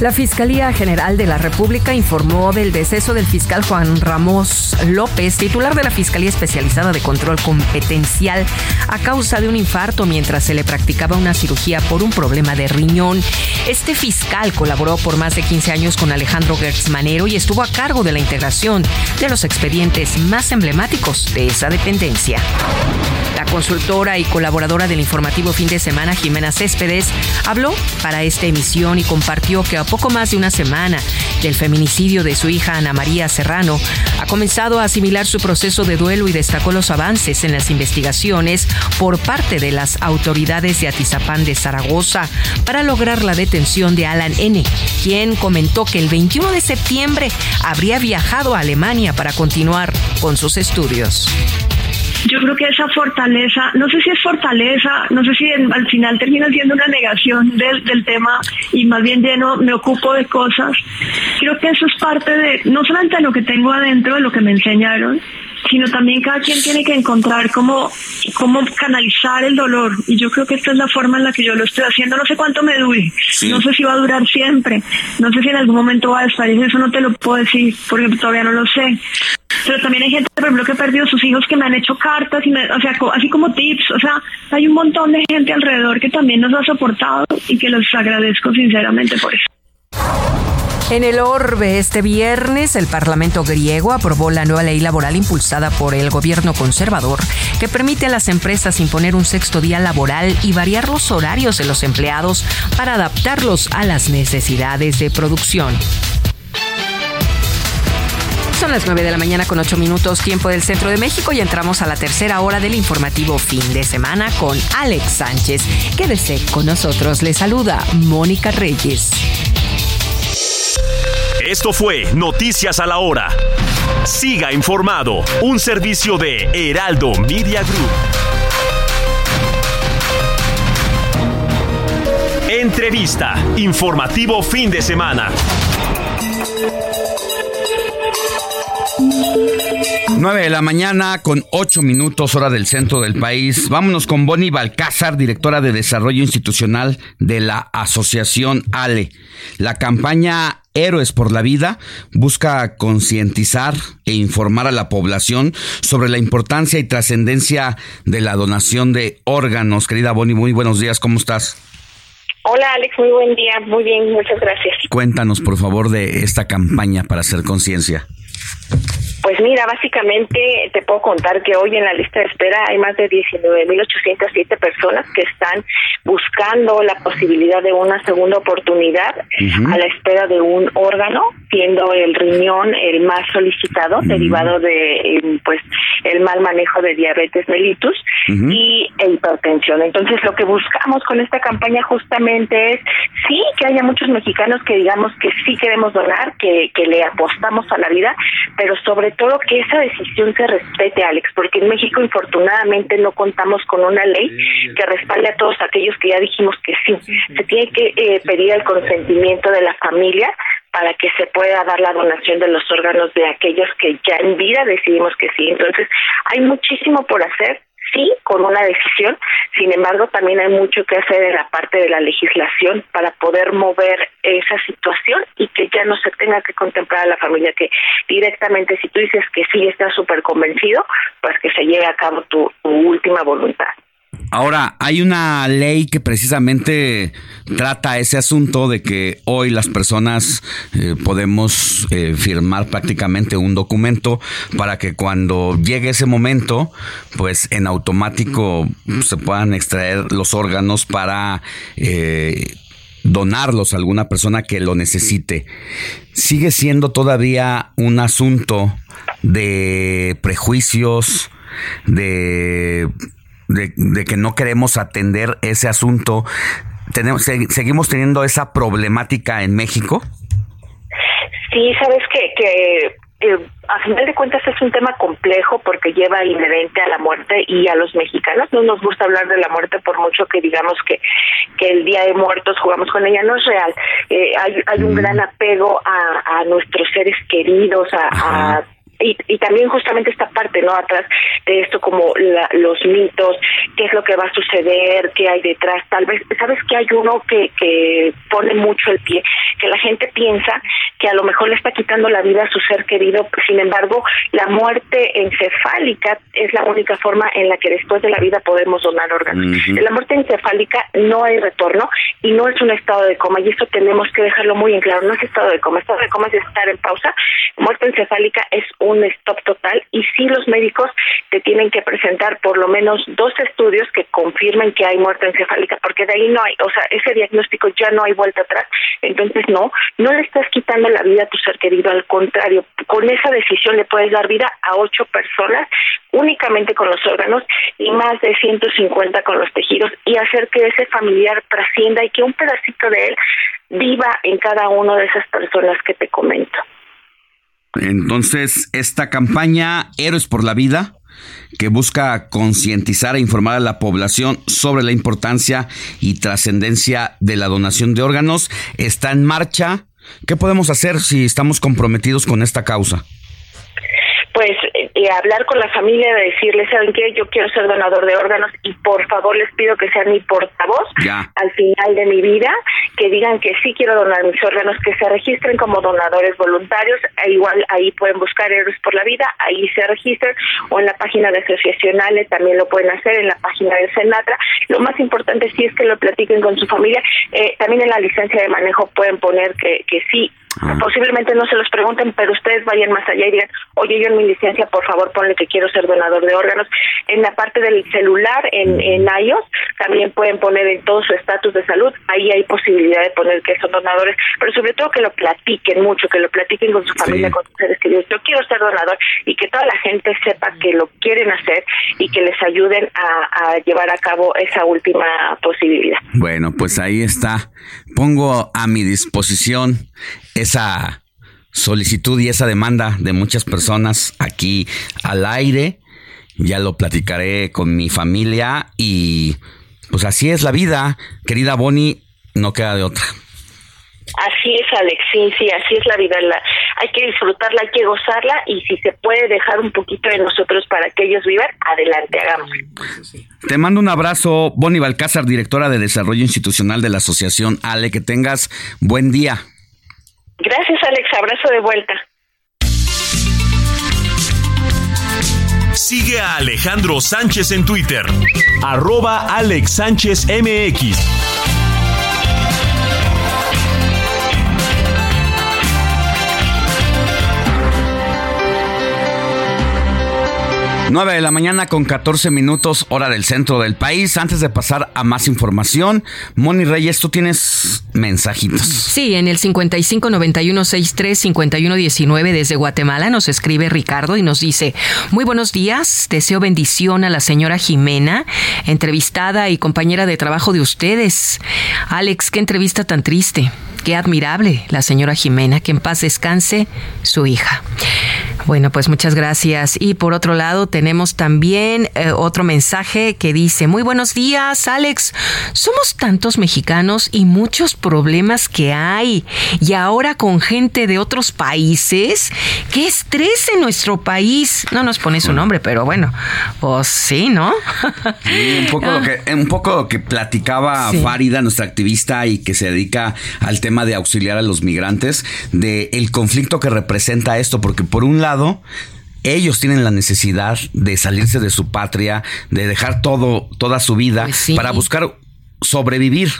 La Fiscalía General de la República informó del deceso del fiscal Juan Ramos López, titular de la Fiscalía Especializada de Control Competencial, a causa de un infarto mientras se le practicaba una cirugía por un problema de riñón. Este fiscal colaboró por más de 15 años con Alejandro Gertz Manero y estuvo a cargo de la integración de los expedientes más emblemáticos de esa dependencia. La consultora y colaboradora del informativo fin de semana, Jimena Céspedes, habló para esta emisión y compartió que poco más de una semana del feminicidio de su hija Ana María Serrano, ha comenzado a asimilar su proceso de duelo y destacó los avances en las investigaciones por parte de las autoridades de Atizapán de Zaragoza para lograr la detención de Alan N., quien comentó que el 21 de septiembre habría viajado a Alemania para continuar con sus estudios yo creo que esa fortaleza, no sé si es fortaleza, no sé si al final termina siendo una negación del, del tema y más bien lleno, me ocupo de cosas. Creo que eso es parte de, no solamente lo que tengo adentro, de lo que me enseñaron, sino también cada quien tiene que encontrar cómo, cómo canalizar el dolor. Y yo creo que esta es la forma en la que yo lo estoy haciendo. No sé cuánto me dure, no sé si va a durar siempre, no sé si en algún momento va a desaparecer, eso no te lo puedo decir porque todavía no lo sé. Pero también hay gente, por ejemplo, que ha perdido sus hijos que me han hecho cartas, y me, o sea, así como tips, o sea, hay un montón de gente alrededor que también nos ha soportado y que los agradezco sinceramente por eso. En el orbe, este viernes, el Parlamento griego aprobó la nueva ley laboral impulsada por el gobierno conservador que permite a las empresas imponer un sexto día laboral y variar los horarios de los empleados para adaptarlos a las necesidades de producción. Son las 9 de la mañana con 8 minutos tiempo del centro de México y entramos a la tercera hora del informativo fin de semana con Alex Sánchez. Quédese con nosotros. Le saluda Mónica Reyes. Esto fue Noticias a la Hora. Siga informado, un servicio de Heraldo Media Group. Entrevista, informativo fin de semana. 9 de la mañana con 8 minutos hora del centro del país. Vámonos con Bonnie Balcázar, directora de Desarrollo Institucional de la Asociación ALE. La campaña Héroes por la Vida busca concientizar e informar a la población sobre la importancia y trascendencia de la donación de órganos. Querida Bonnie, muy buenos días, ¿cómo estás? Hola Alex, muy buen día, muy bien, muchas gracias. Cuéntanos por favor de esta campaña para hacer conciencia. Pues mira, básicamente te puedo contar que hoy en la lista de espera hay más de 19.807 personas que están buscando la posibilidad de una segunda oportunidad a la espera de un órgano, siendo el riñón el más solicitado, derivado de em, pues el mal manejo de diabetes mellitus y hipertensión. Entonces, lo que buscamos con esta campaña justamente es sí que haya muchos mexicanos que digamos que sí queremos donar, que, que le apostamos a la vida, pero sobre todo que esa decisión se respete, Alex, porque en México infortunadamente no contamos con una ley que respalde a todos aquellos que ya dijimos que sí. Se tiene que eh, pedir el consentimiento de la familia para que se pueda dar la donación de los órganos de aquellos que ya en vida decidimos que sí. Entonces, hay muchísimo por hacer sí con una decisión, sin embargo también hay mucho que hacer en la parte de la legislación para poder mover esa situación y que ya no se tenga que contemplar a la familia, que directamente si tú dices que sí estás súper convencido, pues que se lleve a cabo tu última voluntad. Ahora, hay una ley que precisamente trata ese asunto de que hoy las personas eh, podemos eh, firmar prácticamente un documento para que cuando llegue ese momento, pues en automático se puedan extraer los órganos para eh, donarlos a alguna persona que lo necesite. Sigue siendo todavía un asunto de prejuicios, de de, que no queremos atender ese asunto, tenemos, ¿seguimos teniendo esa problemática en México? Sí, sabes que, que eh, a final de cuentas es un tema complejo porque lleva inherente a la muerte y a los mexicanos. No nos gusta hablar de la muerte por mucho que digamos que, que el Día de Muertos jugamos con ella, no es real. Eh, hay, hay un gran apego a, a nuestros seres queridos, a, a y, y también justamente esta parte, ¿no? Atrás de esto como los mitos, qué es lo que va a suceder, qué hay detrás. Tal vez, ¿sabes que hay uno que, que pone mucho el pie? Que la gente piensa que a lo mejor le está quitando la vida a su ser querido, sin embargo, la muerte encefálica es la única forma en la que después de la vida podemos donar órganos. En la muerte encefálica no hay retorno y no es un estado de coma y eso tenemos que dejarlo muy en claro, no es estado de coma, estado de coma es estar en pausa, muerte encefálica es un un stop total y sí los médicos te tienen que presentar por lo menos dos estudios que confirmen que hay muerte encefálica, porque de ahí no hay, o sea, ese diagnóstico ya no hay vuelta atrás. Entonces, no, no le estás quitando la vida a tu ser querido, al contrario, con esa decisión le puedes dar vida a ocho personas únicamente con los órganos y más de 150 con los tejidos y hacer que ese familiar trascienda y que un pedacito de él viva en cada una de esas personas que te comento. Entonces, esta campaña Héroes por la Vida, que busca concientizar e informar a la población sobre la importancia y trascendencia de la donación de órganos, está en marcha. ¿Qué podemos hacer si estamos comprometidos con esta causa? Eh, hablar con la familia, de decirles, ¿saben qué? Yo quiero ser donador de órganos y por favor les pido que sean mi portavoz al final de mi vida, que digan que sí quiero donar mis órganos, que se registren como donadores voluntarios, e igual ahí pueden buscar Héroes por la Vida, ahí se registran, o en la página de asociacionales también lo pueden hacer, en la página de Senatra. Lo más importante sí es que lo platiquen con su familia. Eh, también en la licencia de manejo pueden poner que, que sí Ah. Posiblemente no se los pregunten, pero ustedes vayan más allá y digan, oye, yo en mi licencia, por favor, ponle que quiero ser donador de órganos. En la parte del celular, en, en iOS, también pueden poner en todo su estatus de salud, ahí hay posibilidad de poner que son donadores, pero sobre todo que lo platiquen mucho, que lo platiquen con su familia, con sus seres queridos. Yo quiero ser donador y que toda la gente sepa que lo quieren hacer y que les ayuden a, a llevar a cabo esa última posibilidad. Bueno, pues ahí está. Pongo a mi disposición esa solicitud y esa demanda de muchas personas aquí al aire. Ya lo platicaré con mi familia y pues así es la vida, querida Bonnie, no queda de otra. Así es, Alex, sí, sí, así es la vida. La, hay que disfrutarla, hay que gozarla y si se puede dejar un poquito de nosotros para que ellos vivan, adelante, hagamos. Te mando un abrazo, Bonnie Balcázar, directora de Desarrollo Institucional de la Asociación Ale, que tengas buen día. Gracias, Alex. Abrazo de vuelta. Sigue a Alejandro Sánchez en Twitter. Arroba Alex Sánchez MX. 9 de la mañana con 14 minutos, hora del centro del país. Antes de pasar a más información, Moni Reyes, tú tienes mensajitos. Sí, en el 5591635119 desde Guatemala nos escribe Ricardo y nos dice: Muy buenos días, deseo bendición a la señora Jimena, entrevistada y compañera de trabajo de ustedes. Alex, qué entrevista tan triste. Qué admirable la señora Jimena, que en paz descanse su hija. Bueno, pues muchas gracias. Y por otro lado, tenemos también eh, otro mensaje que dice, muy buenos días, Alex. Somos tantos mexicanos y muchos problemas que hay. Y ahora con gente de otros países, qué estrés en nuestro país. No nos pone su nombre, pero bueno, pues sí, ¿no? un, poco lo que, un poco lo que platicaba Farida, nuestra activista y que se dedica al tema de auxiliar a los migrantes, de el conflicto que representa esto, porque por un lado, ellos tienen la necesidad de salirse de su patria, de dejar todo, toda su vida pues para buscar sobrevivir.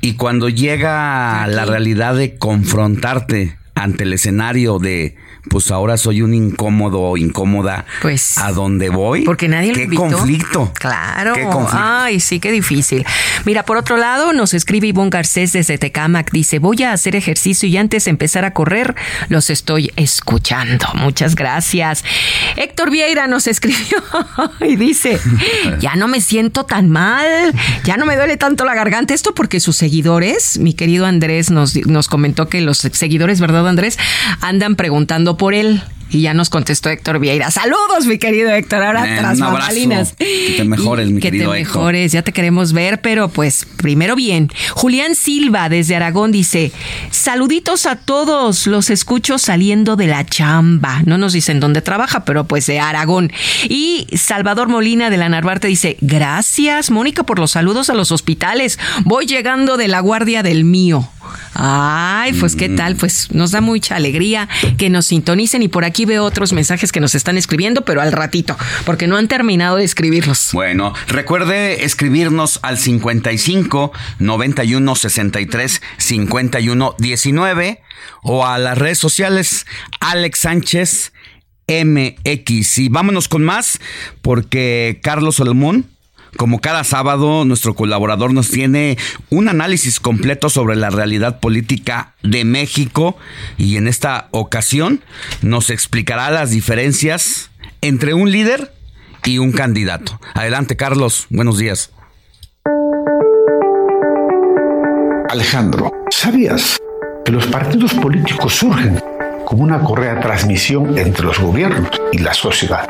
Y cuando llega la realidad de confrontarte ante el escenario de pues ahora soy un incómodo o incómoda pues a dónde voy. Porque nadie lo ¿Qué conflicto? Claro. Ay, sí, qué difícil. Mira, por otro lado, nos escribe Ivonne Garcés desde Tecamac. Dice, voy a hacer ejercicio y antes de empezar a correr, los estoy escuchando. Muchas gracias. Héctor Vieira nos escribió y dice, ya no me siento tan mal, ya no me duele tanto la garganta. Esto porque sus seguidores, mi querido Andrés nos, nos comentó que los seguidores, ¿verdad Andrés? Andan preguntando por él. Y ya nos contestó Héctor Vieira. Saludos, mi querido Héctor. Ahora eh, tras bambalinas. Que te mejores, mi querido Que te mejores. Ya te queremos ver, pero pues primero bien. Julián Silva desde Aragón dice: Saluditos a todos. Los escucho saliendo de la chamba. No nos dicen dónde trabaja, pero pues de Aragón. Y Salvador Molina de la Narvarte dice: Gracias, Mónica, por los saludos a los hospitales. Voy llegando de la guardia del mío. Ay, pues qué tal, pues nos da mucha alegría que nos sintonicen y por aquí veo otros mensajes que nos están escribiendo, pero al ratito, porque no han terminado de escribirlos. Bueno, recuerde escribirnos al 55 91 63 51 19 o a las redes sociales Alex Sánchez MX. Y vámonos con más, porque Carlos Salomón como cada sábado, nuestro colaborador nos tiene un análisis completo sobre la realidad política de México y en esta ocasión nos explicará las diferencias entre un líder y un candidato. Adelante, Carlos. Buenos días. Alejandro, ¿sabías que los partidos políticos surgen como una correa de transmisión entre los gobiernos y la sociedad?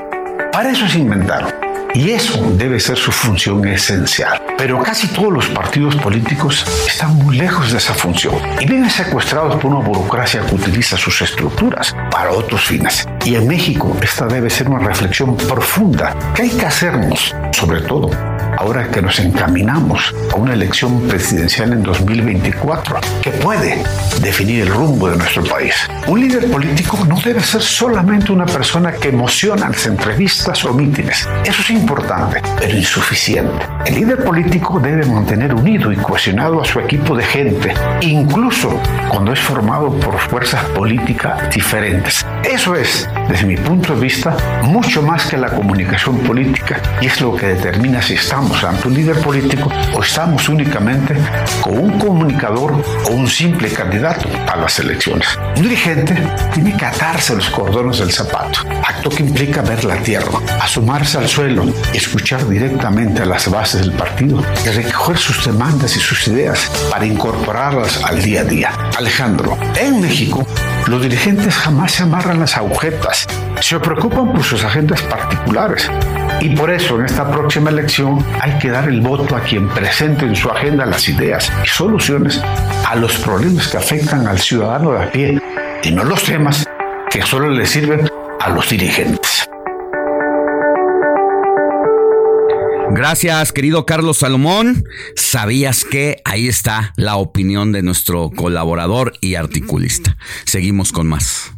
Para eso se inventaron y eso debe ser su función esencial. Pero casi todos los partidos políticos están muy lejos de esa función y viven secuestrados por una burocracia que utiliza sus estructuras para otros fines. Y en México esta debe ser una reflexión profunda que hay que hacernos, sobre todo ahora que nos encaminamos a una elección presidencial en 2024 que puede definir el rumbo de nuestro país. Un líder político no debe ser solamente una persona que emociona las entrevistas o mítines. Eso es importante, pero insuficiente. El líder político debe mantener unido y cohesionado a su equipo de gente, incluso cuando es formado por fuerzas políticas diferentes. Eso es, desde mi punto de vista, mucho más que la comunicación política y es lo que determina si estamos ante un líder político o estamos únicamente con un comunicador o un simple candidato a las elecciones. Un dirigente tiene que atarse los cordones del zapato, acto que implica ver la tierra, asomarse al suelo, escuchar directamente a las bases del partido y recoger sus demandas y sus ideas para incorporarlas al día a día. Alejandro, en México, los dirigentes jamás se amarran las agujetas, se preocupan por sus agendas particulares. Y por eso en esta próxima elección hay que dar el voto a quien presente en su agenda las ideas y soluciones a los problemas que afectan al ciudadano de a pie y no los temas que solo le sirven a los dirigentes. Gracias, querido Carlos Salomón. Sabías que ahí está la opinión de nuestro colaborador y articulista. Seguimos con más.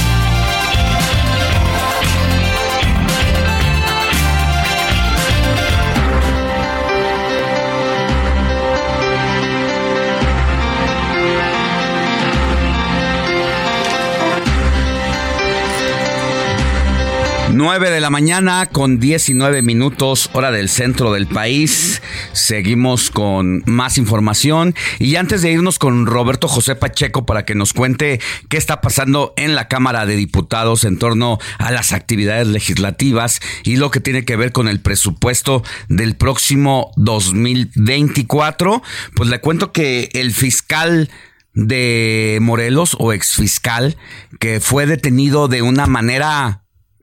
9 de la mañana con 19 minutos hora del centro del país. Seguimos con más información y antes de irnos con Roberto José Pacheco para que nos cuente qué está pasando en la Cámara de Diputados en torno a las actividades legislativas y lo que tiene que ver con el presupuesto del próximo 2024, pues le cuento que el fiscal de Morelos o exfiscal que fue detenido de una manera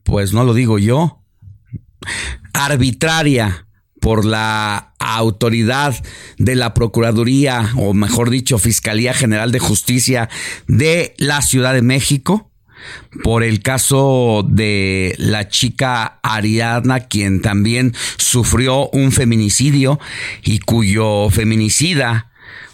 pues no lo digo yo, arbitraria por la autoridad de la Procuraduría, o mejor dicho, Fiscalía General de Justicia de la Ciudad de México, por el caso de la chica Ariadna, quien también sufrió un feminicidio y cuyo feminicida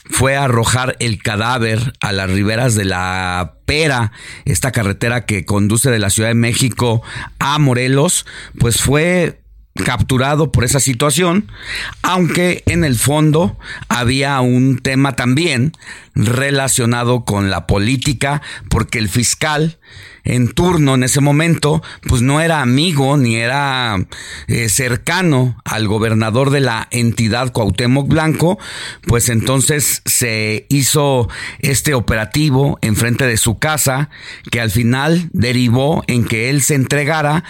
fue a arrojar el cadáver a las riberas de la Pera, esta carretera que conduce de la Ciudad de México a Morelos, pues fue capturado por esa situación, aunque en el fondo había un tema también relacionado con la política, porque el fiscal en turno en ese momento, pues no era amigo ni era eh, cercano al gobernador de la entidad Cuauhtémoc Blanco, pues entonces se hizo este operativo enfrente de su casa que al final derivó en que él se entregara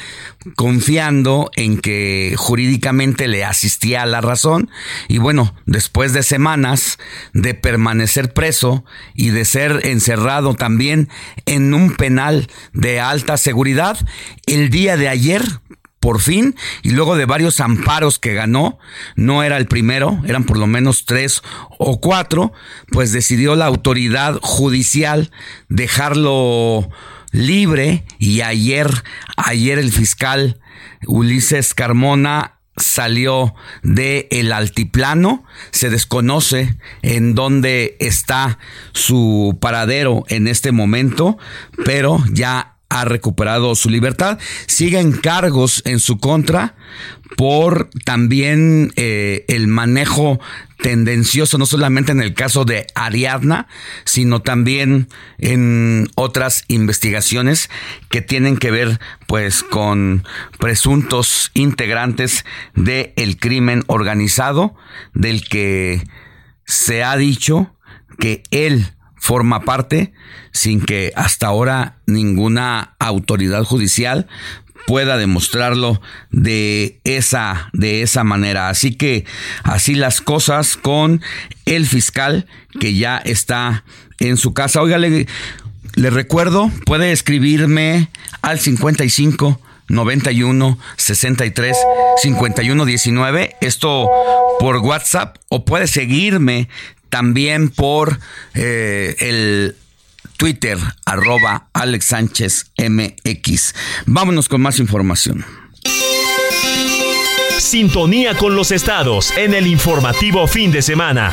confiando en que jurídicamente le asistía a la razón. Y bueno, después de semanas de permanecer preso y de ser encerrado también en un penal de alta seguridad, el día de ayer por fin, y luego de varios amparos que ganó, no era el primero, eran por lo menos tres o cuatro, pues decidió la autoridad judicial dejarlo libre y ayer, ayer el fiscal Ulises Carmona salió de el altiplano, se desconoce en dónde está su paradero en este momento, pero ya ha recuperado su libertad. Siguen cargos en su contra por también eh, el manejo tendencioso, no solamente en el caso de Ariadna, sino también en otras investigaciones que tienen que ver pues con presuntos integrantes del el crimen organizado, del que se ha dicho que él forma parte sin que hasta ahora ninguna autoridad judicial pueda demostrarlo de esa de esa manera. Así que así las cosas con el fiscal que ya está en su casa. Oiga, le, le recuerdo, puede escribirme al 55 91 63 51 19. Esto por WhatsApp o puede seguirme también por eh, el Twitter, arroba Alex Sánchez MX. Vámonos con más información. Sintonía con los estados en el informativo fin de semana.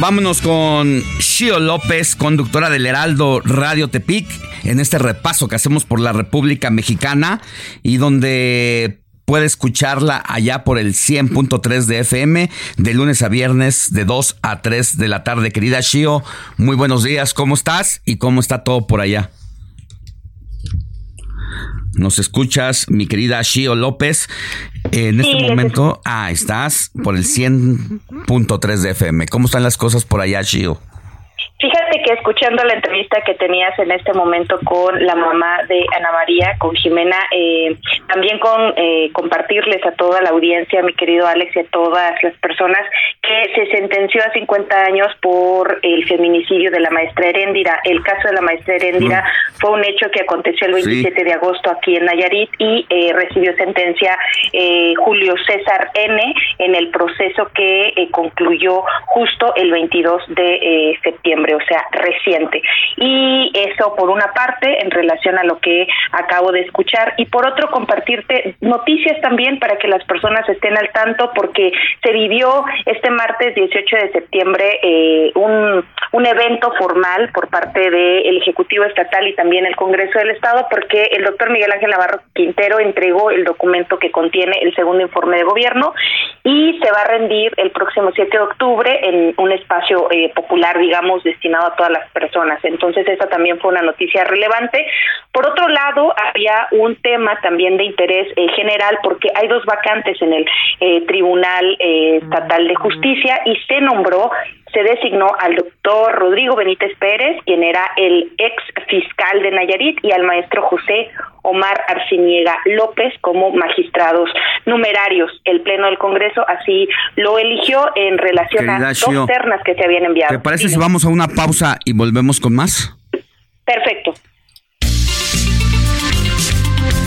Vámonos con Shio López, conductora del Heraldo Radio Tepic, en este repaso que hacemos por la República Mexicana y donde puede escucharla allá por el 100.3 de FM de lunes a viernes de 2 a 3 de la tarde. Querida Shio, muy buenos días, ¿cómo estás y cómo está todo por allá? Nos escuchas, mi querida Shio López. En este momento, ah, estás por el 100.3 de FM. ¿Cómo están las cosas por allá, Shio? Fíjate que escuchando la entrevista que tenías en este momento con la mamá de Ana María, con Jimena, eh, también con eh, compartirles a toda la audiencia, mi querido Alex, y a todas las personas que se sentenció a 50 años por el feminicidio de la maestra Heréndira. El caso de la maestra Heréndira mm. fue un hecho que aconteció el 27 de agosto aquí en Nayarit y eh, recibió sentencia Julio César N en el proceso que concluyó justo el 22 de septiembre o sea, reciente. Y eso por una parte en relación a lo que acabo de escuchar y por otro compartirte noticias también para que las personas estén al tanto porque se vivió este martes 18 de septiembre eh, un, un evento formal por parte del Ejecutivo Estatal y también el Congreso del Estado porque el doctor Miguel Ángel Navarro Quintero entregó el documento que contiene el segundo informe de gobierno y se va a rendir el próximo 7 de octubre en un espacio eh, popular, digamos, de destinado a todas las personas. Entonces esa también fue una noticia relevante. Por otro lado, había un tema también de interés eh, general porque hay dos vacantes en el eh, Tribunal eh, Estatal de Justicia y se nombró se designó al doctor Rodrigo Benítez Pérez, quien era el ex fiscal de Nayarit, y al maestro José Omar Arciniega López como magistrados numerarios. El Pleno del Congreso así lo eligió en relación a dos ternas que se habían enviado. ¿Te parece si vamos a una pausa y volvemos con más? Perfecto.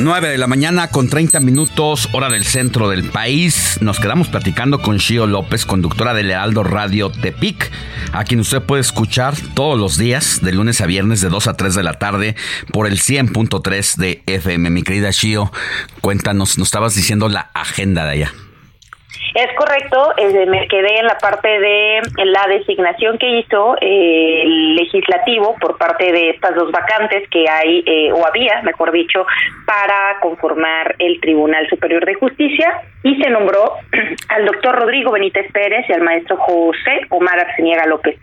9 de la mañana con 30 minutos, hora del centro del país. Nos quedamos platicando con Shio López, conductora de Lealdo Radio Tepic, a quien usted puede escuchar todos los días, de lunes a viernes, de 2 a 3 de la tarde, por el 100.3 de FM. Mi querida Shio, cuéntanos, nos estabas diciendo la agenda de allá. Es correcto, eh, me quedé en la parte de la designación que hizo eh, el legislativo por parte de estas dos vacantes que hay, eh, o había, mejor dicho, para conformar el Tribunal Superior de Justicia y se nombró al doctor Rodrigo Benítez Pérez y al maestro José Omar Arciniega López.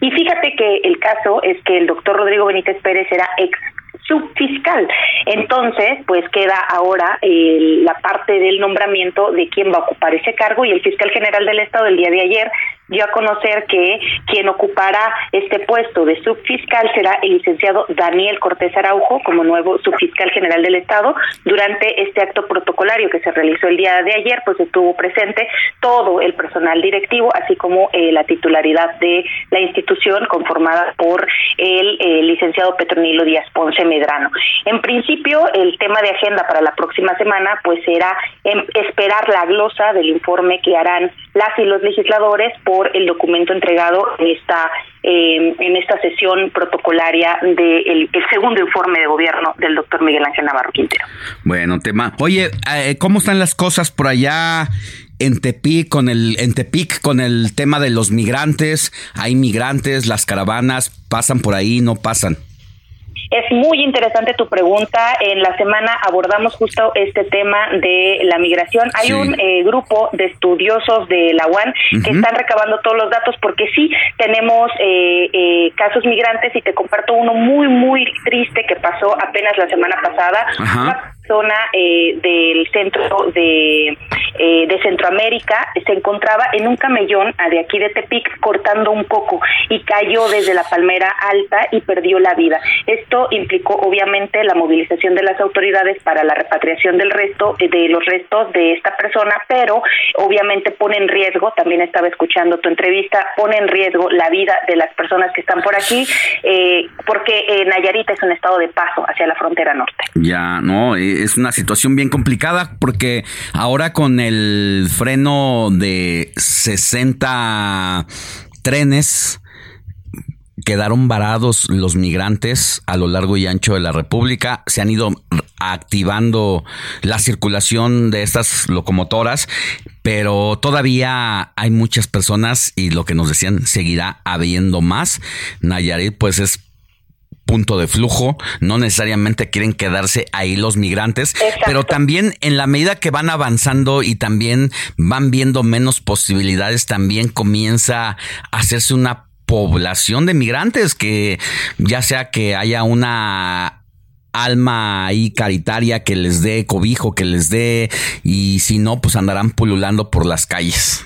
Y fíjate que el caso es que el doctor Rodrigo Benítez Pérez era ex subfiscal. Entonces, pues queda ahora eh, la parte del nombramiento de quién va a ocupar ese cargo y el fiscal general del Estado el día de ayer dio a conocer que quien ocupará este puesto de subfiscal será el licenciado Daniel Cortés Araujo como nuevo subfiscal general del Estado. Durante este acto protocolario que se realizó el día de ayer, pues estuvo presente todo el personal directivo, así como eh, la titularidad de la institución conformada por el eh, licenciado Petronilo Díaz Ponce Medrano. En principio, el tema de agenda para la próxima semana, pues será em, esperar la glosa del informe que harán las y los legisladores por el documento entregado en esta eh, en esta sesión protocolaria del segundo informe de gobierno del doctor Miguel Ángel Navarro Quintero. Bueno, tema. Oye, eh, ¿cómo están las cosas por allá? En Tepic con el en Tepic con el tema de los migrantes, hay migrantes, las caravanas pasan por ahí, no pasan. Es muy interesante tu pregunta. En la semana abordamos justo este tema de la migración. Hay un eh, grupo de estudiosos de la UAN que están recabando todos los datos porque sí tenemos eh, eh, casos migrantes y te comparto uno muy, muy triste que pasó apenas la semana pasada. Zona del centro de, de Centroamérica se encontraba en un camellón de aquí de Tepic cortando un coco y cayó desde la palmera alta y perdió la vida. Esto implicó obviamente la movilización de las autoridades para la repatriación del resto eh, de los restos de esta persona, pero obviamente pone en riesgo, también estaba escuchando tu entrevista, pone en riesgo la vida de las personas que están por aquí, eh, porque eh, Nayarit es un estado de paso hacia la frontera norte. Ya, no, es una situación bien complicada porque ahora con el freno de 60 trenes quedaron varados los migrantes a lo largo y ancho de la República. Se han ido activando la circulación de estas locomotoras, pero todavía hay muchas personas y lo que nos decían seguirá habiendo más. Nayarit pues es punto de flujo, no necesariamente quieren quedarse ahí los migrantes, pero también en la medida que van avanzando y también van viendo menos posibilidades, también comienza a hacerse una población de migrantes, que ya sea que haya una alma ahí caritaria que les dé cobijo, que les dé, y si no, pues andarán pululando por las calles.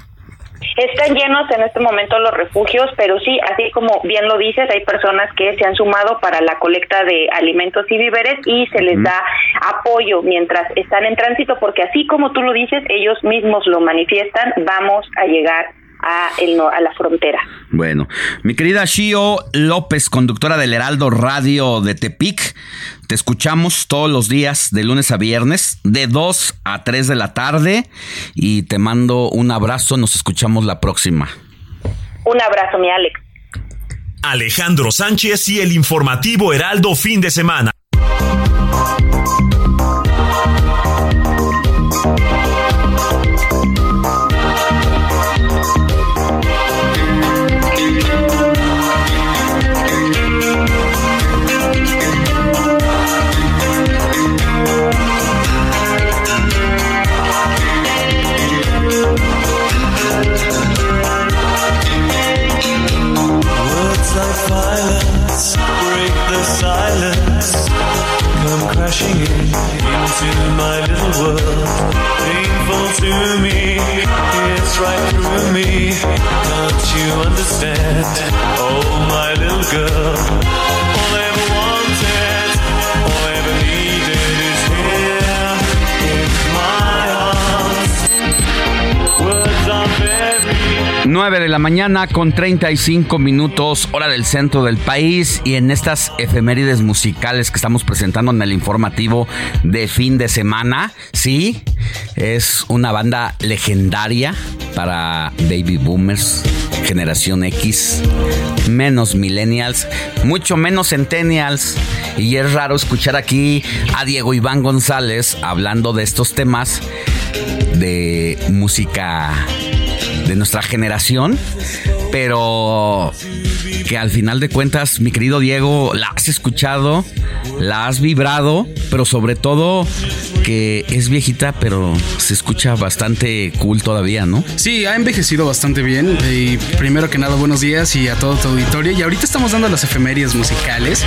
Están llenos en este momento los refugios, pero sí, así como bien lo dices, hay personas que se han sumado para la colecta de alimentos y víveres y se les da apoyo mientras están en tránsito, porque así como tú lo dices, ellos mismos lo manifiestan, vamos a llegar a, el, a la frontera. Bueno, mi querida Shio López, conductora del Heraldo Radio de Tepic, te escuchamos todos los días de lunes a viernes, de 2 a 3 de la tarde, y te mando un abrazo, nos escuchamos la próxima. Un abrazo, mi Alex. Alejandro Sánchez y el informativo Heraldo fin de semana. Into my little world. Painful to me, it's right through me. Can't you understand? Oh, my little girl. Nueve de la mañana con 35 minutos, hora del centro del país y en estas efemérides musicales que estamos presentando en el informativo de fin de semana, sí, es una banda legendaria para baby boomers, generación X, menos millennials, mucho menos centennials y es raro escuchar aquí a Diego Iván González hablando de estos temas de música de nuestra generación, pero que al final de cuentas, mi querido Diego, la has escuchado, la has vibrado, pero sobre todo que es viejita, pero se escucha bastante cool todavía, ¿no? Sí, ha envejecido bastante bien. Y primero que nada, buenos días y a todo tu auditorio. Y ahorita estamos dando las efemérides musicales,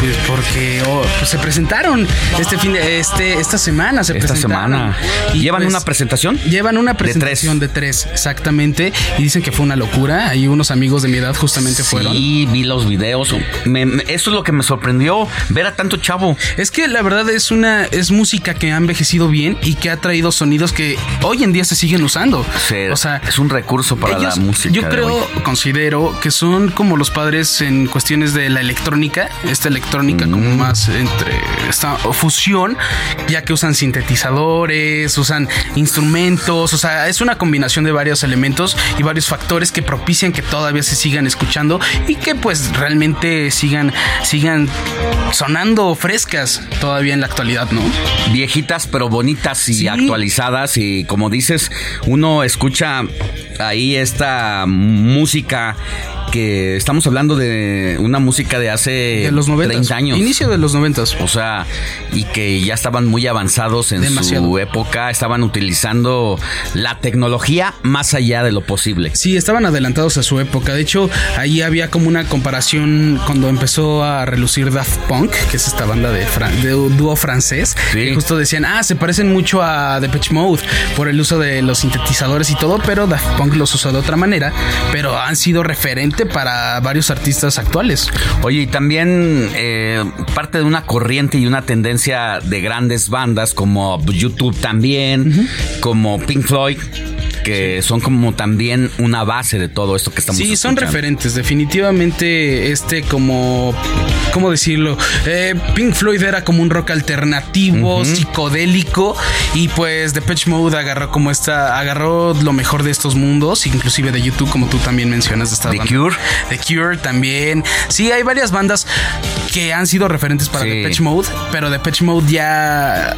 pues porque oh, pues se presentaron este fin de este esta semana. Se Esta semana. Y ¿Llevan pues, una presentación? Llevan una presentación de tres. exactamente. Y dicen que fue una locura. Hay unos amigos de mi edad justamente fueron. Sí, vi los videos. Me- me- eso es lo que me sorprendió, ver a tanto chavo. Es que la verdad es una es música que ha envejecido bien y que ha traído sonidos que hoy en día se siguen usando. o sea, es un recurso para ellos, la música. Yo creo, considero que son como los padres en cuestiones de la electrónica, esta electrónica como Mm. más entre esta fusión, ya que usan sintetizadores, usan instrumentos, o sea, es una combinación de varios elementos y varios factores que propician que todavía se sigan escuchando y que pues realmente sigan sigan sonando frescas todavía en la actualidad, ¿no? Viejitas pero bonitas y actualizadas y como dices, uno escucha ahí esta música que estamos hablando de una música de hace De los 90s. 30 años. Inicio de los 90. O sea, y que ya estaban muy avanzados en Demasiado. su época, estaban utilizando la tecnología más allá de lo posible. Sí, estaban adelantados a su época. De hecho, ahí había como una comparación cuando empezó a relucir Daft Punk, que es esta banda de, fran- de dúo francés. Que justo decían, ah, se parecen mucho a Depeche Mode por el uso de los sintetizadores y todo, pero Daft Punk los usó de otra manera. Pero han sido referente para varios artistas actuales. Oye, y también eh, parte de una corriente y una tendencia de grandes bandas como YouTube también, como Pink Floyd, que son como también una base de todo esto que estamos Sí, son referentes. Definitivamente, este como, ¿cómo decirlo? Eh, Pink Floyd era como un rock alternativo, psicodélico, y pues Depeche Mode agarró como esta, agarró lo mejor de estos mundos, inclusive de YouTube, como tú también mencionas de esta The banda. Cure. The Cure también. Sí, hay varias bandas que han sido referentes para Sí. Depeche Mode, pero Depeche Mode ya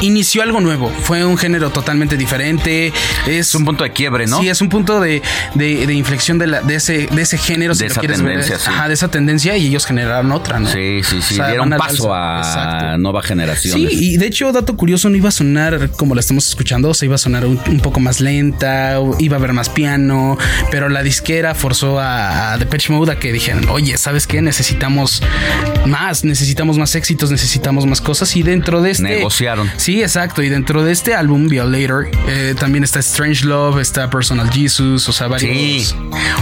inició algo nuevo. Fue un género totalmente diferente. Es un punto de quiebre, ¿no? Sí, es un punto de, de- de inflexión de, la- de ese, de ese género. si De esa ver. tendencia, sí. Ajá, de esa tendencia y ellos generaron otra, ¿no? Sí, sí, sí. O sea, Dieron paso a nueva generación. Sí, y de hecho, dato curioso, no iba a sonar como la estamos escuchando, o sea, iba a sonar un, un poco más lenta, iba a haber más piano, pero la disquera forzó a, a Depeche Mode a que dijeran, oye, ¿sabes qué? Necesitamos más, necesitamos más éxitos, necesitamos más cosas, y dentro de este... Negociaron. Sí, exacto, y dentro de este álbum, Violator, eh, también está Strange Love, está Personal Jesus, o sea, varios... Sí.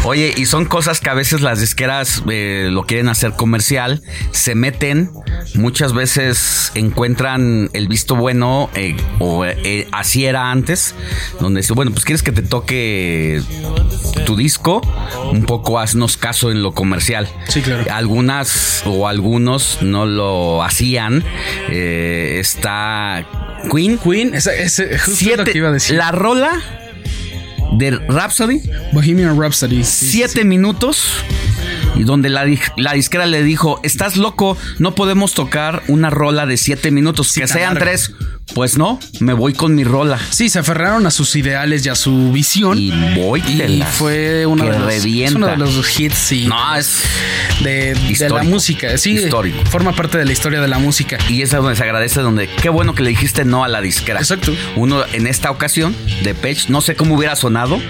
Oye, y son cosas que a veces las disqueras eh, lo quieren hacer comercial, se meten, muchas veces encuentran el visto bueno, eh, o eh, así era antes, donde dice, bueno, pues quieres que te toque tu disco, un poco haznos caso en lo comercial. Sí, claro. Algunas o algunos no lo hacían. Eh, está Queen. Queen, esa, ese, justo Siete, lo que iba a decir. La rola de Rhapsody. Bohemian Rhapsody. siete minutos. Y donde la, di- la disquera le dijo, estás loco, no podemos tocar una rola de siete minutos, que sean larga. tres. Pues no, me voy con mi rola. Sí, se aferraron a sus ideales y a su visión. Y voy Y fue uno de, los, es uno de los hits y No, es de, de la música. Sí, Histórico. forma parte de la historia de la música. Y es donde se agradece, donde qué bueno que le dijiste no a la disquera. Exacto. Uno en esta ocasión de Page, no sé cómo hubiera sonado,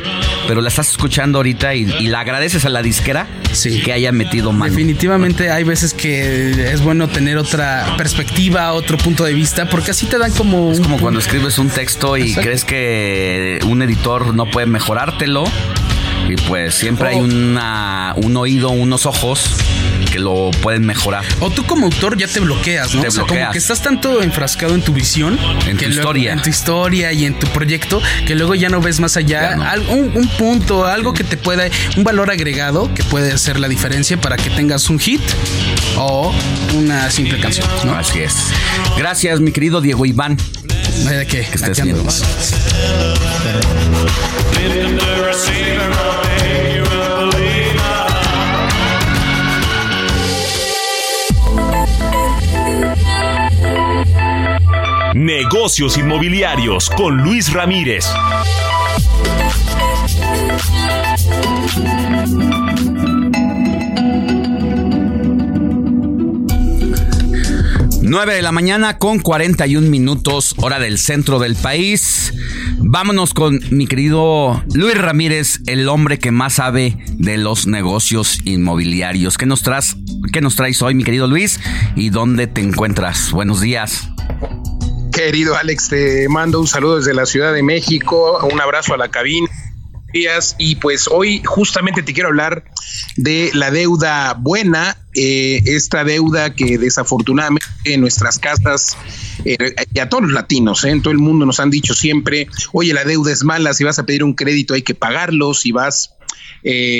pero la estás escuchando ahorita y, y la agradeces a la disquera que haya metido mano. Definitivamente hay veces que es bueno tener otra perspectiva, otro punto de vista, porque así te dan como... Es como cuando escribes un texto y Exacto. crees que un editor no puede mejorártelo. Y pues siempre hay Oh. una, un oído, unos ojos que lo pueden mejorar. O tú como autor ya te bloqueas, ¿no? Te o sea, como que estás tanto enfrascado en tu visión, En tu luego- historia. en tu historia y en tu proyecto, que luego ya no ves más allá, al- un, un punto, algo que te pueda, un valor agregado que puede hacer la diferencia para que tengas un hit o una simple canción, ¿no? Así es. Gracias, mi querido Diego Iván. De qué. Que estés bien. Negocios Inmobiliarios con Luis Ramírez. 9 de la mañana con 41 minutos, hora del centro del país. Vámonos con mi querido Luis Ramírez, el hombre que más sabe de los negocios inmobiliarios. ¿Qué nos traes, qué nos traes hoy, mi querido Luis? ¿Y dónde te encuentras? Buenos días. Querido Alex, te mando un saludo desde la Ciudad de México, un abrazo a la cabina y pues hoy justamente te quiero hablar de la deuda buena, eh, esta deuda que desafortunadamente en nuestras casas eh, y a todos los latinos, eh, en todo el mundo nos han dicho siempre, oye, la deuda es mala, si vas a pedir un crédito hay que pagarlo, si vas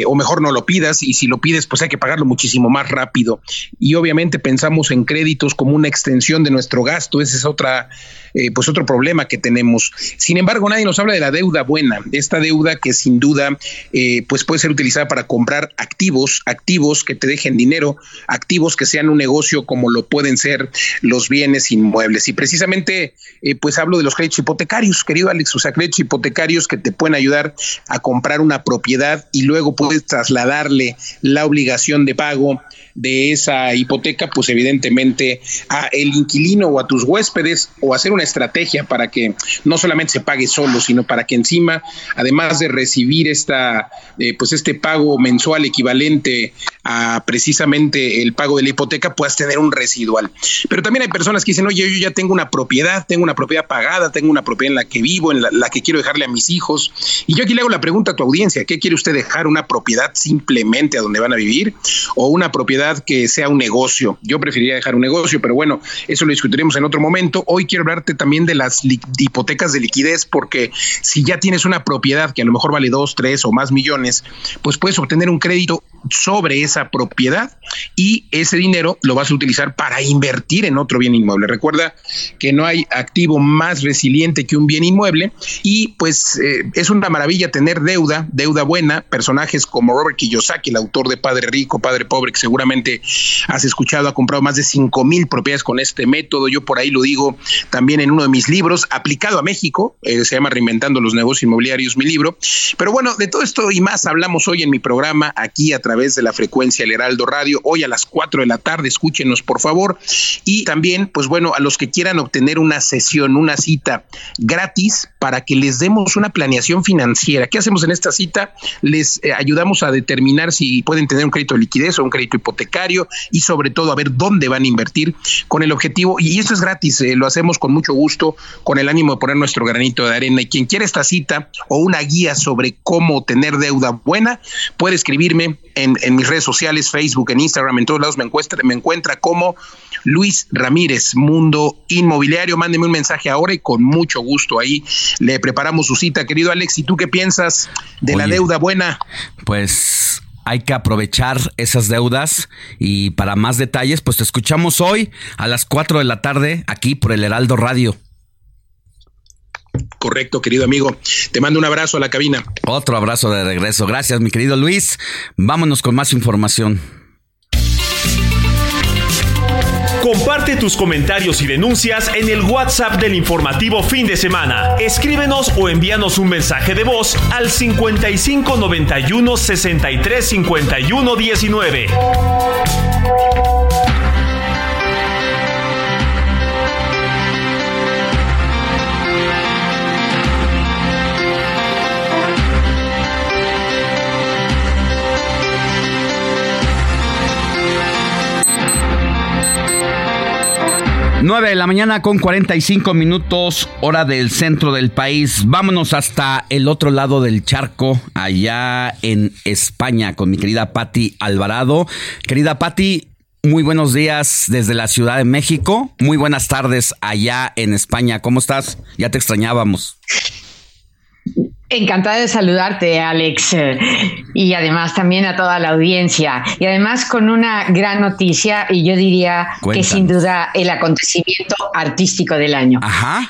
o mejor no lo pidas, y si lo pides, pues hay que pagarlo muchísimo más rápido. Y obviamente pensamos en créditos como una extensión de nuestro gasto, esa es otra eh, pues otro problema que tenemos. Sin embargo, nadie nos habla de la deuda buena, esta deuda que sin duda eh, pues puede ser utilizada para comprar activos, activos que te dejen dinero, activos que sean un negocio como lo pueden ser los bienes inmuebles. Y precisamente eh, pues hablo de los créditos hipotecarios, querido Alex, o sea, créditos hipotecarios que te pueden ayudar a comprar una propiedad y luego puedes trasladarle la obligación de pago de esa hipoteca, pues evidentemente a el inquilino o a tus huéspedes o hacer una estrategia para que no solamente se pague solo, sino para que encima, además de recibir esta, eh, pues este pago mensual equivalente a precisamente el pago de la hipoteca, puedas tener un residual. Pero también hay personas que dicen, oye, yo ya tengo una propiedad, tengo una propiedad pagada, tengo una propiedad en la que vivo, en la, la que quiero dejarle a mis hijos. Y yo aquí le hago la pregunta a tu audiencia, ¿qué quiere usted dejar? ¿Una propiedad simplemente a donde van a vivir o una propiedad que sea un negocio? Yo preferiría dejar un negocio, pero bueno, eso lo discutiremos en otro momento. Hoy quiero hablarte también de las hipotecas de liquidez, porque si ya tienes una propiedad que a lo mejor vale dos, tres o más millones, pues puedes obtener un crédito sobre esa propiedad y ese dinero lo vas a utilizar para invertir en otro bien inmueble. Recuerda que no hay activo más resiliente que un bien inmueble y pues eh, es una maravilla tener deuda, deuda buena, personajes como Robert Kiyosaki, el autor de Padre Rico, Padre Pobre, que seguramente has escuchado, ha comprado más de 5 mil propiedades con este método. Yo por ahí lo digo también en uno de mis libros, aplicado a México, eh, se llama Reinventando los negocios inmobiliarios, mi libro. Pero bueno, de todo esto y más hablamos hoy en mi programa aquí a través de la frecuencia El Heraldo Radio, hoy a las 4 de la tarde, escúchenos por favor. Y también, pues bueno, a los que quieran obtener una sesión, una cita gratis para que les demos una planeación financiera. ¿Qué hacemos en esta cita? Les eh, ayudamos a determinar si pueden tener un crédito de liquidez o un crédito hipotecario y sobre todo a ver dónde van a invertir con el objetivo, y esto es gratis, eh, lo hacemos con mucho gusto, con el ánimo de poner nuestro granito de arena. Y quien quiera esta cita o una guía sobre cómo tener deuda buena, puede escribirme en, mis redes sociales, Facebook, en Instagram, en todos lados me encuentra, me encuentra como Luis Ramírez, Mundo Inmobiliario. Mándeme un mensaje ahora y con mucho gusto ahí le preparamos su cita. Querido Alex, ¿y tú qué piensas de la deuda buena? Pues hay que aprovechar esas deudas y para más detalles, pues te escuchamos hoy a las 4 de la tarde aquí por el Heraldo Radio. Correcto, querido amigo. Te mando un abrazo a la cabina. Otro abrazo de regreso. Gracias, mi querido Luis. Vámonos con más información. Comparte tus comentarios y denuncias en el WhatsApp del informativo fin de semana. Escríbenos o envíanos un mensaje de voz al 55 91 63 51 19. 9 de la mañana con 45 minutos, hora del centro del país. Vámonos hasta el otro lado del charco, allá en España, con mi querida Patti Alvarado. Querida Patti, muy buenos días desde la Ciudad de México. Muy buenas tardes allá en España. ¿Cómo estás? Ya te extrañábamos. Encantada de saludarte, Alex, y además también a toda la audiencia. Y además con una gran noticia, y yo diría que sin duda el acontecimiento artístico del año.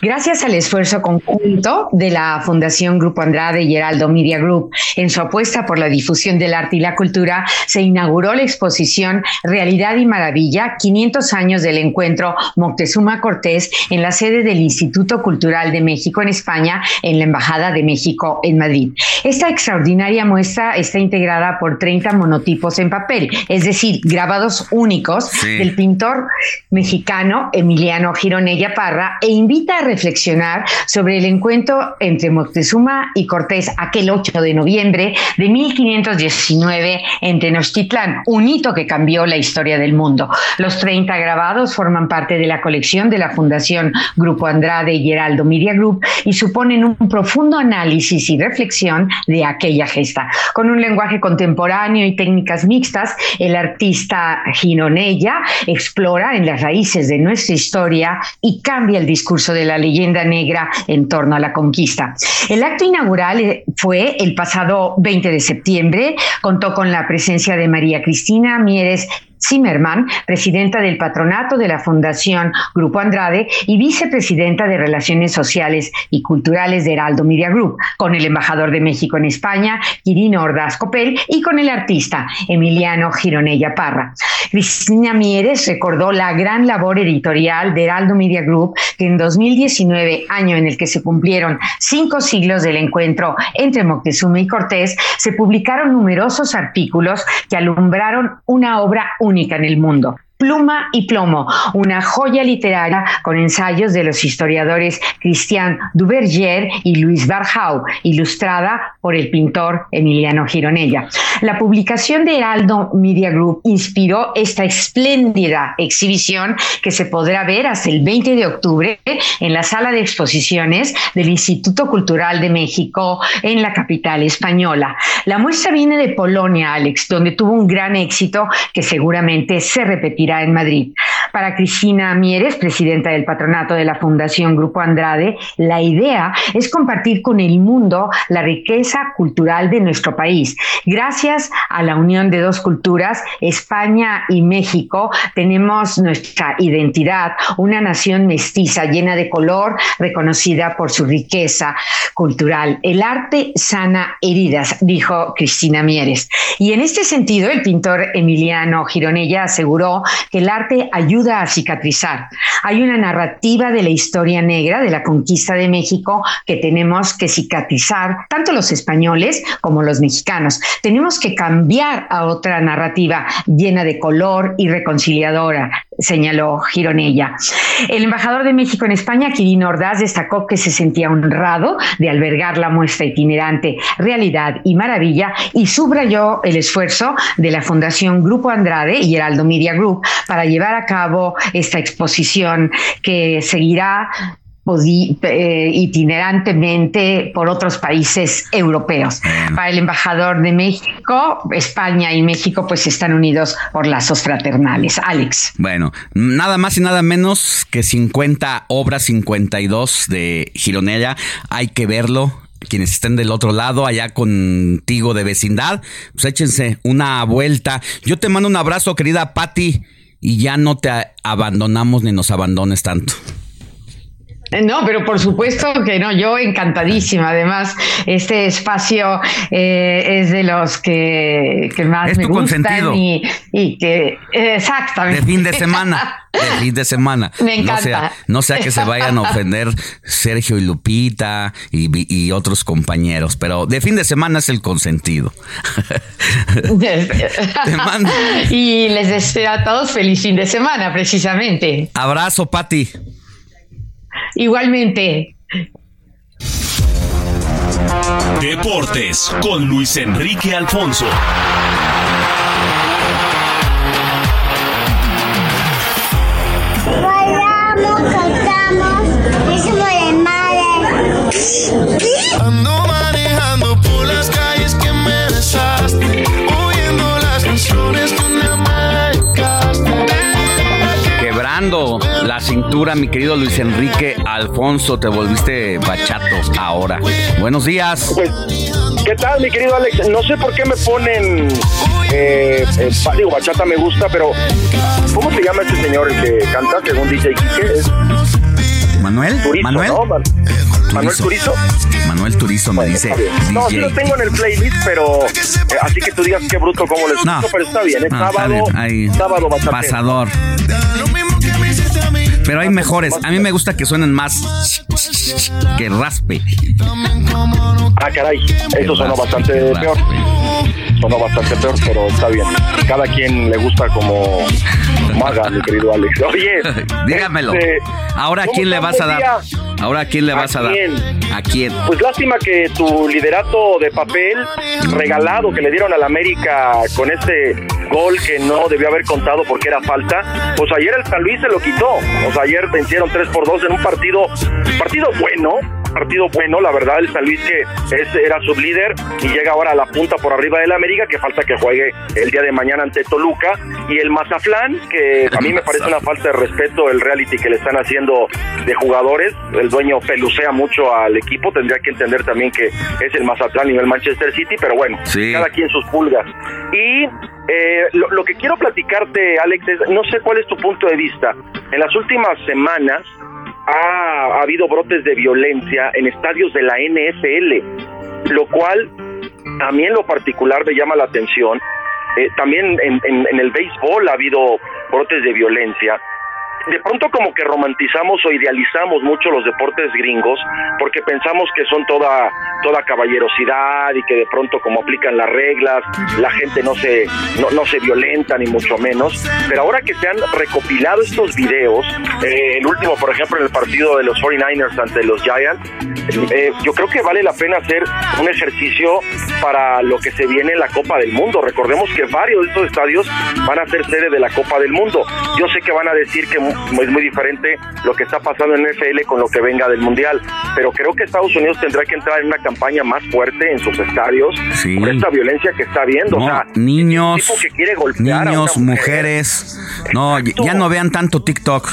Gracias al esfuerzo conjunto de la Fundación Grupo Andrade y Heraldo Media Group en su apuesta por la difusión del arte y la cultura, se inauguró la exposición Realidad y Maravilla, 500 años del encuentro Moctezuma Cortés en la sede del Instituto Cultural de México en España, en la Embajada de México en Madrid. Esta extraordinaria muestra está integrada por 30 monotipos en papel, es decir, grabados únicos del pintor mexicano Emiliano Gironella Parra e invita a reflexionar sobre el encuentro entre Moctezuma y Cortés aquel 8 de noviembre de 1519 en Tenochtitlán, un hito que cambió la historia del mundo. Los 30 grabados forman parte de la colección de la Fundación Grupo Andrade y Heraldo Media Group y suponen un profundo análisis y reflexión de aquella gesta. Con un lenguaje contemporáneo y técnicas mixtas, el artista Gironella explora en las raíces de nuestra historia y cambia el discurso de la leyenda negra en torno a la conquista. El acto inaugural eh, fue el pasado 20 de septiembre, contó con la presencia de María Cristina Mieres Zimmerman, presidenta del patronato de la Fundación Grupo Andrade y vicepresidenta de Relaciones Sociales y Culturales de Heraldo Media Group, con el embajador de México en España, Quirino Ordaz Copel, y con el artista Emiliano Gironella Parra. Cristina Mieres recordó la gran labor editorial de Heraldo Media Group, que en 2019, año en el que se cumplieron cinco siglos del encuentro entre Moctezuma y Cortés, se publicaron numerosos artículos que alumbraron una obra única en el mundo. Pluma y Plomo, una joya literaria con ensayos de los historiadores Christian Duverger y Luis Barjau, ilustrada por el pintor Emiliano Gironella. La publicación de Heraldo Media Group inspiró esta espléndida exhibición que se podrá ver hasta el 20 de octubre en la sala de exposiciones del Instituto Cultural de México en la capital española. La muestra viene de Polonia, Alex, donde tuvo un gran éxito que seguramente se repetirá en Madrid. Para Cristina Mieres, presidenta del patronato de la Fundación Grupo Andrade, la idea es compartir con el mundo la riqueza cultural de nuestro país. Gracias a la unión de dos culturas, España y México, tenemos nuestra identidad, una nación mestiza llena de color, reconocida por su riqueza cultural. El arte sana heridas, dijo Cristina Mieres. Y en este sentido, el pintor Emiliano Gironella aseguró que el arte ayuda a cicatrizar. Hay una narrativa de la historia negra de la conquista de México que tenemos que cicatrizar, tanto los españoles como los mexicanos. Tenemos que cambiar a otra narrativa llena de color y reconciliadora, señaló Gironella. El embajador de México en España, Quirino Ordaz, destacó que se sentía honrado de albergar la muestra itinerante Realidad y Maravilla y subrayó el esfuerzo de la Fundación Grupo Andrade y Heraldo Media Group para llevar a cabo esta exposición que seguirá eh, itinerantemente por otros países europeos. Para el embajador de México, España y México pues están unidos por lazos fraternales. Alex. Bueno, nada más y nada menos que 50 obras, 52 de Gironella. Hay que verlo, quienes estén del otro lado, allá contigo de vecindad, pues échense una vuelta. Yo te mando un abrazo, querida Patti, y ya no te abandonamos ni nos abandones tanto. No, pero por supuesto que no, yo encantadísima. Además, este espacio eh, es de los que, más me gustan y, y, que exactamente. De fin de semana. De fin de semana. Me encanta. No sea, que se vayan a ofender Sergio y Lupita y, y, otros compañeros, pero de fin de semana es el consentido. Te mando. Y les deseo a todos feliz fin de semana, precisamente. Abrazo, Pati. Igualmente. Deportes con Luis Enrique Alfonso. Bailamos, cantamos, de madre. Temperatura, mi querido Luis Enrique Alfonso. Te volviste bachato ahora. Buenos días. Pues, ¿Qué tal, mi querido Alex? No sé por qué me ponen. Eh, eh, digo, bachata me gusta, pero. ¿Cómo se llama este señor el que canta según DJ Quique? Es Manuel. Manuel. Manuel Turizo. Manuel Turizo me dice. No, sí lo tengo en el playlist, pero eh, así que tú digas qué bruto cómo le escucho, pero está bien. Es sábado, sábado bachatero. Pasador. Pero hay mejores. A mí me gusta que suenen más que raspe. Ah, caray. Eso sonó bastante peor. Sonó bastante peor, pero está bien. Cada quien le gusta como maga, mi querido Alex. Oye, dígamelo. este, Ahora a ¿cómo quién le vas a dar? día. Ahora a quién le vas a, dar? ¿A quién? Pues lástima que tu liderato de papel regalado que le dieron al América con este gol que no debió haber contado porque era falta, pues ayer el San Luis se lo quitó. O sea, ayer vencieron 3 por 2 en un partido, partido bueno, partido bueno, la verdad, el San Luis que es, era sublíder y llega ahora a la punta por arriba del América, que falta que juegue el día de mañana ante Toluca, y el Mazatlán, que a mí me parece una falta de respeto el reality que le están haciendo de jugadores, el dueño pelucea mucho al equipo, tendría que entender también que es el Mazatlán y no el Manchester City, pero bueno, Sí. cada quien sus pulgas. Y eh, lo, lo que quiero platicarte, Alex, es, no sé cuál es tu punto de vista. En las últimas semanas ha, ha habido brotes de violencia en estadios de la NFL, lo cual a mí en lo particular me llama la atención. Eh, también en- en el béisbol ha habido brotes de violencia. De pronto como que romantizamos o idealizamos mucho los deportes gringos porque pensamos que son toda toda caballerosidad y que de pronto como aplican las reglas la gente no se no, no se violenta ni mucho menos pero ahora que se han recopilado estos videos eh, el último por ejemplo en el partido de los 49ers ante los Giants eh, yo creo que vale la pena hacer un ejercicio para lo que se viene en la Copa del Mundo. Recordemos que varios de estos estadios van a ser sede de la Copa del Mundo. Yo sé que van a decir que es muy diferente lo que está pasando en NFL con lo que venga del Mundial, pero creo que Estados Unidos tendrá que entrar en una campaña más fuerte en sus estadios Sí. por esta violencia que está viendo. No, o sea, niños, que quiere niños, mujeres. No, ya no vean tanto TikTok.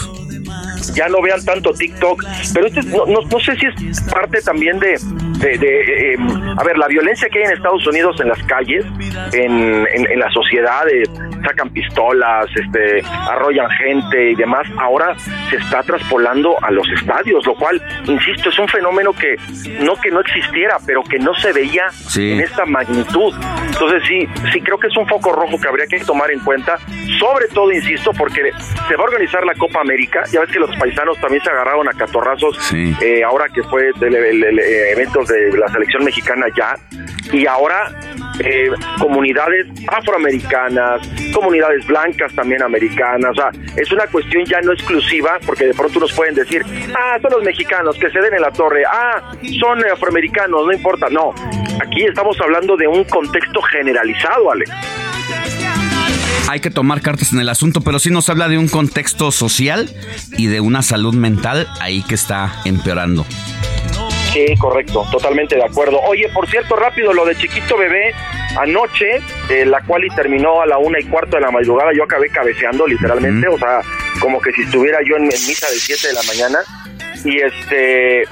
ya no vean tanto TikTok, pero esto es- no, no, no sé si es parte también de, de, de, eh, a ver, la violencia que hay en Estados Unidos en las calles, en, en, en la sociedad, eh, sacan pistolas, este, arrollan gente y demás, ahora se está traspolando a los estadios, lo cual, insisto, es un fenómeno que no que no existiera, pero que no se veía Sí. en esta magnitud. Entonces sí, sí creo que es un foco rojo que habría que tomar en cuenta, sobre todo, insisto, porque se va a organizar la Copa América, ya ves que los paisanos también se agarraron a catorrazos eh, ahora que fue el- eh, eventos de la selección mexicana ya, y ahora eh, comunidades afroamericanas, comunidades blancas también americanas, o sea, es una cuestión ya no exclusiva, porque de pronto nos pueden decir, ah, son los mexicanos que se den en la torre, ah, son afroamericanos, no importa, no, aquí estamos hablando de un contexto generalizado, Alex. Hay que tomar cartas en el asunto, pero sí nos habla de un contexto social y de una salud mental ahí que está empeorando. Sí, correcto, totalmente de acuerdo. Oye, por cierto, rápido, lo de Chiquito Bebé, anoche, eh, la cual y terminó a la una y cuarto de la madrugada, yo acabé cabeceando literalmente, o sea, como que si estuviera yo en, en misa de 7 de la mañana, y este,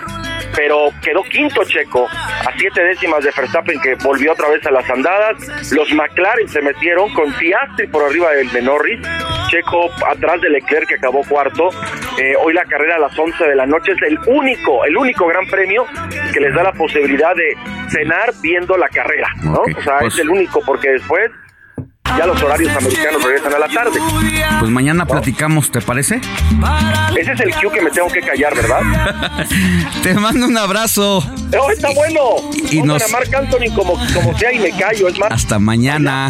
pero quedó quinto Checo, a siete décimas de Verstappen que volvió otra vez a las andadas, los McLaren se metieron con Piastri por arriba del de Norris, Checo atrás de Leclerc que acabó cuarto, Eh, hoy la carrera a las 11 de la noche es el único, el único gran premio que les da la posibilidad de cenar viendo la carrera, ¿no? o sea, es el único porque después ya los horarios americanos regresan a la tarde. Pues mañana platicamos, ¿te parece? Ese es el cue que me tengo que callar, ¿verdad? Te mando un abrazo. ¡Oh, está bueno! Y Pongan nos- a Marc Anthony como, como sea y me callo, es más. Hasta mañana.